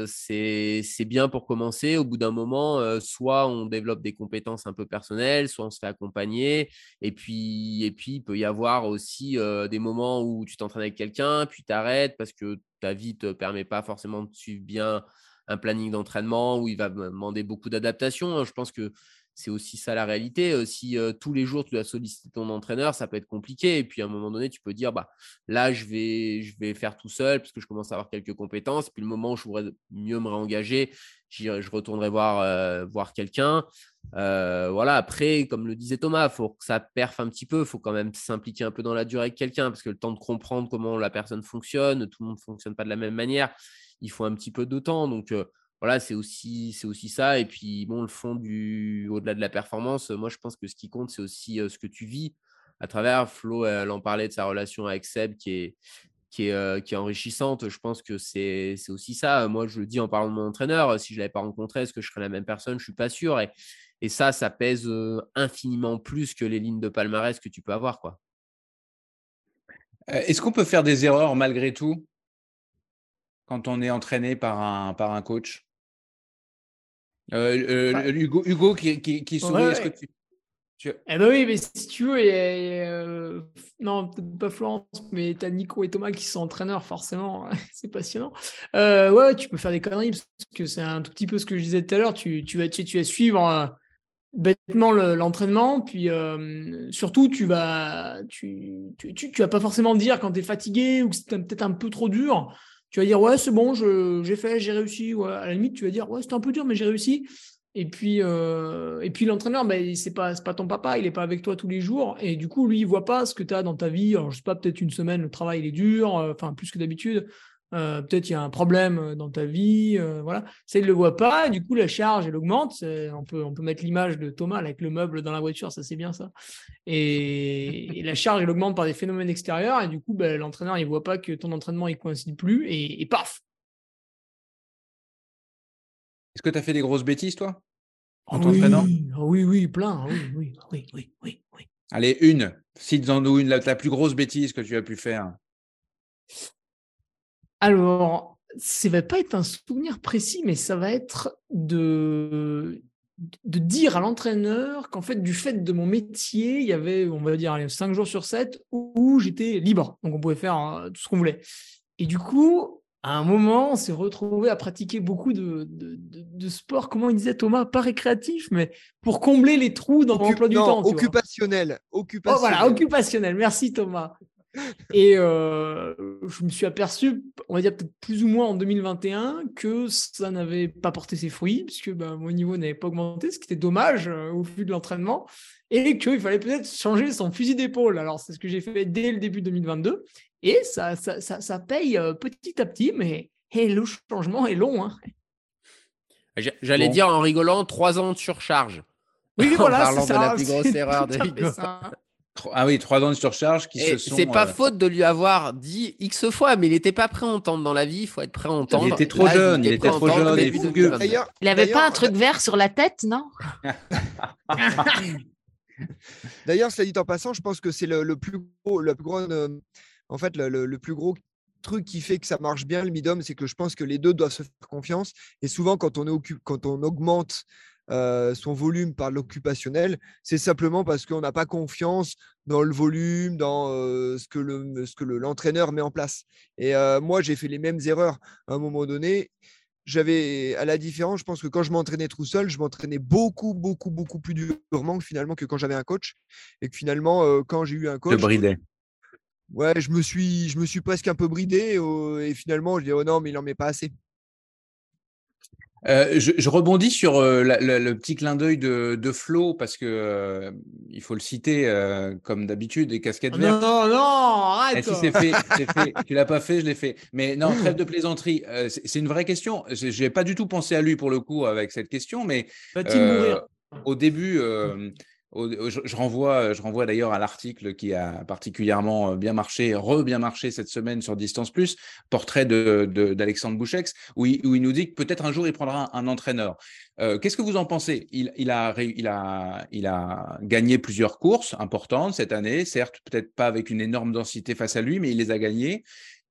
B: c'est bien pour commencer. Au bout d'un moment, soit on développe des compétences un peu personnelles, soit on se fait accompagner. Et puis, et puis il peut y avoir aussi des moments où tu t'entraînes avec quelqu'un, puis tu arrêtes parce que ta vie ne te permet pas forcément de suivre bien un planning d'entraînement où il va demander beaucoup d'adaptation. Je pense que c'est aussi ça la réalité. Si tous les jours tu dois solliciter ton entraîneur, ça peut être compliqué. Et puis à un moment donné, tu peux dire bah là je vais faire tout seul parce que je commence à avoir quelques compétences. Puis le moment où je voudrais mieux me réengager, je retournerai voir voir quelqu'un. voilà. Après, comme le disait Thomas, faut que ça perfe un petit peu. Il faut quand même s'impliquer un peu dans la durée avec quelqu'un parce que le temps de comprendre comment la personne fonctionne, tout le monde ne fonctionne pas de la même manière. Il faut un petit peu de temps. Donc voilà, c'est aussi, c'est aussi ça. Et puis, bon, le fond du, au-delà de la performance, moi, je pense que ce qui compte, c'est aussi ce que tu vis à travers. Flo, elle en parlait de sa relation avec Seb qui est, qui est, est enrichissante. Je pense que c'est, aussi ça. Moi, je le dis en parlant de mon entraîneur, si je ne l'avais pas rencontré, est-ce que je serais la même personne? Je ne suis pas sûr. Et, ça, ça pèse infiniment plus que les lignes de palmarès que tu peux avoir. Quoi.
A: Est-ce qu'on peut faire des erreurs malgré tout quand on est entraîné par un coach? Euh, euh, Hugo, Hugo, qui, qui, sourit, est-ce que tu.
D: Eh ben oui, mais si tu veux, euh, non, peut-être pas Florence, mais tu as Nico et Thomas qui sont entraîneurs, forcément, c'est passionnant. ouais, tu peux faire des conneries, parce que c'est un tout petit peu ce que je disais tout à l'heure, tu, tu, vas, tu, tu vas suivre bêtement l'entraînement, puis surtout, tu vas, tu, tu, tu, vas pas forcément dire quand tu es fatigué ou que c'est peut-être un peu trop dur, tu vas dire ouais c'est bon, j'ai fait, j'ai réussi. À la limite, tu vas dire ouais c'était un peu dur mais j'ai réussi. Et puis, euh, et puis l'entraîneur, ben, c'est pas, pas ton papa, il n'est pas avec toi tous les jours. Et du coup, lui, il voit pas ce que tu as dans ta vie. Alors, je sais pas, peut-être une semaine, le travail il est dur, euh, enfin plus que d'habitude. Euh, peut-être il y a un problème euh, dans ta vie, euh, voilà. Ça, il ne le voit pas, du coup, la charge, elle augmente. On peut, on peut mettre l'image de Thomas avec le meuble dans la voiture, ça c'est bien ça. Et, la charge, elle augmente par des phénomènes extérieurs, et du coup, ben, l'entraîneur, il ne voit pas que ton entraînement, il coïncide plus, et, paf
A: Est-ce que tu as fait des grosses bêtises, toi?
D: En ah t'entraînant ah oui, oui, plein, oui, oui, oui, oui, oui, oui.
A: Allez, une. Cite-en-nous une, la, la plus grosse bêtise que tu as pu faire.
D: Alors, ça va pas être un souvenir précis, mais ça va être de, de dire à l'entraîneur qu'en fait, du fait de mon métier, il y avait, on va dire, 5 jours sur 7 où, j'étais libre. Donc, on pouvait faire euh, tout ce qu'on voulait. Et du coup, à un moment, on s'est retrouvé à pratiquer beaucoup de, de, de, sport, comment il disait Thomas, pas récréatif, mais pour combler les trous dans l'emploi du temps.
E: Occupationnel.
D: occupationnel. Oh, voilà, occupationnel. Merci Thomas. Et euh, je me suis aperçu, on va dire peut-être plus ou moins en 2021, que ça n'avait pas porté ses fruits, puisque bah, mon niveau n'avait pas augmenté, ce qui était dommage euh, au vu de l'entraînement, et qu'il fallait peut-être changer son fusil d'épaule. Alors c'est ce que j'ai fait dès le début 2022, et ça, ça, ça, paye euh, petit à petit, mais le changement est long. Hein.
B: J'allais dire en rigolant, trois ans de surcharge.
D: Oui, voilà,
B: en parlant de la plus grosse erreur de
A: ah oui, trois ans de surcharge qui se sont.
B: C'est pas euh, faute de lui avoir dit X fois, mais il n'était pas prêt à entendre dans la vie. Il faut être prêt à entendre.
A: Il était trop jeune. Il, était trop jeune.
C: Il avait pas un truc vert sur la tête, non?
E: D'ailleurs, cela dit en passant, je pense que c'est le, plus gros, le plus gros, euh, en fait, le, plus gros truc qui fait que ça marche bien le midom, c'est que je pense que les deux doivent se faire confiance. Et souvent, quand on, est, quand on augmente euh, son volume par l'occupationnel, c'est simplement parce qu'on n'a pas confiance dans le volume, dans euh, ce que le, ce que l'entraîneur met en place. Et euh, moi, j'ai fait les mêmes erreurs à un moment donné. J'avais, à la différence, je pense que quand je m'entraînais tout seul, je m'entraînais beaucoup, beaucoup, beaucoup plus durement que finalement que quand j'avais un coach. Et que finalement, quand j'ai eu un coach.
A: bridé.
E: Ouais, je me suis, je me suis presque un peu bridé. et finalement, je dis, oh non, mais il n'en met pas assez.
A: Euh, je, rebondis sur euh, le petit clin d'œil de, de, Flo parce que euh, il faut le citer comme d'habitude des casquettes vertes.
D: Non, non, arrête.
A: Eh, si c'est fait, fait. Tu l'as pas fait, je l'ai fait. Mais non, trêve de plaisanterie. c'est une vraie question. Je n'ai pas du tout pensé à lui pour le coup avec cette question, mais au début, je renvoie, je renvoie d'ailleurs à l'article qui a particulièrement euh, bien marché, re-bien marché cette semaine sur Distance Plus, portrait d'Alexandre Bouchex, où il, nous dit que peut-être un jour il prendra un, entraîneur. Euh, qu'est-ce que vous en pensez? Il, a, gagné plusieurs courses importantes cette année, certes peut-être pas avec une énorme densité face à lui, mais il les a gagnées.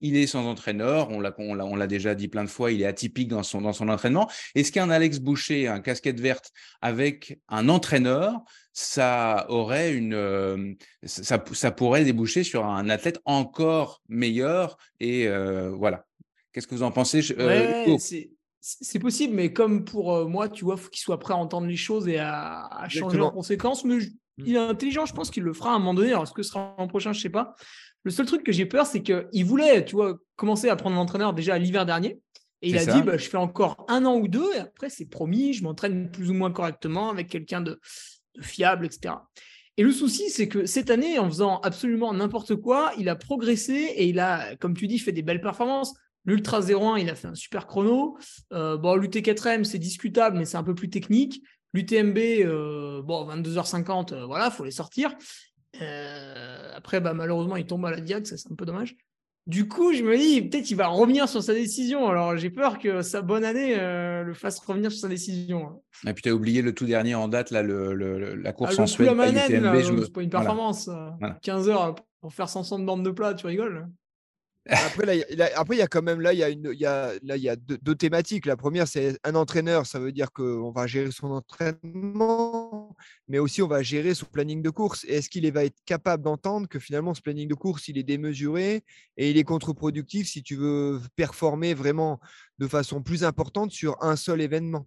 A: Il est sans entraîneur, on l'a, on l'a, déjà dit plein de fois, il est atypique dans son, dans son entraînement. Est-ce qu'un Alex Boucher, un casquette verte avec un entraîneur, ça aurait une, euh, ça, ça, pourrait déboucher sur un athlète encore meilleur et euh, voilà. Qu'est-ce que vous en pensez?
D: Euh, c'est possible, mais comme pour moi, tu vois, faut qu'il soit prêt à entendre les choses et à, changer en conséquence. Mais mmh. il est intelligent, je pense qu'il le fera à un moment donné. Alors, est-ce que ce sera l'an prochain, je sais pas. Le seul truc que j'ai peur, c'est qu'il voulait, tu vois, commencer à prendre l'entraîneur déjà l'hiver dernier. Et il a dit, bah, je fais encore un an ou deux, et après, c'est promis, je m'entraîne plus ou moins correctement avec quelqu'un de, fiable, etc. Et le souci, c'est que cette année, en faisant absolument n'importe quoi, il a progressé et il a, comme tu dis, fait des belles performances. L'Ultra 01, il a fait un super chrono. Euh, bon, l'UT4M, c'est discutable, mais c'est un peu plus technique. L'UTMB, euh, bon, 22h50, euh, voilà, faut les sortir. Euh, après, bah, malheureusement, il tombe à la Diag, c'est un peu dommage. Du coup, je me dis, peut-être qu'il va revenir sur sa décision. Alors, j'ai peur que sa bonne année euh, le fasse revenir sur sa décision.
A: Et hein. puis, tu as oublié le tout dernier en date, là, le, la course
D: ah,
A: en Suède.
D: C'est pas une performance. 15 heures pour faire 500 de bandes de plat, tu rigoles?
E: Après, il y a quand même là, il y a, deux, thématiques. La première, c'est un entraîneur. Ça veut dire qu'on va gérer son entraînement, mais aussi on va gérer son planning de course. Est-ce qu'il va être capable d'entendre que finalement, ce planning de course, il est démesuré et il est contre-productif si tu veux performer vraiment de façon plus importante sur un seul événement?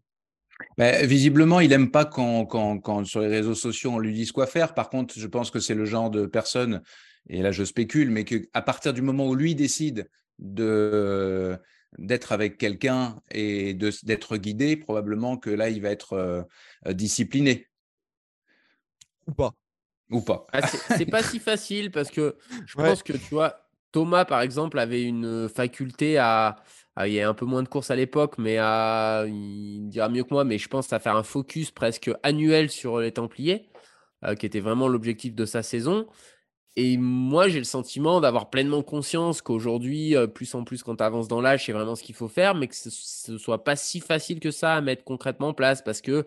A: Bah, visiblement, il n'aime pas quand, quand, quand, sur les réseaux sociaux on lui dise quoi faire. Par contre, je pense que c'est le genre de personne et là je spécule, mais qu'à partir du moment où lui décide de d'être avec quelqu'un et d'être guidé, probablement que là, il va être euh, discipliné.
E: Ou pas.
A: Ou pas.
B: Ah, c'est pas si facile parce que je pense que, tu vois, Thomas, par exemple, avait une faculté à... il y a un peu moins de courses à l'époque, mais à, il dira mieux que moi, mais je pense à faire un focus presque annuel sur les Templiers, euh, qui était vraiment l'objectif de sa saison. Et moi, j'ai le sentiment d'avoir pleinement conscience qu'aujourd'hui, euh, plus en plus quand tu avances dans l'âge, c'est vraiment ce qu'il faut faire, mais que ce ne soit pas si facile que ça à mettre concrètement en place parce que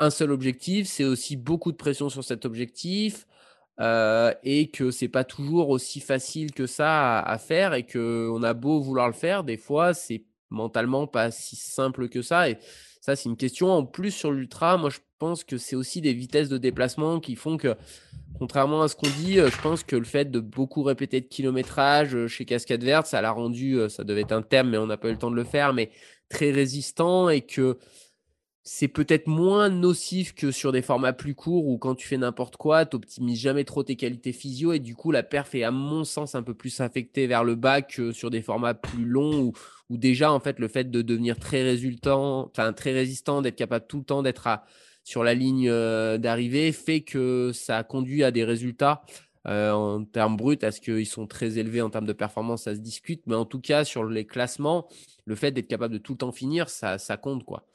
B: un seul objectif, c'est aussi beaucoup de pression sur cet objectif euh, et que c'est pas toujours aussi facile que ça à, faire et qu'on a beau vouloir le faire, des fois, c'est mentalement pas si simple que ça. Et ça, c'est une question en plus sur l'ultra. Moi, je pense que c'est aussi des vitesses de déplacement qui font que contrairement à ce qu'on dit, je pense que le fait de beaucoup répéter de kilométrage chez Cascade Verte, ça l'a rendu, ça devait être un terme, mais on n'a pas eu le temps de le faire, mais très résistant et que c'est peut-être moins nocif que sur des formats plus courts où quand tu fais n'importe quoi, tu n'optimises jamais trop tes qualités physio et du coup la perf est à mon sens un peu plus affectée vers le bas que sur des formats plus longs où, déjà en fait le fait de devenir très résultant, enfin très résistant, d'être capable tout le temps d'être sur la ligne euh, d'arrivée fait que ça conduit à des résultats euh, en termes bruts. Est-ce qu'ils sont très élevés en termes de performance Ça se discute, mais en tout cas sur les classements, le fait d'être capable de tout le temps finir, ça, ça compte quoi.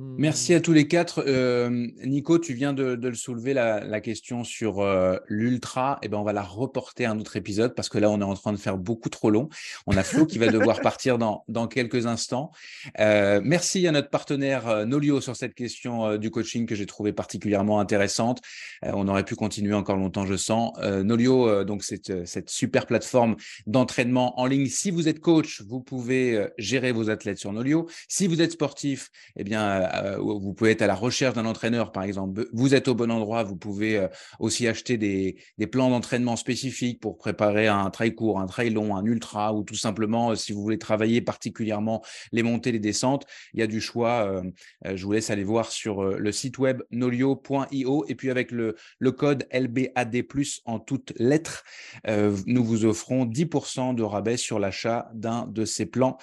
A: Merci à tous les quatre. Euh, Nico, tu viens de, le soulever la, question sur euh, l'ultra. Eh ben, on va la reporter à un autre épisode parce que là, on est en train de faire beaucoup trop long. On a Flo qui va devoir partir dans, dans quelques instants. Euh, merci à notre partenaire Nolio sur cette question du coaching que j'ai trouvé particulièrement intéressante. on aurait pu continuer encore longtemps, je sens. Nolio, donc c'est cette super plateforme d'entraînement en ligne. Si vous êtes coach, vous pouvez gérer vos athlètes sur Nolio. Si vous êtes sportif, eh bien euh, vous pouvez être à la recherche d'un entraîneur, par exemple. Vous êtes au bon endroit, vous pouvez euh, aussi acheter des, plans d'entraînement spécifiques pour préparer un trail court, un trail long, un ultra, ou tout simplement, euh, si vous voulez travailler particulièrement les montées, les descentes, il y a du choix. je vous laisse aller voir sur le site web nolio.io. Et puis avec le, le code LBAD, en toutes lettres, nous vous offrons 10% de rabais sur l'achat d'un de ces plans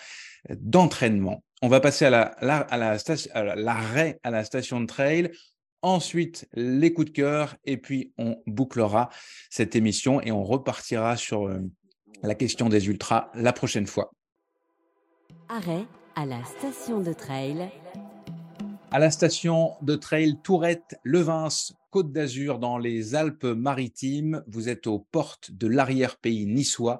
A: d'entraînement. On va passer à l'arrêt à, la, station, à la station de trail. Ensuite, les coups de cœur. Et puis, on bouclera cette émission et on repartira sur euh, la question des ultras la prochaine fois.
F: Arrêt à la station de trail.
A: À la station de trail Tourette, Levins, Côte d'Azur, dans les Alpes-Maritimes. Vous êtes aux portes de l'arrière-pays niçois.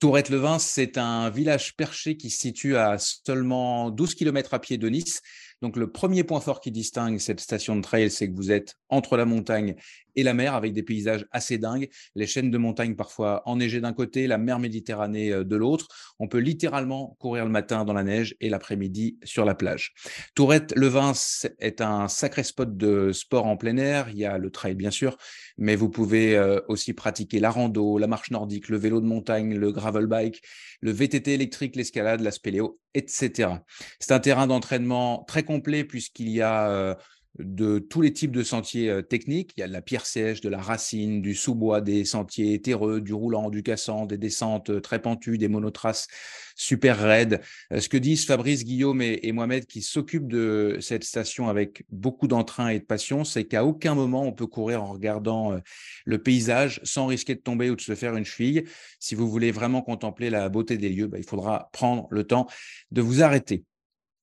A: Tourette-Levins, c'est un village perché qui se situe à seulement 12 km à pied de Nice. Donc le premier point fort qui distingue cette station de trail, c'est que vous êtes entre la montagne et la mer avec des paysages assez dingues, les chaînes de montagne parfois enneigées d'un côté, la mer Méditerranée euh, de l'autre. On peut littéralement courir le matin dans la neige et l'après-midi sur la plage. Tourette Levins est un sacré spot de sport en plein air. Il y a le trail bien sûr, mais vous pouvez euh, aussi pratiquer la rando, la marche nordique, le vélo de montagne, le gravel bike, le VTT électrique, l'escalade, la spéléo, etc. C'est un terrain d'entraînement très complet puisqu'il y a euh, de tous les types de sentiers euh, techniques. Il y a de la pierre sèche, de la racine, du sous-bois, des sentiers terreux, du roulant, du cassant, des descentes euh, très pentues, des monotraces super raides. Ce que disent Fabrice, Guillaume et, Mohamed qui s'occupent de cette station avec beaucoup d'entrain et de passion, c'est qu'à aucun moment on peut courir en regardant le paysage sans risquer de tomber ou de se faire une cheville. Si vous voulez vraiment contempler la beauté des lieux, bah, il faudra prendre le temps de vous arrêter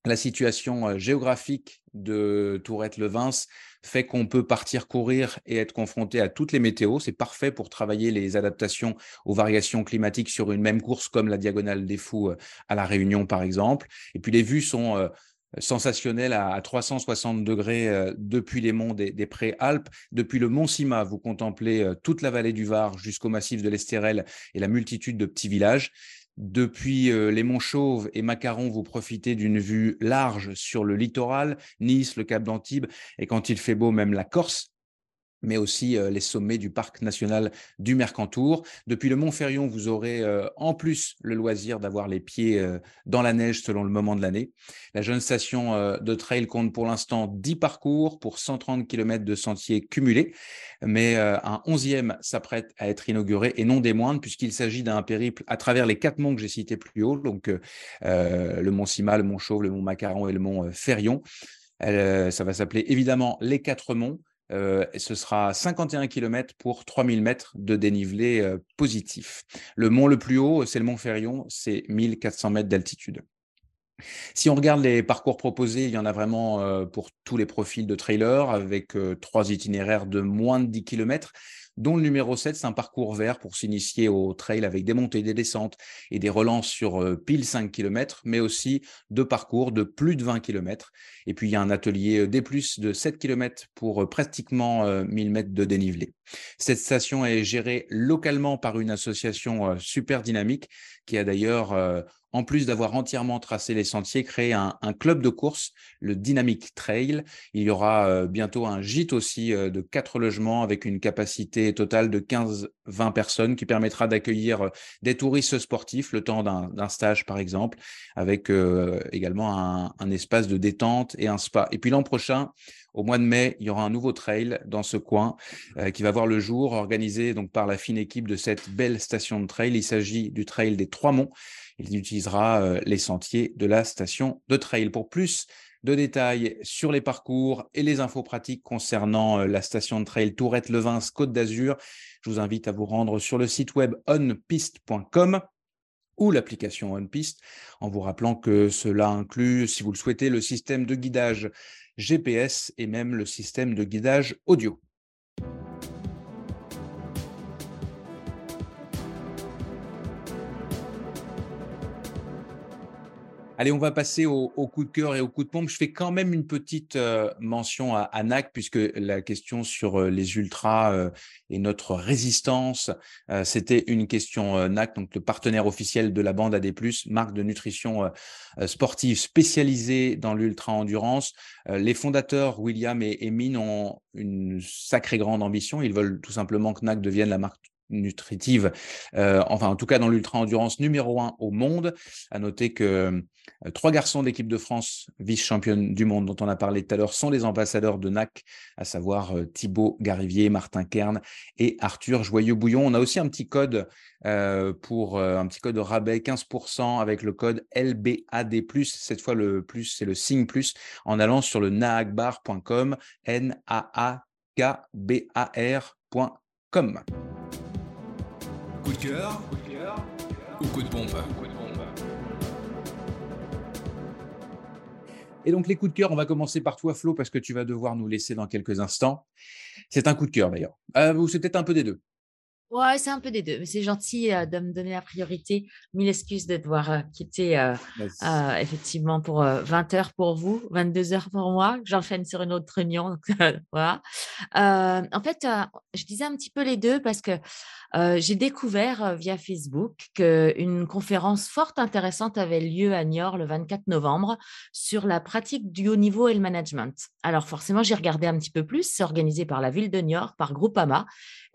A: la situation géographique de Tourette-Levins fait qu'on peut partir courir et être confronté à toutes les météos. C'est parfait pour travailler les adaptations aux variations climatiques sur une même course comme la Diagonale des Fous à La Réunion, par exemple. Et puis les vues sont sensationnelles à 360 degrés depuis les monts des, des Préalpes. Depuis le mont Sima, vous contemplez toute la vallée du Var jusqu'au massif de l'Estérel et la multitude de petits villages. Depuis euh, les Monts Chauves et Macaron, vous profitez d'une vue large sur le littoral, Nice, le Cap d'Antibes, et quand il fait beau, même la Corse mais aussi les sommets du parc national du Mercantour. Depuis le Mont Ferrion, vous aurez en plus le loisir d'avoir les pieds dans la neige selon le moment de l'année. La jeune station de trail compte pour l'instant 10 parcours pour 130 km de sentiers cumulés, mais un 11e s'apprête à être inauguré et non des moindres puisqu'il s'agit d'un périple à travers les quatre monts que j'ai cités plus haut, donc le Mont Sima, le Mont Chauve, le Mont Macaron et le Mont Ferrion. ça va s'appeler évidemment les quatre monts euh, ce sera 51 km pour 3000 mètres de dénivelé euh, positif. Le mont le plus haut, c'est le mont Ferrion, c'est 1400 mètres d'altitude. Si on regarde les parcours proposés, il y en a vraiment euh, pour tous les profils de trailer avec trois itinéraires de moins de 10 km dont le numéro 7, c'est un parcours vert pour s'initier au trail avec des montées, des descentes et des relances sur euh, pile 5 km, mais aussi deux parcours de plus de 20 km. Et puis, il y a un atelier euh, D+, de 7 km pour euh, pratiquement 1000 mètres de dénivelé. Cette station est gérée localement par une association super dynamique qui a d'ailleurs en plus d'avoir entièrement tracé les sentiers, créé un, club de course, le Dynamic Trail. Il y aura euh, bientôt un gîte aussi euh, de quatre logements avec une capacité totale de 15-20 personnes qui permettra d'accueillir euh, des touristes sportifs le temps d'un stage, par exemple, avec également un, espace de détente et un spa. Et puis l'an prochain, au mois de mai, il y aura un nouveau trail dans ce coin qui va voir le jour, organisé donc par la fine équipe de cette belle station de trail. Il s'agit du trail des Trois Monts. Il utilisera euh, les sentiers de la station de trail. Pour plus de détails sur les parcours et les infos pratiques concernant euh, la station de trail Tourette-Levins Côte d'Azur, je vous invite à vous rendre sur le site web onpiste.com ou l'application OnPiste, en vous rappelant que cela inclut, si vous le souhaitez, le système de guidage GPS et même le système de guidage audio. Allez, on va passer au, coup de cœur et au coup de pompe. Je fais quand même une petite euh, mention à, NAC, puisque la question sur euh, les ultras euh, et notre résistance, c'était une question NAC, donc le partenaire officiel de la bande AD+, marque de nutrition sportive spécialisée dans l'ultra-endurance. les fondateurs, William et, et Mine, ont une sacrée grande ambition. Ils veulent tout simplement que NAC devienne la marque nutritive, euh, enfin en tout cas dans l'ultra-endurance numéro un au monde. À noter que euh, trois garçons d'équipe de France, vice-championne du monde dont on a parlé tout à l'heure, sont les ambassadeurs de NAC, à savoir euh, Thibaut Garivier, Martin Kern et Arthur Joyeux-Bouillon. On a aussi un petit code pour un petit code de rabais 15% avec le code LBAD+. Cette fois le plus c'est le signe plus en allant sur le naagbar.com n
G: Coup de cœur ou coup de pompe
A: Et donc les coups de cœur, on va commencer par toi Flo parce que tu vas devoir nous laisser dans quelques instants. C'est un coup de cœur d'ailleurs. Euh, ou c'est peut-être un peu des deux.
C: Ouais, c'est un peu des deux. Mais c'est gentil euh, de me donner la priorité. Mille excuses de devoir euh, quitter euh, effectivement pour 20 heures pour vous, 22 heures pour moi. J'enchaîne sur une autre réunion. voilà. en fait, je disais un petit peu les deux parce que j'ai découvert via Facebook qu'une conférence fort intéressante avait lieu à Niort le 24 novembre sur la pratique du haut niveau et le management. Alors forcément, j'ai regardé un petit peu plus. C'est organisé par la ville de Niort, par Groupama.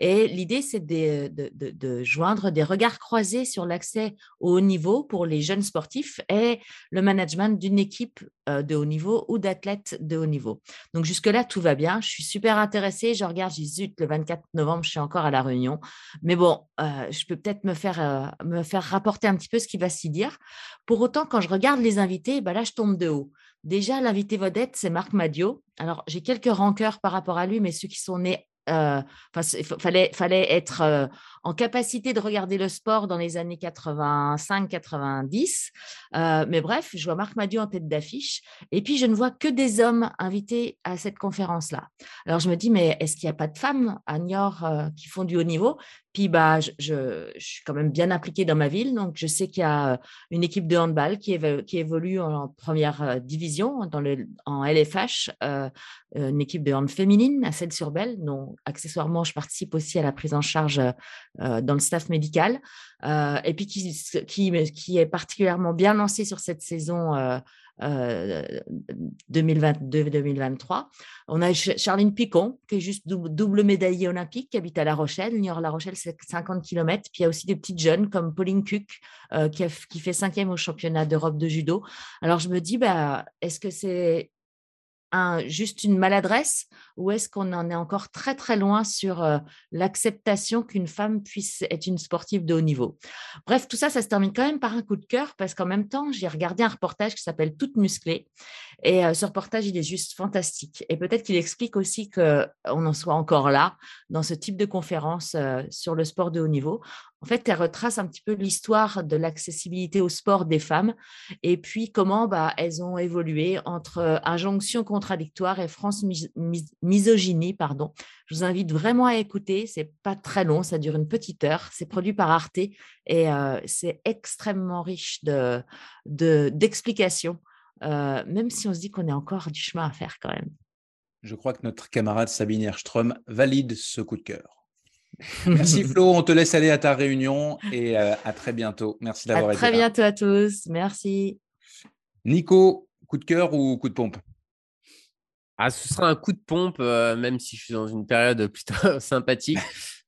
C: Et l'idée, c'est de, joindre des regards croisés sur l'accès au haut niveau pour les jeunes sportifs et le management d'une équipe euh, de haut niveau ou d'athlètes de haut niveau. Donc jusque-là, tout va bien. Je suis super intéressée. Je regarde, j'ai zut, le 24 novembre, je suis encore à la réunion. Mais bon, euh, je peux peut-être me faire, euh, me faire rapporter un petit peu ce qui va s'y dire. Pour autant, quand je regarde les invités, bah là, je tombe de haut. Déjà, l'invité vedette, c'est Marc Madio. Alors, j'ai quelques rancœurs par rapport à lui, mais ceux qui sont nés il fallait, fallait être en capacité de regarder le sport dans les années 85-90. mais bref, je vois Marc Madieu en tête d'affiche. Et puis, je ne vois que des hommes invités à cette conférence-là. Alors, je me dis, mais est-ce qu'il n'y a pas de femmes à Niort qui font du haut niveau? Puis, bah, je, suis quand même bien impliquée dans ma ville. Donc, je sais qu'il y a une équipe de handball qui, évolue en, première division, dans le, en LFH, une équipe de hand féminine à Celle-sur-Belle, dont accessoirement, je participe aussi à la prise en charge euh, dans le staff médical, euh, et puis qui, qui, est particulièrement bien lancé sur cette saison 2022-2023. Euh, On a Charline Picon, qui est juste double, médaillée olympique, qui habite à La Rochelle. Niort-La Rochelle, c'est 50 km. Puis il y a aussi des petites jeunes comme Pauline Cuc, qui, qui, fait cinquième au championnat d'Europe de judo. Alors je me dis, bah, est-ce que c'est juste une maladresse ou est-ce qu'on en est encore très très loin sur euh, l'acceptation qu'une femme puisse être une sportive de haut niveau? Bref, tout ça, ça se termine quand même par un coup de cœur parce qu'en même temps, j'ai regardé un reportage qui s'appelle Toute musclée et euh, ce reportage, il est juste fantastique et peut-être qu'il explique aussi qu'on en soit encore là dans ce type de conférence euh, sur le sport de haut niveau en fait, elle retrace un petit peu l'histoire de l'accessibilité au sport des femmes et puis comment bah, elles ont évolué entre euh, injonction contradictoire et France misogynie. Pardon. Je vous invite vraiment à écouter. C'est pas très long, ça dure une petite heure. C'est produit par Arte et c'est extrêmement riche de, d'explications, euh, même si on se dit qu'on est encore du chemin à faire quand même.
A: Je crois que notre camarade Sabine Erström valide ce coup de cœur. Merci Flo, on te laisse aller à ta réunion et euh, à très bientôt. Merci d'avoir
C: À
A: été
C: très
A: là.
C: bientôt à tous. Merci.
A: Nico, coup de cœur ou coup de pompe?
B: Ah, ce sera un coup de pompe, euh, même si je suis dans une période plutôt sympathique.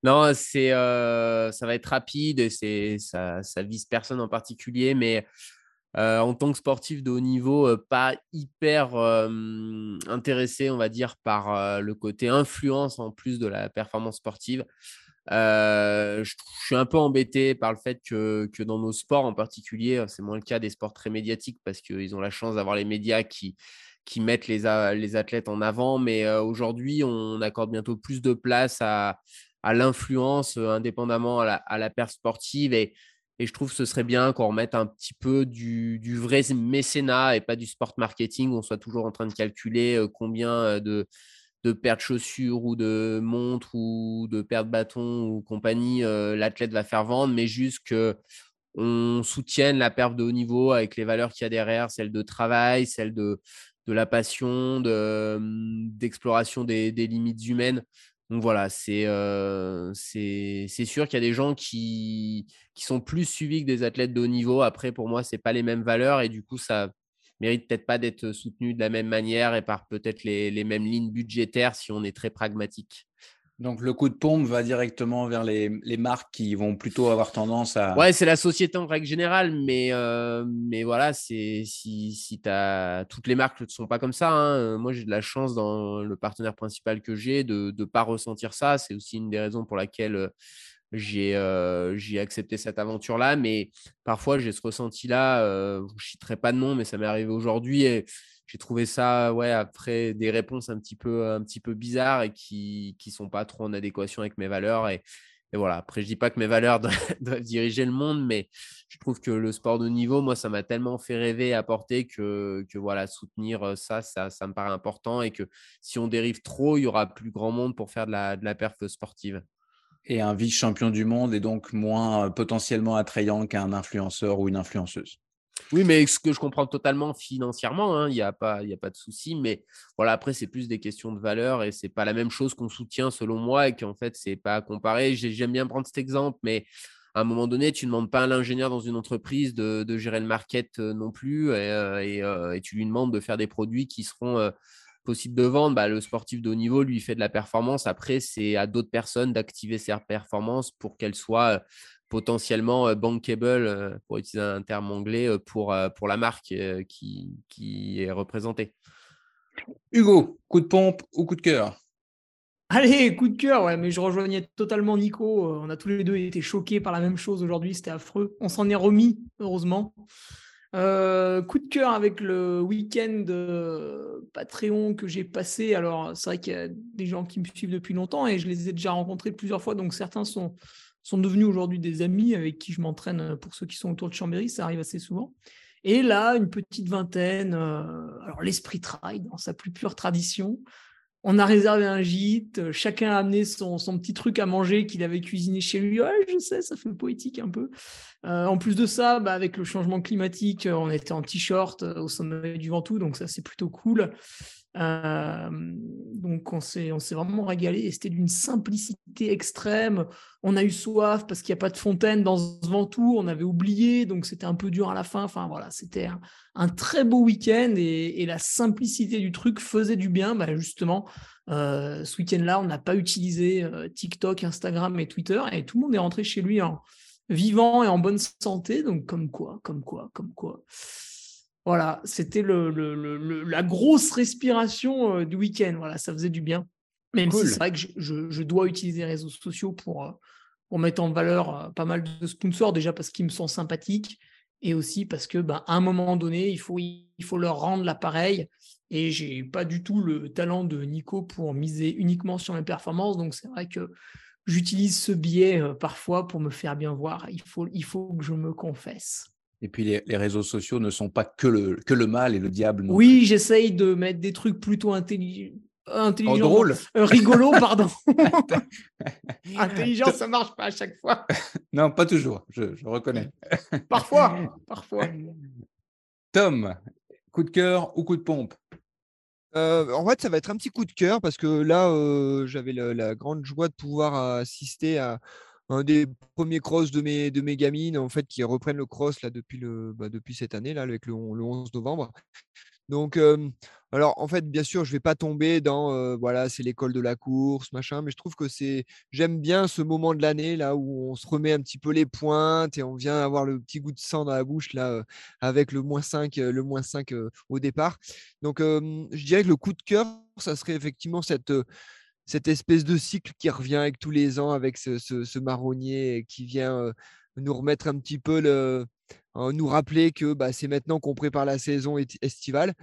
B: Non, c'est, euh, ça va être rapide et c'est, ça, ça vise personne en particulier, mais euh, en tant que sportif de haut niveau, euh, pas hyper intéressé, on va dire, par euh, le côté influence en plus de la performance sportive. Je, suis un peu embêté par le fait que, que dans nos sports en particulier, c'est moins le cas des sports très médiatiques parce qu'ils ont la chance d'avoir les médias qui, qui mettent les, athlètes en avant. Mais aujourd'hui, on accorde bientôt plus de place à, à l'influence, indépendamment à la, à sportive. Et, et je trouve que ce serait bien qu'on remette un petit peu du, vrai mécénat et pas du sport marketing, où on soit toujours en train de calculer euh, combien euh, de, de paires de chaussures ou de montres ou de paires de bâtons ou compagnie euh, l'athlète va faire vendre, mais juste que on soutienne la perf de haut niveau avec les valeurs qu'il y a derrière, celles de travail, celles de, la passion, hum, d'exploration des limites humaines. Donc voilà, c'est euh, c'est sûr qu'il y a des gens qui, sont plus suivis que des athlètes de haut niveau. Après, pour moi, ce pas les mêmes valeurs et du coup, ça mérite peut-être pas d'être soutenu de la même manière et par peut-être les mêmes lignes budgétaires si on est très pragmatique.
A: Donc le coup de pompe va directement vers les, marques qui vont plutôt avoir tendance à...
B: Ouais, c'est la société en règle générale, mais, euh, voilà, c'est si, si t'as toutes les marques ne sont pas comme ça. hein. Euh, Moi, j'ai de la chance dans le partenaire principal que j'ai de ne pas ressentir ça. C'est aussi une des raisons pour laquelle euh, j'ai accepté cette aventure-là. Mais parfois, j'ai ce ressenti-là. je ne citerai pas de nom, mais ça m'est arrivé aujourd'hui. J'ai trouvé ça, ouais, après des réponses un petit peu, un petit peu bizarres et qui ne sont pas trop en adéquation avec mes valeurs. Et, voilà, après, je dis pas que mes valeurs doivent, doivent diriger le monde, mais je trouve que le sport de niveau, moi, ça m'a tellement fait rêver et apporter que, que voilà, soutenir euh, ça, ça, ça me paraît important et que si on dérive trop, il y aura plus grand monde pour faire de la, de la perf sportive.
A: Et un vice-champion du monde est donc moins euh, potentiellement attrayant qu'un influenceur ou une influenceuse.
B: Oui, mais ce que je comprends totalement financièrement, hein, il n'y a, pas- y a pas de souci. Mais voilà, après, c'est plus des questions de valeur et c'est pas la même chose qu'on soutient selon moi et qu'en fait, c'est pas à comparer. J'ai- J'aime bien prendre cet exemple, mais à un moment donné, tu ne demandes pas à l'ingénieur dans une entreprise de, gérer le market euh, non plus et, euh, euh, et tu lui demandes de faire des produits qui seront possibles de vendre. Bah, le sportif de haut niveau, lui, fait de la performance. Après, c'est à d'autres personnes d'activer ces performances pour qu'elles soient potentiellement euh, bankable, euh, pour utiliser un terme anglais, euh, pour, euh, pour la marque euh, qui, qui est représentée.
A: Hugo, coup de pompe ou coup de cœur?
D: Allez, coup de cœur, ouais, mais je rejoignais totalement Nico. Euh, On a tous les deux été choqués par la même chose aujourd'hui, c'était affreux. On s'en est remis, heureusement. Euh, coup de cœur avec le week-end euh, Patreon que j'ai passé. Alors, c'est vrai qu'il y a des gens qui me suivent depuis longtemps et je les ai déjà rencontrés plusieurs fois, donc certains sont, sont devenus aujourd'hui des amis avec qui je m'entraîne euh, pour ceux qui sont autour de Chambéry, ça arrive assez souvent. Et là, une petite vingtaine, euh, alors l'esprit trail dans sa plus pure tradition. On a réservé un gîte, euh, chacun a amené son, petit truc à manger qu'il avait cuisiné chez lui. Je sais, ça fait poétique un peu. Euh, en plus de ça, bah, avec le changement climatique, euh, on était en t-shirt euh, au sommet du Ventoux, donc ça c'est plutôt cool. Donc on s'est vraiment régalé et c'était d'une simplicité extrême. On a eu soif parce qu'il n'y a pas de fontaine dans ce Ventoux, on avait oublié, donc c'était un peu dur à la fin. Enfin voilà, c'était un, très beau week-end et, la simplicité du truc faisait du bien. Bah, justement, ce week-end-là, on n'a pas utilisé TikTok, Instagram et Twitter et tout le monde est rentré chez lui en vivant et en bonne santé. Donc comme quoi, comme quoi, comme quoi. Voilà, c'était le, le- le- le- la grosse respiration euh, du week-end. Voilà, ça faisait du bien. Même
A: Cool.
D: si c'est vrai que je, je- je dois utiliser les réseaux sociaux pour, euh, pour mettre en valeur euh, pas mal de sponsors, déjà parce qu'ils me sont sympathiques et aussi parce que ben, à un moment donné, il faut, il faut leur rendre l'appareil. Et j'ai pas du tout le talent de Nico pour miser uniquement sur mes performances. Donc c'est vrai que j'utilise ce biais euh, parfois pour me faire bien voir. Il faut, il faut que je me confesse.
A: Et puis les, les réseaux sociaux ne sont pas que le, que le mal et le diable. non
D: Oui, j'essaye de mettre des trucs plutôt intelligents.
A: Oh, drôle.
D: Euh, rigolo, pardon. Intelligent, ça marche pas à chaque fois.
A: Non, pas toujours, je, je reconnais.
D: Parfois, parfois.
A: Tom, coup de cœur ou coup de pompe?
E: Euh, en fait, ça va être un petit coup de cœur parce que là, euh, j'avais la, grande joie de pouvoir assister à un des premiers crosses de mes, gamines, en fait, qui reprennent le cross bah, depuis cette année, là, avec le, le 11 novembre. Donc, alors, en fait, bien sûr, je vais pas tomber dans, voilà, c'est l'école de la course, machin, mais je trouve que c'est, j'aime bien ce moment de l'année là où on se remet un petit peu les pointes et on vient avoir le petit goût de sang dans la bouche là, avec le moins 5, euh, le moins 5 euh, au départ. Donc, je dirais que le coup de cœur, ça serait effectivement cette, cette espèce de cycle qui revient avec tous les ans, avec ce, ce- ce marronnier qui vient nous remettre un petit peu le, euh, nous rappeler que bah, c'est maintenant qu'on prépare la saison esti- estivale,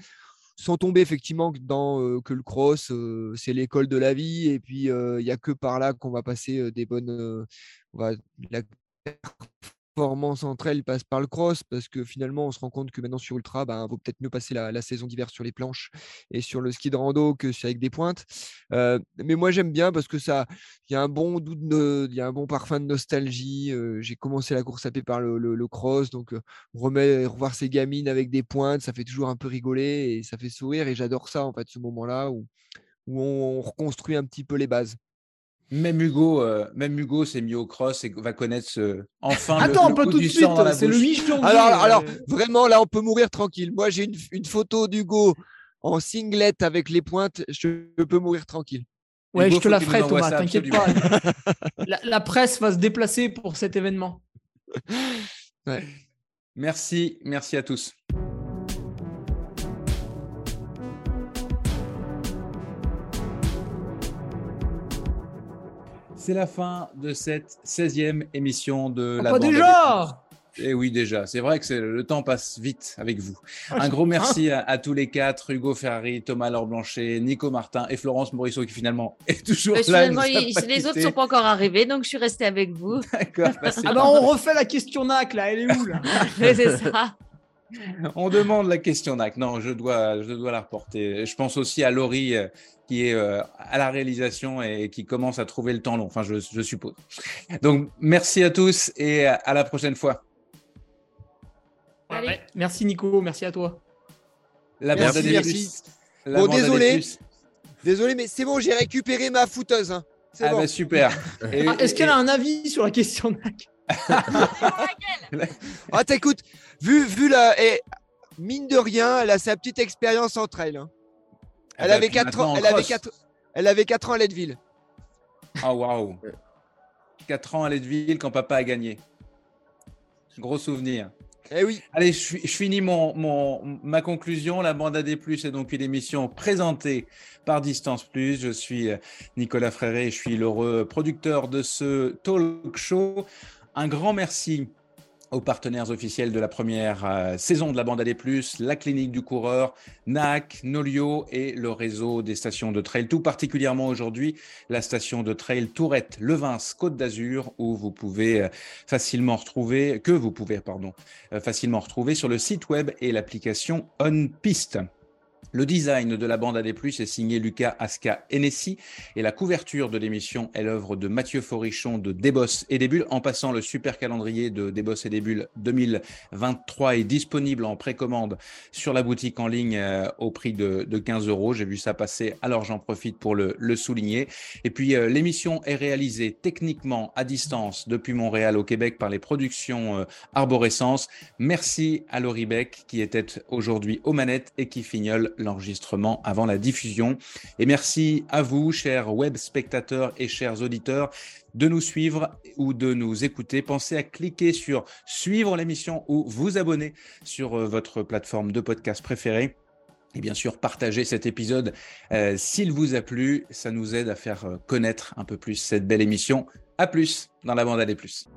E: sans tomber effectivement dans euh, que le cross euh, c'est l'école de la vie et puis euh, il n'y a que par là qu'on va passer des bonnes, performance entre elles passe par le cross parce que finalement on se rend compte que maintenant sur ultra, ben, vaut peut-être mieux passer la, saison d'hiver sur les planches et sur le ski de rando que avec des pointes. Euh, mais moi j'aime bien parce que ça, il y a un bon no- il y a un bon parfum de nostalgie. euh, j'ai commencé la course à pied par le, cross, donc euh, remet, revoir ces gamines avec des pointes, ça fait toujours un peu rigoler et ça fait sourire. Et j'adore ça en fait, ce moment-là où, où on reconstruit un petit peu les bases.
A: Même Hugo, euh, même Hugo s'est mis au cross et va connaître ce- enfin le-
D: Attends,
A: le,
D: pas tout de
A: du
D: suite,
A: sang dans la
D: c'est le
A: bouche.
D: 8 janvier.
E: Alors, alors
D: euh,
E: vraiment là, on peut mourir tranquille. Moi, j'ai une, une photo d'Hugo en singlet avec les pointes, je peux mourir tranquille.
D: Ouais,
A: Hugo,
D: je te la ferai, Thomas, t'inquiète pas. la, la presse va se déplacer pour cet événement.
A: Merci, merci à tous. C'est la fin de cette 16e émission de la bande à
D: déjà
A: Et oui, déjà. C'est vrai que c'est- le temps passe vite avec vous. Un gros merci à, à tous les quatre Hugo Ferrari, Thomas Laure Blanchet, Nico Martin et Florence Morisseau qui finalement est toujours
C: Mais
A: là.
C: finalement, il- les autres
A: quittés.
C: sont pas encore arrivés, donc je suis restée avec vous.
A: D'accord. bah,
D: Ah bah on refait la question NAC là, elle est où là?
C: C'est ça.
A: On demande la question NAC. Non, je dois, je dois la reporter. Je pense aussi à Laurie euh, qui est euh, à la réalisation et qui commence à trouver le temps long. Enfin, je, je suppose. Donc, merci à tous et à à la prochaine fois.
C: Allez.
D: Merci Nico, merci à toi.
A: La
E: Merci,
A: bande
E: merci.
A: plus. La
E: Bon, désolé. Désolé, mais c'est bon, j'ai récupéré ma fouteuse. hein. C'est
A: Ah
E: bon.
A: bah super.
D: Ah, Est-ce qu'elle a un avis sur la question NAC
E: Ah, t'écoutes, vu, vu la. et mine de rien, elle a sa petite expérience en trail. hein. Elle,
A: bah,
E: avait
A: puis
E: 4
A: maintenant
E: ans, elle, avait
A: cross.
E: 4, elle avait 4 ans à Leadville.
A: Ah waouh. 4 ans à Leadville quand papa a gagné. Gros souvenir.
E: Eh oui.
A: Allez, je, fi- je finis mon, mon- ma conclusion. La bande AD+, est donc une émission présentée par Distance Plus. Je suis euh, Nicolas Fréré, je suis l'heureux producteur de ce talk show. Un grand merci aux partenaires officiels de la première euh, saison de la bande AD+, la clinique du coureur, NAC, Nolio et le réseau des stations de trail, tout particulièrement aujourd'hui la station de trail Tourette, Levins, Côte d'Azur, où vous pouvez euh, facilement retrouver, que vous pouvez, pardon, euh, facilement retrouver sur le site web et l'application OnPiste. Le design de la bande AD+, est signé Lucas Aska Enessi et la couverture de l'émission est l'œuvre de Mathieu Forichon de Débos et des Bulles. En passant, le super calendrier de Débos et des Bulles 2023 est disponible en précommande sur la boutique en ligne euh, au prix de, de 15 euros. J'ai vu ça passer, alors j'en profite pour le, le souligner. Et puis, euh, l'émission est réalisée techniquement à distance depuis Montréal au Québec par les productions euh, Arborescence. Merci à Laurie Beck qui était aujourd'hui aux manettes et qui fignole l'enregistrement avant la diffusion. Et merci à vous, chers web spectateurs et chers auditeurs, de nous suivre ou de nous écouter. Pensez à cliquer sur suivre l'émission ou vous abonner sur euh, votre plateforme de podcast préférée. Et bien sûr, partagez cet épisode euh, s'il vous a plu. Ça nous aide à faire euh, connaître un peu plus cette belle émission. À plus dans la bande à des plus.